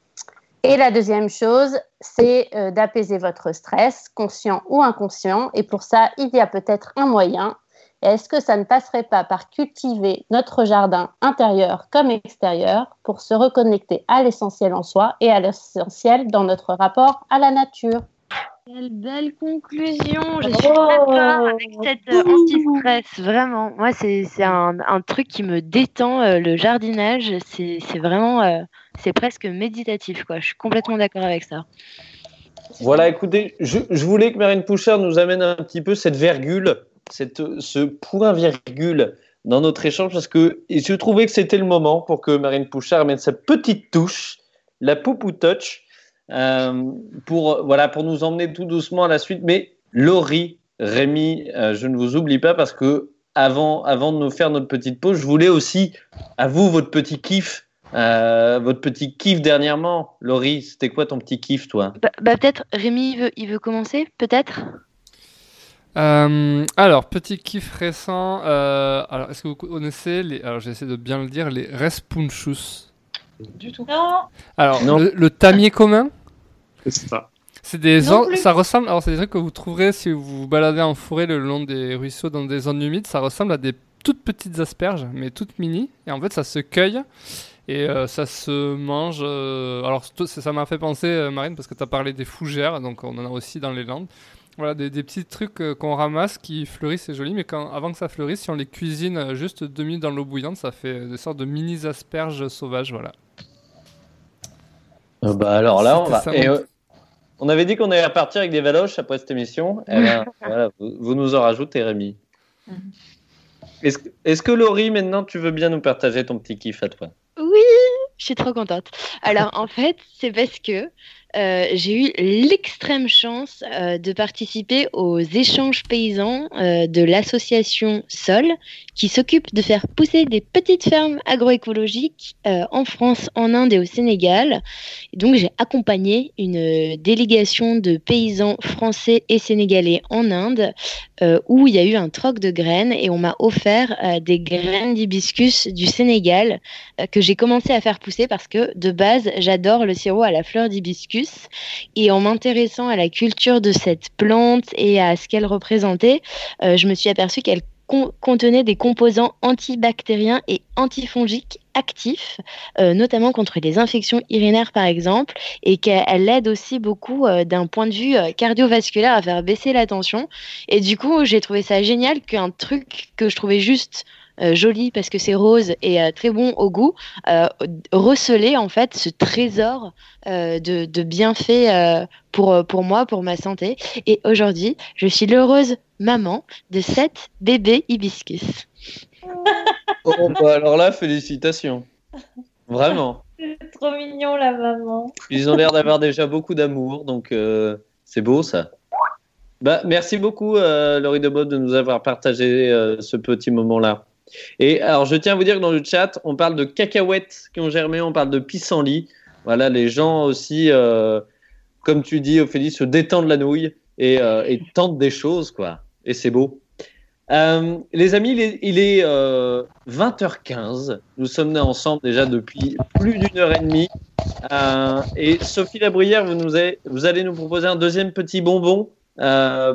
Et la deuxième chose, c'est euh, d'apaiser votre stress, conscient ou inconscient. Et pour ça, il y a peut-être un moyen, est-ce que ça ne passerait pas par cultiver notre jardin intérieur comme extérieur pour se reconnecter à l'essentiel en soi et à l'essentiel dans notre rapport à la nature? Quelle belle conclusion Je suis d'accord avec cette euh, anti-stress, vraiment. Moi, c'est un, un, truc qui me détend, euh, le jardinage. C'est vraiment, euh, c'est presque méditatif, quoi. Je suis complètement d'accord avec ça. Voilà, écoutez, je, je voulais que Marine Pouchard nous amène un petit peu cette virgule cette, ce point-virgule dans notre échange parce que je trouvais que c'était le moment pour que Marine Pouchard mette sa petite touche, la poupou touch, euh, pour, voilà, pour nous emmener tout doucement à la suite. Mais Laurie, Rémi, euh, je ne vous oublie pas parce que avant, avant de nous faire notre petite pause, je voulais aussi à vous votre petit kiff. Euh, votre petit kiff dernièrement, Laurie, c'était quoi ton petit kiff, toi? Bah, bah, Peut-être Rémi, il veut, il veut commencer, peut-être? Euh, alors, petit kiff récent. Euh, alors, est-ce que vous connaissez les. Alors, j'essaie de bien le dire, les respunchus Du tout. Non. Alors, Le, tamier commun? C'est ça. C'est des ça ressemble. Alors, c'est des trucs que vous trouverez si vous vous baladez en forêt le long des ruisseaux dans des zones humides. Ça ressemble à des toutes petites asperges, mais toutes mini. Et en fait, ça se cueille et euh, ça se mange. alors, ça m'a fait penser, Marine, parce que tu as parlé des fougères, donc on en a aussi dans les Landes. Voilà, des, petits trucs euh, qu'on ramasse qui fleurissent, c'est joli, mais quand, avant que ça fleurisse, si on les cuisine euh, juste deux minutes dans l'eau bouillante, ça fait des sortes de mini asperges sauvages, voilà. Euh, bah alors là, on va. on avait dit qu'on allait repartir avec des valoches après cette émission. Eh ben, voilà, vous, nous en rajoutez, Rémi. Est-ce est que Laurie, maintenant, tu veux bien nous partager ton petit kiff à toi? Oui, je suis trop contente. Alors en fait, c'est parce que euh, j'ai eu l'extrême chance euh, de participer aux échanges paysans euh, de l'association Sol, qui s'occupe de faire pousser des petites fermes agroécologiques en France, en Inde et au Sénégal. donc j'ai accompagné une délégation de paysans français et sénégalais en Inde, où il y a eu un troc de graines et on m'a offert des graines d'hibiscus du Sénégal que j'ai commencé à faire pousser parce que de base j'adore le sirop à la fleur d'hibiscus et en m'intéressant à la culture de cette plante et à ce qu'elle représentait, euh, je me suis aperçue qu'elle contenait des composants antibactériens et antifongiques actifs, euh, notamment contre les infections urinaires par exemple, et qu'elle aide aussi beaucoup euh, d'un point de vue cardiovasculaire à faire baisser la tension. Et du coup, j'ai trouvé ça génial qu'un truc que je trouvais juste joli parce que c'est rose et euh, très bon au goût, euh, receler en fait ce trésor de, de, bienfaits pour, pour moi, pour ma santé. Et aujourd'hui, je suis l'heureuse maman de sept bébés hibiscus. oh, bah alors là, félicitations. Vraiment. C'est trop mignon la maman. Ils ont l'air d'avoir déjà beaucoup d'amour, donc c'est beau ça. Bah, merci beaucoup, Laurie Debot, de nous avoir partagé ce petit moment-là. Et alors, je tiens à vous dire que dans le chat, on parle de cacahuètes qui ont germé, on parle de pissenlit. Voilà, les gens aussi, euh, comme tu dis, Ophélie, se détendent la nouille et, euh, tentent des choses, quoi. Et c'est beau. Euh, les amis, il est, 20h15. Nous sommes nés ensemble déjà depuis plus d'une heure et demie. et Sophie Labruyère, vous, nous vous allez nous proposer un deuxième petit bonbon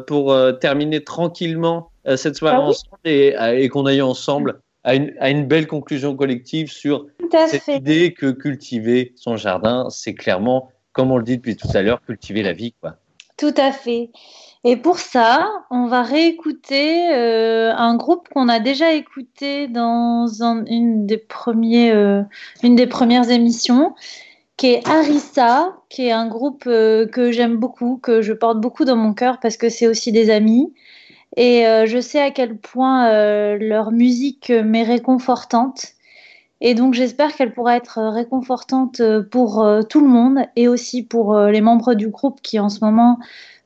pour terminer tranquillement euh, cette soirée ah ensemble euh, et, qu'on aille ensemble à une, à une, belle conclusion collective sur cette idée que cultiver son jardin, c'est clairement, comme on le dit depuis tout à l'heure, cultiver la vie. Quoi. Tout à fait. Et pour ça, on va réécouter euh, un groupe qu'on a déjà écouté dans une, des premiers, une des premières émissions, qui est Arissa, qui est un groupe que j'aime beaucoup, que je porte beaucoup dans mon cœur parce que c'est aussi des amis. Et euh, je sais à quel point euh, leur musique m'est réconfortante. Et donc j'espère qu'elle pourra être réconfortante pour tout le monde et aussi pour les membres du groupe qui en ce moment,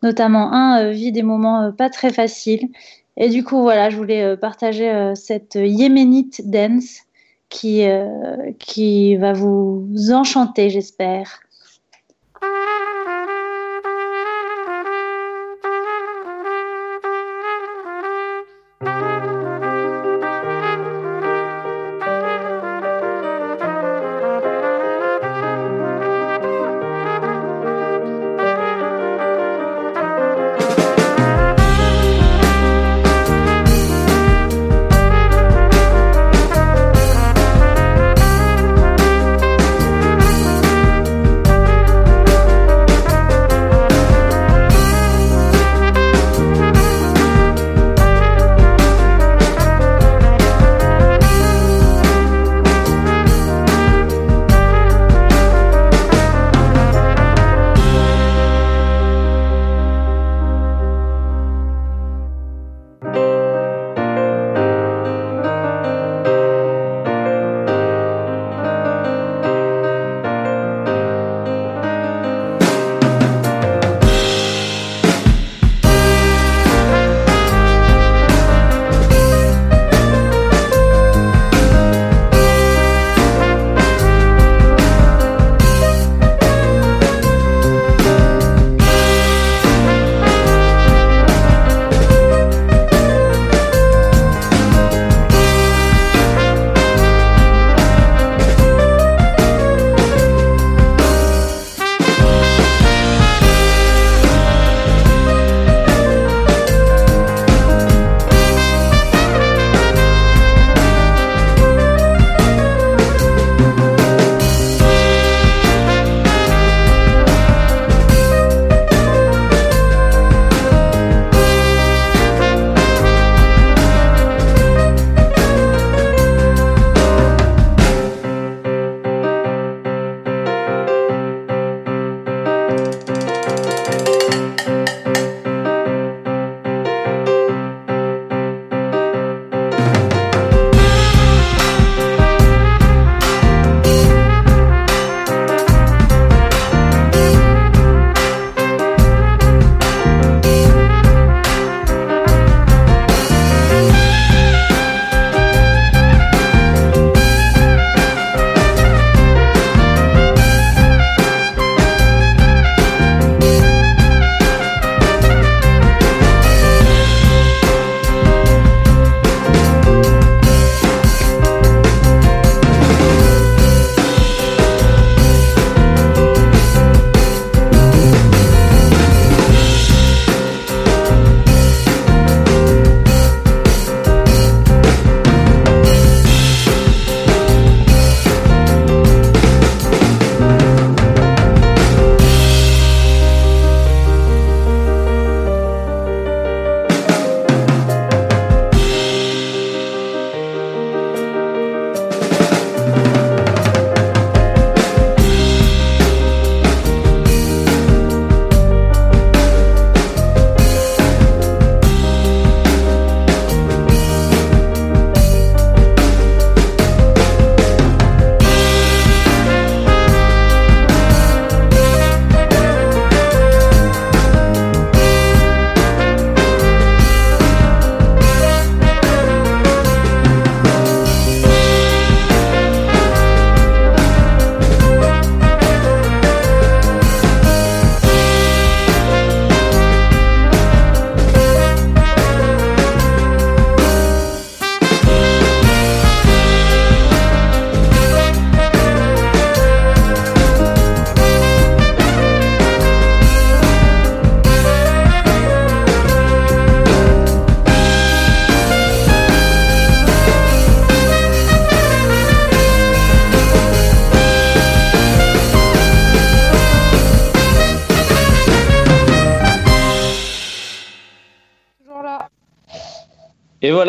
notamment un, vit des moments pas très faciles. Et du coup, voilà, je voulais partager cette yéménite dance qui, qui va vous enchanter, j'espère.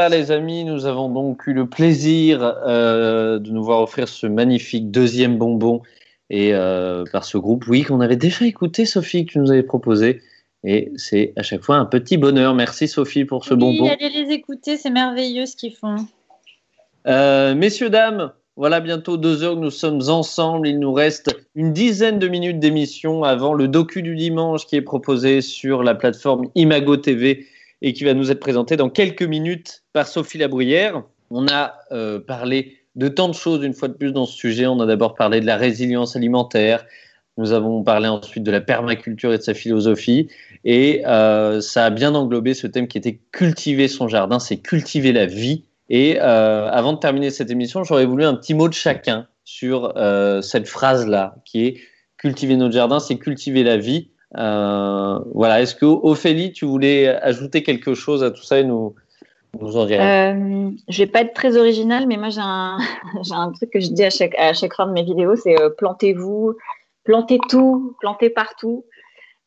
Voilà les amis, nous avons donc eu le plaisir euh, de nous voir offrir ce magnifique deuxième bonbon et euh, par ce groupe, oui, qu'on avait déjà écouté, Sophie, que tu nous avais proposé. Et c'est à chaque fois un petit bonheur. Merci Sophie pour ce oui, bonbon. allez les écouter, c'est merveilleux ce qu'ils font. Euh, messieurs, dames, Voilà bientôt deux heures que nous sommes ensemble. Il nous reste une dizaine de minutes d'émission avant le docu du dimanche qui est proposé sur la plateforme Imago TV et qui va nous être présenté dans quelques minutes par Sophie Labruyère. On a euh, parlé de tant de choses une fois de plus dans ce sujet. On a d'abord parlé de la résilience alimentaire. Nous avons parlé ensuite de la permaculture et de sa philosophie. Et euh, ça a bien englobé ce thème qui était cultiver son jardin, c'est cultiver la vie. Et euh, avant de terminer cette émission, j'aurais voulu un petit mot de chacun sur cette phrase-là, qui est cultiver notre jardin, c'est cultiver la vie. Euh, voilà. Est-ce que Ophélie, tu voulais ajouter quelque chose à tout ça et nous, nous en dire euh, Je vais pas être très originale, mais moi j'ai un, j'ai un truc que je dis à chaque, à chaque fin de mes vidéos, c'est euh, plantez-vous, plantez tout, plantez partout,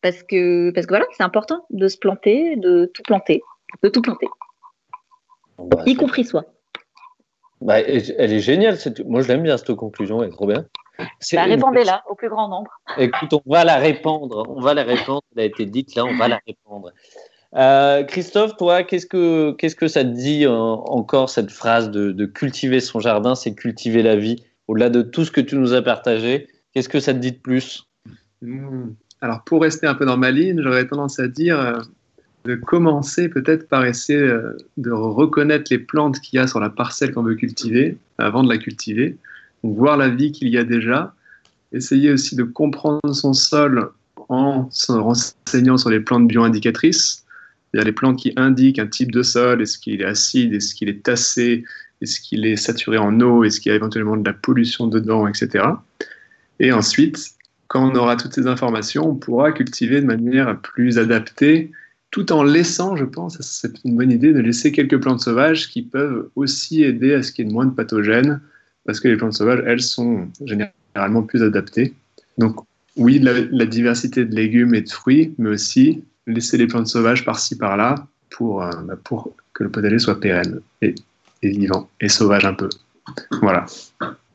parce que parce que voilà, c'est important de se planter, de tout planter, de tout planter, Bah, y compris soi. bah, Elle est géniale. cette- Moi, je l'aime bien cette conclusion. Elle est trop bien. C'est- Bah, répandez-la au plus grand nombre. Écoute, on va la répandre. On va la répandre. Elle a été dite là, on va la répandre. Euh, Christophe, toi, qu'est-ce que qu'est-ce que ça te dit euh, encore cette phrase de, de cultiver son jardin, c'est cultiver la vie. Au-delà de tout ce que tu nous as partagé, qu'est-ce que ça te dit de plus? Hmm. Alors, pour rester un peu dans ma ligne, j'aurais tendance à dire euh, de commencer peut-être par essayer de reconnaître les plantes qu'il y a sur la parcelle qu'on veut cultiver avant de la cultiver, voir la vie qu'il y a déjà, essayer aussi de comprendre son sol en se renseignant sur les plantes bioindicatrices. Il les plantes qui indiquent un type de sol, est-ce qu'il est acide, est-ce qu'il est tassé, est-ce qu'il est saturé en eau, est-ce qu'il y a éventuellement de la pollution dedans, etc. Et ensuite, quand on aura toutes ces informations, on pourra cultiver de manière plus adaptée, tout en laissant, je pense, c'est une bonne idée de laisser quelques plantes sauvages qui peuvent aussi aider à ce qu'il y ait moins de pathogènes, parce que les plantes sauvages, elles, sont généralement plus adaptées. Donc, oui, la, diversité de légumes et de fruits, mais aussi laisser les plantes sauvages par-ci, par-là, pour, euh, bah, que le potager soit pérenne et, vivant, et sauvage un peu. Voilà.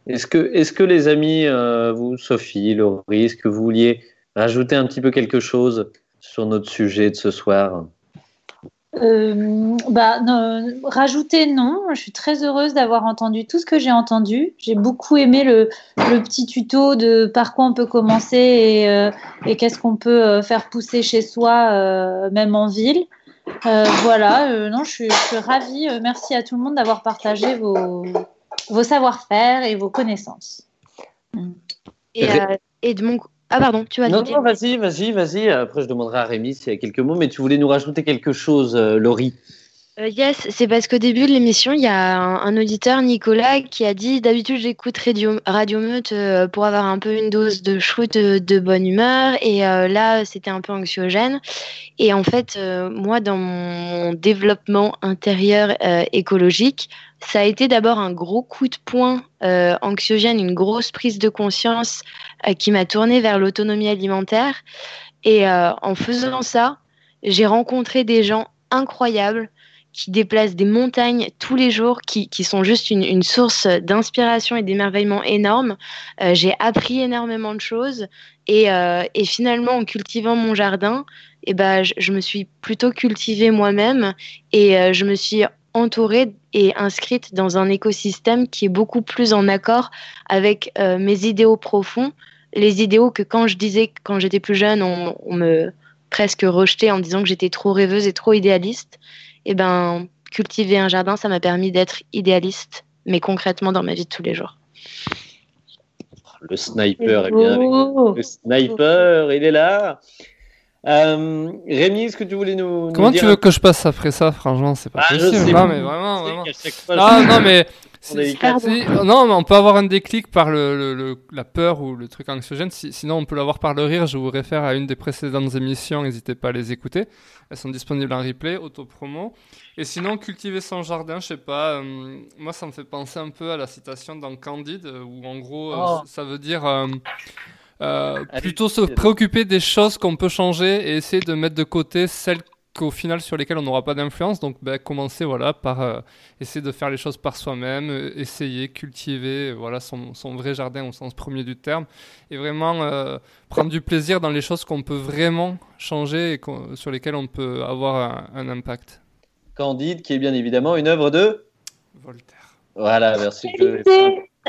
Est-ce que, est que les amis, euh, vous, Sophie, Laurie, est-ce que vous vouliez rajouter un petit peu quelque chose sur notre sujet de ce soir? Euh, bah, non, rajouter, non. Je suis très heureuse d'avoir entendu tout ce que j'ai entendu. J'ai beaucoup aimé le, le petit tuto de par quoi on peut commencer et, euh, et qu'est-ce qu'on peut euh, faire pousser chez soi, euh, même en ville. Euh, voilà, euh, non, je suis, je suis ravie. Euh, Merci à tout le monde d'avoir partagé vos, vos savoir-faire et vos connaissances. Et, euh, et de mon co- ah pardon, tu vas Non, dire. non, vas-y, vas-y, vas-y. Après, je demanderai à Rémi s'il y a quelques mots, mais tu voulais nous rajouter quelque chose, euh, Laurie Euh, yes, c'est parce qu'au début de l'émission, il y a un, auditeur, Nicolas, qui a dit d'habitude j'écoute Radio, Radio Meute euh, pour avoir un peu une dose de chouette de, de bonne humeur et euh, là c'était un peu anxiogène. Et en fait, euh, moi dans mon développement intérieur euh, écologique, ça a été d'abord un gros coup de poing euh, anxiogène, une grosse prise de conscience euh, qui m'a tournée vers l'autonomie alimentaire. Et euh, en faisant ça, j'ai rencontré des gens incroyables qui déplacent des montagnes tous les jours, qui, sont juste une, source d'inspiration et d'émerveillement énorme. Euh, j'ai appris énormément de choses. Et, euh, et finalement, en cultivant mon jardin, eh ben, je, me suis plutôt cultivée moi-même. Et euh, je me suis entourée et inscrite dans un écosystème qui est beaucoup plus en accord avec mes idéaux profonds, les idéaux que quand je disais quand j'étais plus jeune, on, on me presque rejetait en disant que j'étais trop rêveuse et trop idéaliste eh ben, cultiver un jardin, ça m'a permis d'être idéaliste, mais concrètement dans ma vie de tous les jours. Le sniper est bien avec nous. Le sniper, il est là. Euh, Rémi, est-ce que tu voulais nous, nous Comment dire tu veux que je passe après ça Franchement, c'est pas Ah, je possible. sais Non, mais vraiment, Ah, non, mais. Si- si- non, mais on peut avoir un déclic par le, le- le- la peur ou le truc anxiogène. Si- sinon, on peut l'avoir par le rire. Je vous réfère à une des précédentes émissions. N'hésitez pas à les écouter. Elles sont disponibles en replay, auto-promo. Et sinon, cultiver son jardin, je sais pas. euh, moi, ça me fait penser un peu à la citation dans Candide, euh, où en gros, euh, Oh. ça veut dire. euh, euh, plutôt se préoccuper des choses qu'on peut changer et essayer de mettre de côté celles qu'au final sur lesquelles on n'aura pas d'influence. Donc ben, commencer voilà, par euh, essayer de faire les choses par soi-même, euh, essayer, cultiver voilà, son, son vrai jardin au sens premier du terme et vraiment euh, prendre du plaisir dans les choses qu'on peut vraiment changer et sur lesquelles on peut avoir un, un impact. Candide, qui est bien évidemment une œuvre de Voltaire. Voilà, merci.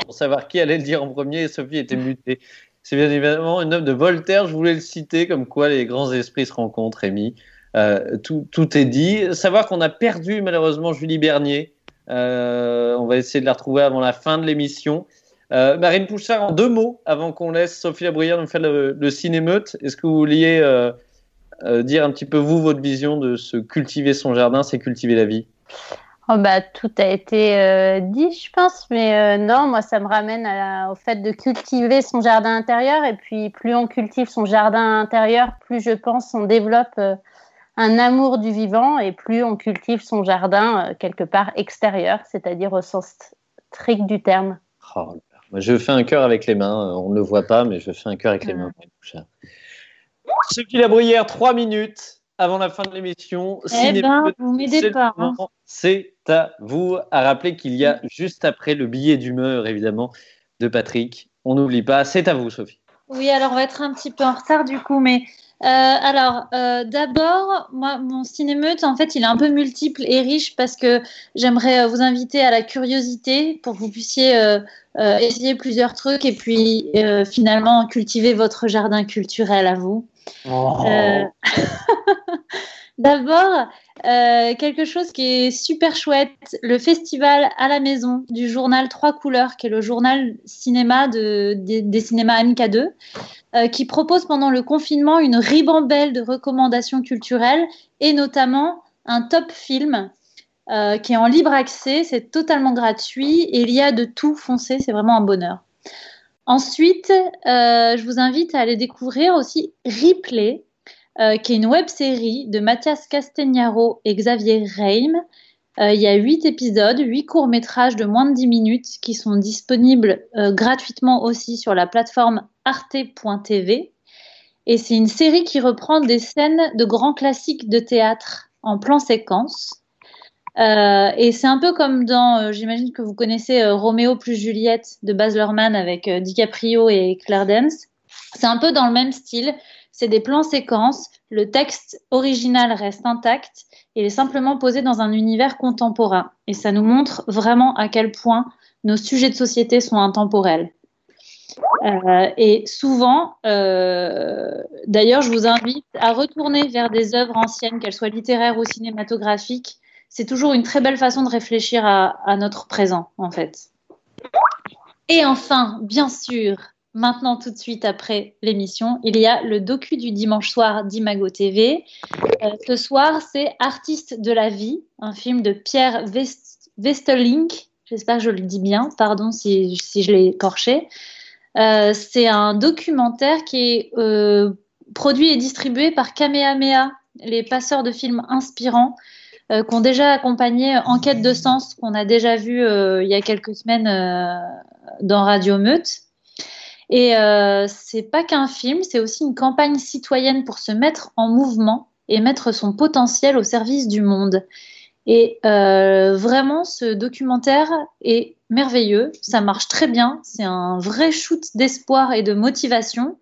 Pour savoir qui allait le dire en premier Sophie était mutée. C'est bien évidemment une œuvre de Voltaire, je voulais le citer, comme quoi les grands esprits se rencontrent, Rémi. Euh, tout, tout, est dit. Savoir qu'on a perdu malheureusement Julie Bernier. Euh, on va essayer de la retrouver avant la fin de l'émission. Euh, Marine Pouchard, en deux mots, avant qu'on laisse Sophie Labruyère nous faire le, cinémeute, est-ce que vous vouliez dire un petit peu, vous, votre vision de se cultiver son jardin, c'est cultiver la vie? Oh bah, Tout a été dit, je pense, mais non, moi, ça me ramène au fait de cultiver son jardin intérieur. Et puis, plus on cultive son jardin intérieur, plus je pense on développe un amour du vivant et plus on cultive son jardin quelque part extérieur, c'est-à-dire au sens strict du terme. Oh, je fais un cœur avec les mains. On ne le voit pas, mais je fais un cœur avec les mains. Sophie Labruyère, trois minutes avant la fin de l'émission. Eh ben, vous m'aidez pas. Hein. C'est à vous à rappeler qu'il y a juste après le billet d'humeur, évidemment, de Patrick. On n'oublie pas. C'est à vous, Sophie. Oui, alors on va être un petit peu en retard du coup, mais euh, alors euh, d'abord, moi, mon cinémeute, en fait, il est un peu multiple et riche parce que j'aimerais euh, vous inviter à la curiosité pour que vous puissiez euh, essayer plusieurs trucs et puis finalement cultiver votre jardin culturel à vous. Oh. D'abord, euh, quelque chose qui est super chouette, le festival à la maison du journal Trois Couleurs, qui est le journal cinéma de, des, cinémas MK2, euh, qui propose pendant le confinement une ribambelle de recommandations culturelles et notamment un top film euh, qui est en libre accès, c'est totalement gratuit et il y a de tout foncé, c'est vraiment un bonheur. Ensuite, euh, je vous invite à aller découvrir aussi Replay, euh, qui est une web série de Mathias Castagnaro et Xavier Reim. Euh, il y a huit épisodes, huit courts métrages de moins de 10 minutes qui sont disponibles euh, gratuitement aussi sur la plateforme arte.tv. Et c'est une série qui reprend des scènes de grands classiques de théâtre en plan séquence. Et c'est un peu comme dans, j'imagine que vous connaissez Roméo plus Juliette de Baz Luhrmann avec DiCaprio et Claire Danes. C'est un peu dans le même style. C'est des plans séquences. Le texte original reste intact. Il est simplement posé dans un univers contemporain. Et ça nous montre vraiment à quel point nos sujets de société sont intemporels. Euh, et souvent, euh, d'ailleurs, je vous invite à retourner vers des œuvres anciennes, qu'elles soient littéraires ou cinématographiques. C'est toujours une très belle façon de réfléchir à, à, notre présent, en fait. Et enfin, bien sûr, maintenant tout de suite après l'émission, il y a le docu du dimanche soir d'Imago TV. Euh, ce soir, c'est Artiste de la vie, un film de Pierre West Westerlink. J'espère que je le dis bien, pardon si, je l'ai écorché. Euh, c'est un documentaire qui est euh, produit et distribué par Kamehameha, les passeurs de films inspirants, euh, qui ont déjà accompagné Enquête de sens, qu'on a déjà vu il y a quelques semaines dans Radio Meute. Et c'est pas qu'un film, c'est aussi une campagne citoyenne pour se mettre en mouvement et mettre son potentiel au service du monde. Et euh, vraiment, ce documentaire est merveilleux, ça marche très bien, c'est un vrai shoot d'espoir et de motivation.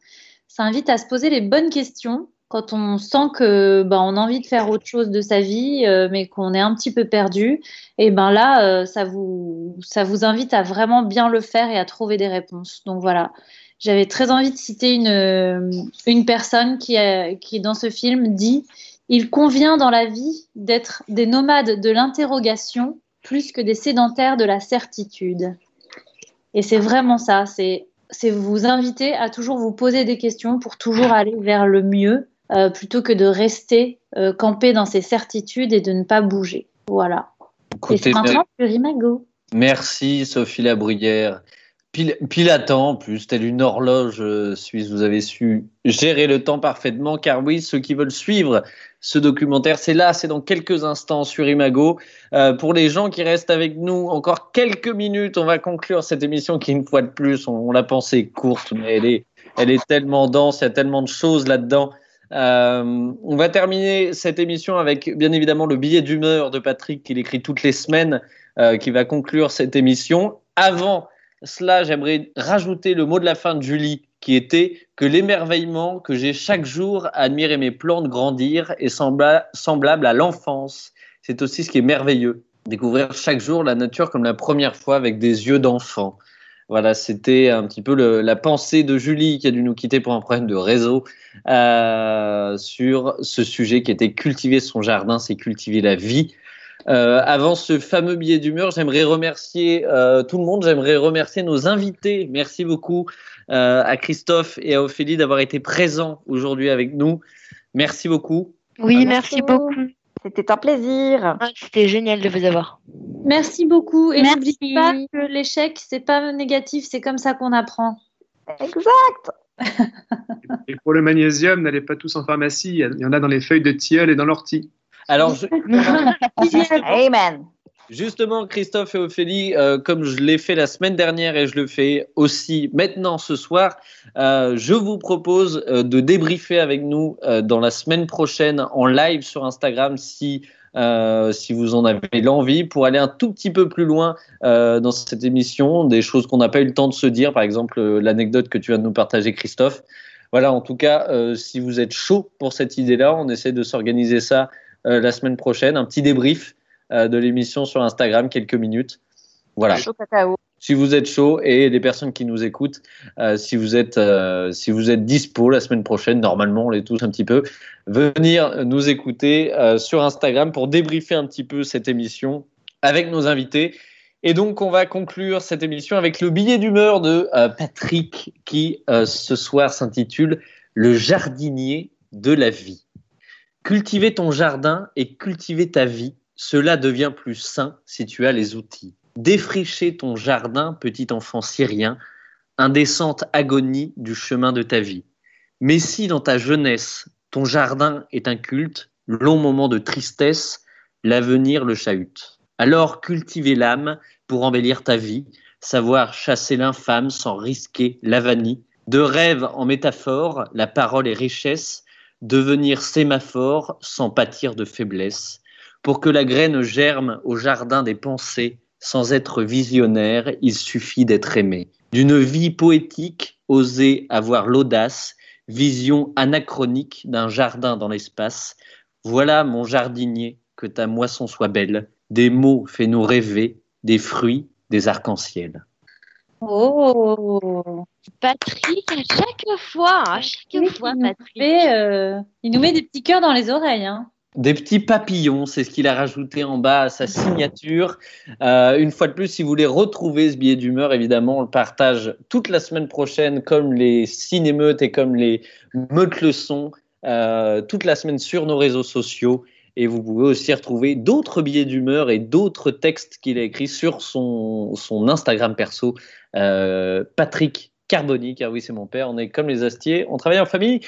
Ça invite à se poser les bonnes questions quand on sent que ben, on a envie de faire autre chose de sa vie, euh, mais qu'on est un petit peu perdu. Et ben là, euh, ça vous ça vous invite à vraiment bien le faire et à trouver des réponses. Donc voilà. J'avais très envie de citer une, une personne qui, qui, dans ce film, dit il convient dans la vie d'être des nomades de l'interrogation plus que des sédentaires de la certitude. Et c'est vraiment ça, c'est vous inviter à toujours vous poser des questions pour toujours aller vers le mieux, euh, plutôt que de rester euh, campé dans ses certitudes et de ne pas bouger. Voilà. Écoutez, et maintenant, le Rimago. Merci Sophie Labruyère. Pile, pile à temps, en plus, telle une horloge euh, suisse, vous avez su gérer le temps parfaitement, car oui, ceux qui veulent suivre ce documentaire, c'est là, c'est dans quelques instants sur Imago. Euh, pour les gens qui restent avec nous, encore quelques minutes, on va conclure cette émission qui, une fois de plus, on, on l'a pensée courte, mais elle est, elle est tellement dense, il y a tellement de choses là-dedans. Euh, on va terminer cette émission avec, bien évidemment, le billet d'humeur de Patrick qu'il écrit toutes les semaines, euh, qui va conclure cette émission. Avant cela, j'aimerais rajouter le mot de la fin de Julie, qui était que l'émerveillement que j'ai chaque jour à admirer mes plantes grandir est sembla semblable à l'enfance. C'est aussi ce qui est merveilleux, découvrir chaque jour la nature comme la première fois avec des yeux d'enfant. Voilà, c'était un petit peu le, la pensée de Julie qui a dû nous quitter pour un problème de réseau euh, sur ce sujet qui était cultiver son jardin, c'est cultiver la vie. Euh, avant ce fameux billet d'humeur, j'aimerais remercier euh, tout le monde, j'aimerais remercier nos invités. Merci beaucoup euh, à Christophe et à Ophélie d'avoir été présents aujourd'hui avec nous. Merci beaucoup. Oui, merci beaucoup. C'était un plaisir. Ah, C'était génial de vous avoir. Merci beaucoup. Et n'oubliez pas que l'échec, c'est pas négatif, c'est comme ça qu'on apprend. Exact. Et pour le magnésium, n'allez pas tous en pharmacie. Il y en a dans les feuilles de tilleul et dans l'ortie. Alors, je- Amen. Justement, Christophe et Ophélie, euh, comme je l'ai fait la semaine dernière et je le fais aussi maintenant ce soir, euh, je vous propose euh, de débriefer avec nous dans la semaine prochaine en live sur Instagram si, si vous en avez l'envie pour aller un tout petit peu plus loin dans cette émission, des choses qu'on n'a pas eu le temps de se dire, par exemple l'anecdote que tu viens de nous partager, Christophe. Voilà, en tout cas, si vous êtes chaud pour cette idée-là, on essaie de s'organiser ça la semaine prochaine, un petit débrief de l'émission sur Instagram, quelques minutes. Voilà. Si vous êtes chaud et les personnes qui nous écoutent, euh, si vous êtes euh, si vous êtes dispo la semaine prochaine, normalement on les tous un petit peu, venir nous écouter euh, sur Instagram pour débriefer un petit peu cette émission avec nos invités. Et donc on va conclure cette émission avec le billet d'humeur de euh, Patrick qui euh, ce soir s'intitule Le jardinier de la vie. Cultiver ton jardin et cultiver ta vie, cela devient plus sain si tu as les outils. Défricher ton jardin, petit enfant syrien, indécente agonie du chemin de ta vie. Mais si dans ta jeunesse, ton jardin est un culte, long moment de tristesse, l'avenir le chahute. Alors cultiver l'âme pour embellir ta vie, savoir chasser l'infâme sans risquer la vanille. De rêve en métaphore, la parole est richesse, devenir sémaphore sans pâtir de faiblesse. Pour que la graine germe au jardin des pensées, sans être visionnaire, il suffit d'être aimé. D'une vie poétique, oser avoir l'audace, vision anachronique d'un jardin dans l'espace. Voilà, mon jardinier, que ta moisson soit belle. Des mots fais-nous rêver, des fruits, des arcs-en-ciel. Oh Patrick, à chaque fois, à chaque Oui, fois, il, nous Patrick. fait, euh, il nous met des petits cœurs dans les oreilles. Hein. Des petits papillons, c'est ce qu'il a rajouté en bas à sa signature. Euh, une fois de plus, si vous voulez retrouver ce billet d'humeur, évidemment, on le partage toute la semaine prochaine, comme les cinémeutes et comme les meutes le son, euh, toute la semaine sur nos réseaux sociaux. Et vous pouvez aussi retrouver d'autres billets d'humeur et d'autres textes qu'il a écrits sur son, son Instagram perso, euh, Patrick Carboni, car oui, c'est mon père, on est comme les Astiers, on travaille en famille.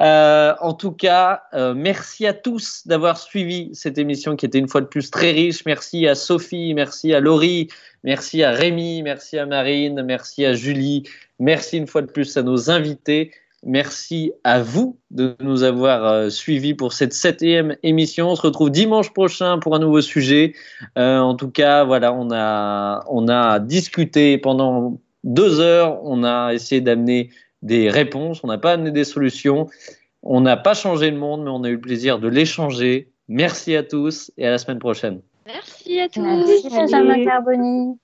Euh, en tout cas, euh, merci à tous d'avoir suivi cette émission qui était une fois de plus très riche. Merci à Sophie, merci à Laurie, merci à Rémi, merci à Marine, merci à Julie, merci une fois de plus à nos invités. Merci à vous de nous avoir euh, suivis pour cette septième émission. On se retrouve dimanche prochain pour un nouveau sujet. En tout cas, voilà, on a, on a discuté pendant deux heures. On a essayé d'amener des réponses. On n'a pas amené des solutions. On n'a pas changé le monde, mais on a eu le plaisir de l'échanger. Merci à tous et à la semaine prochaine. Merci à tous. Merci, Benjamin Carboni.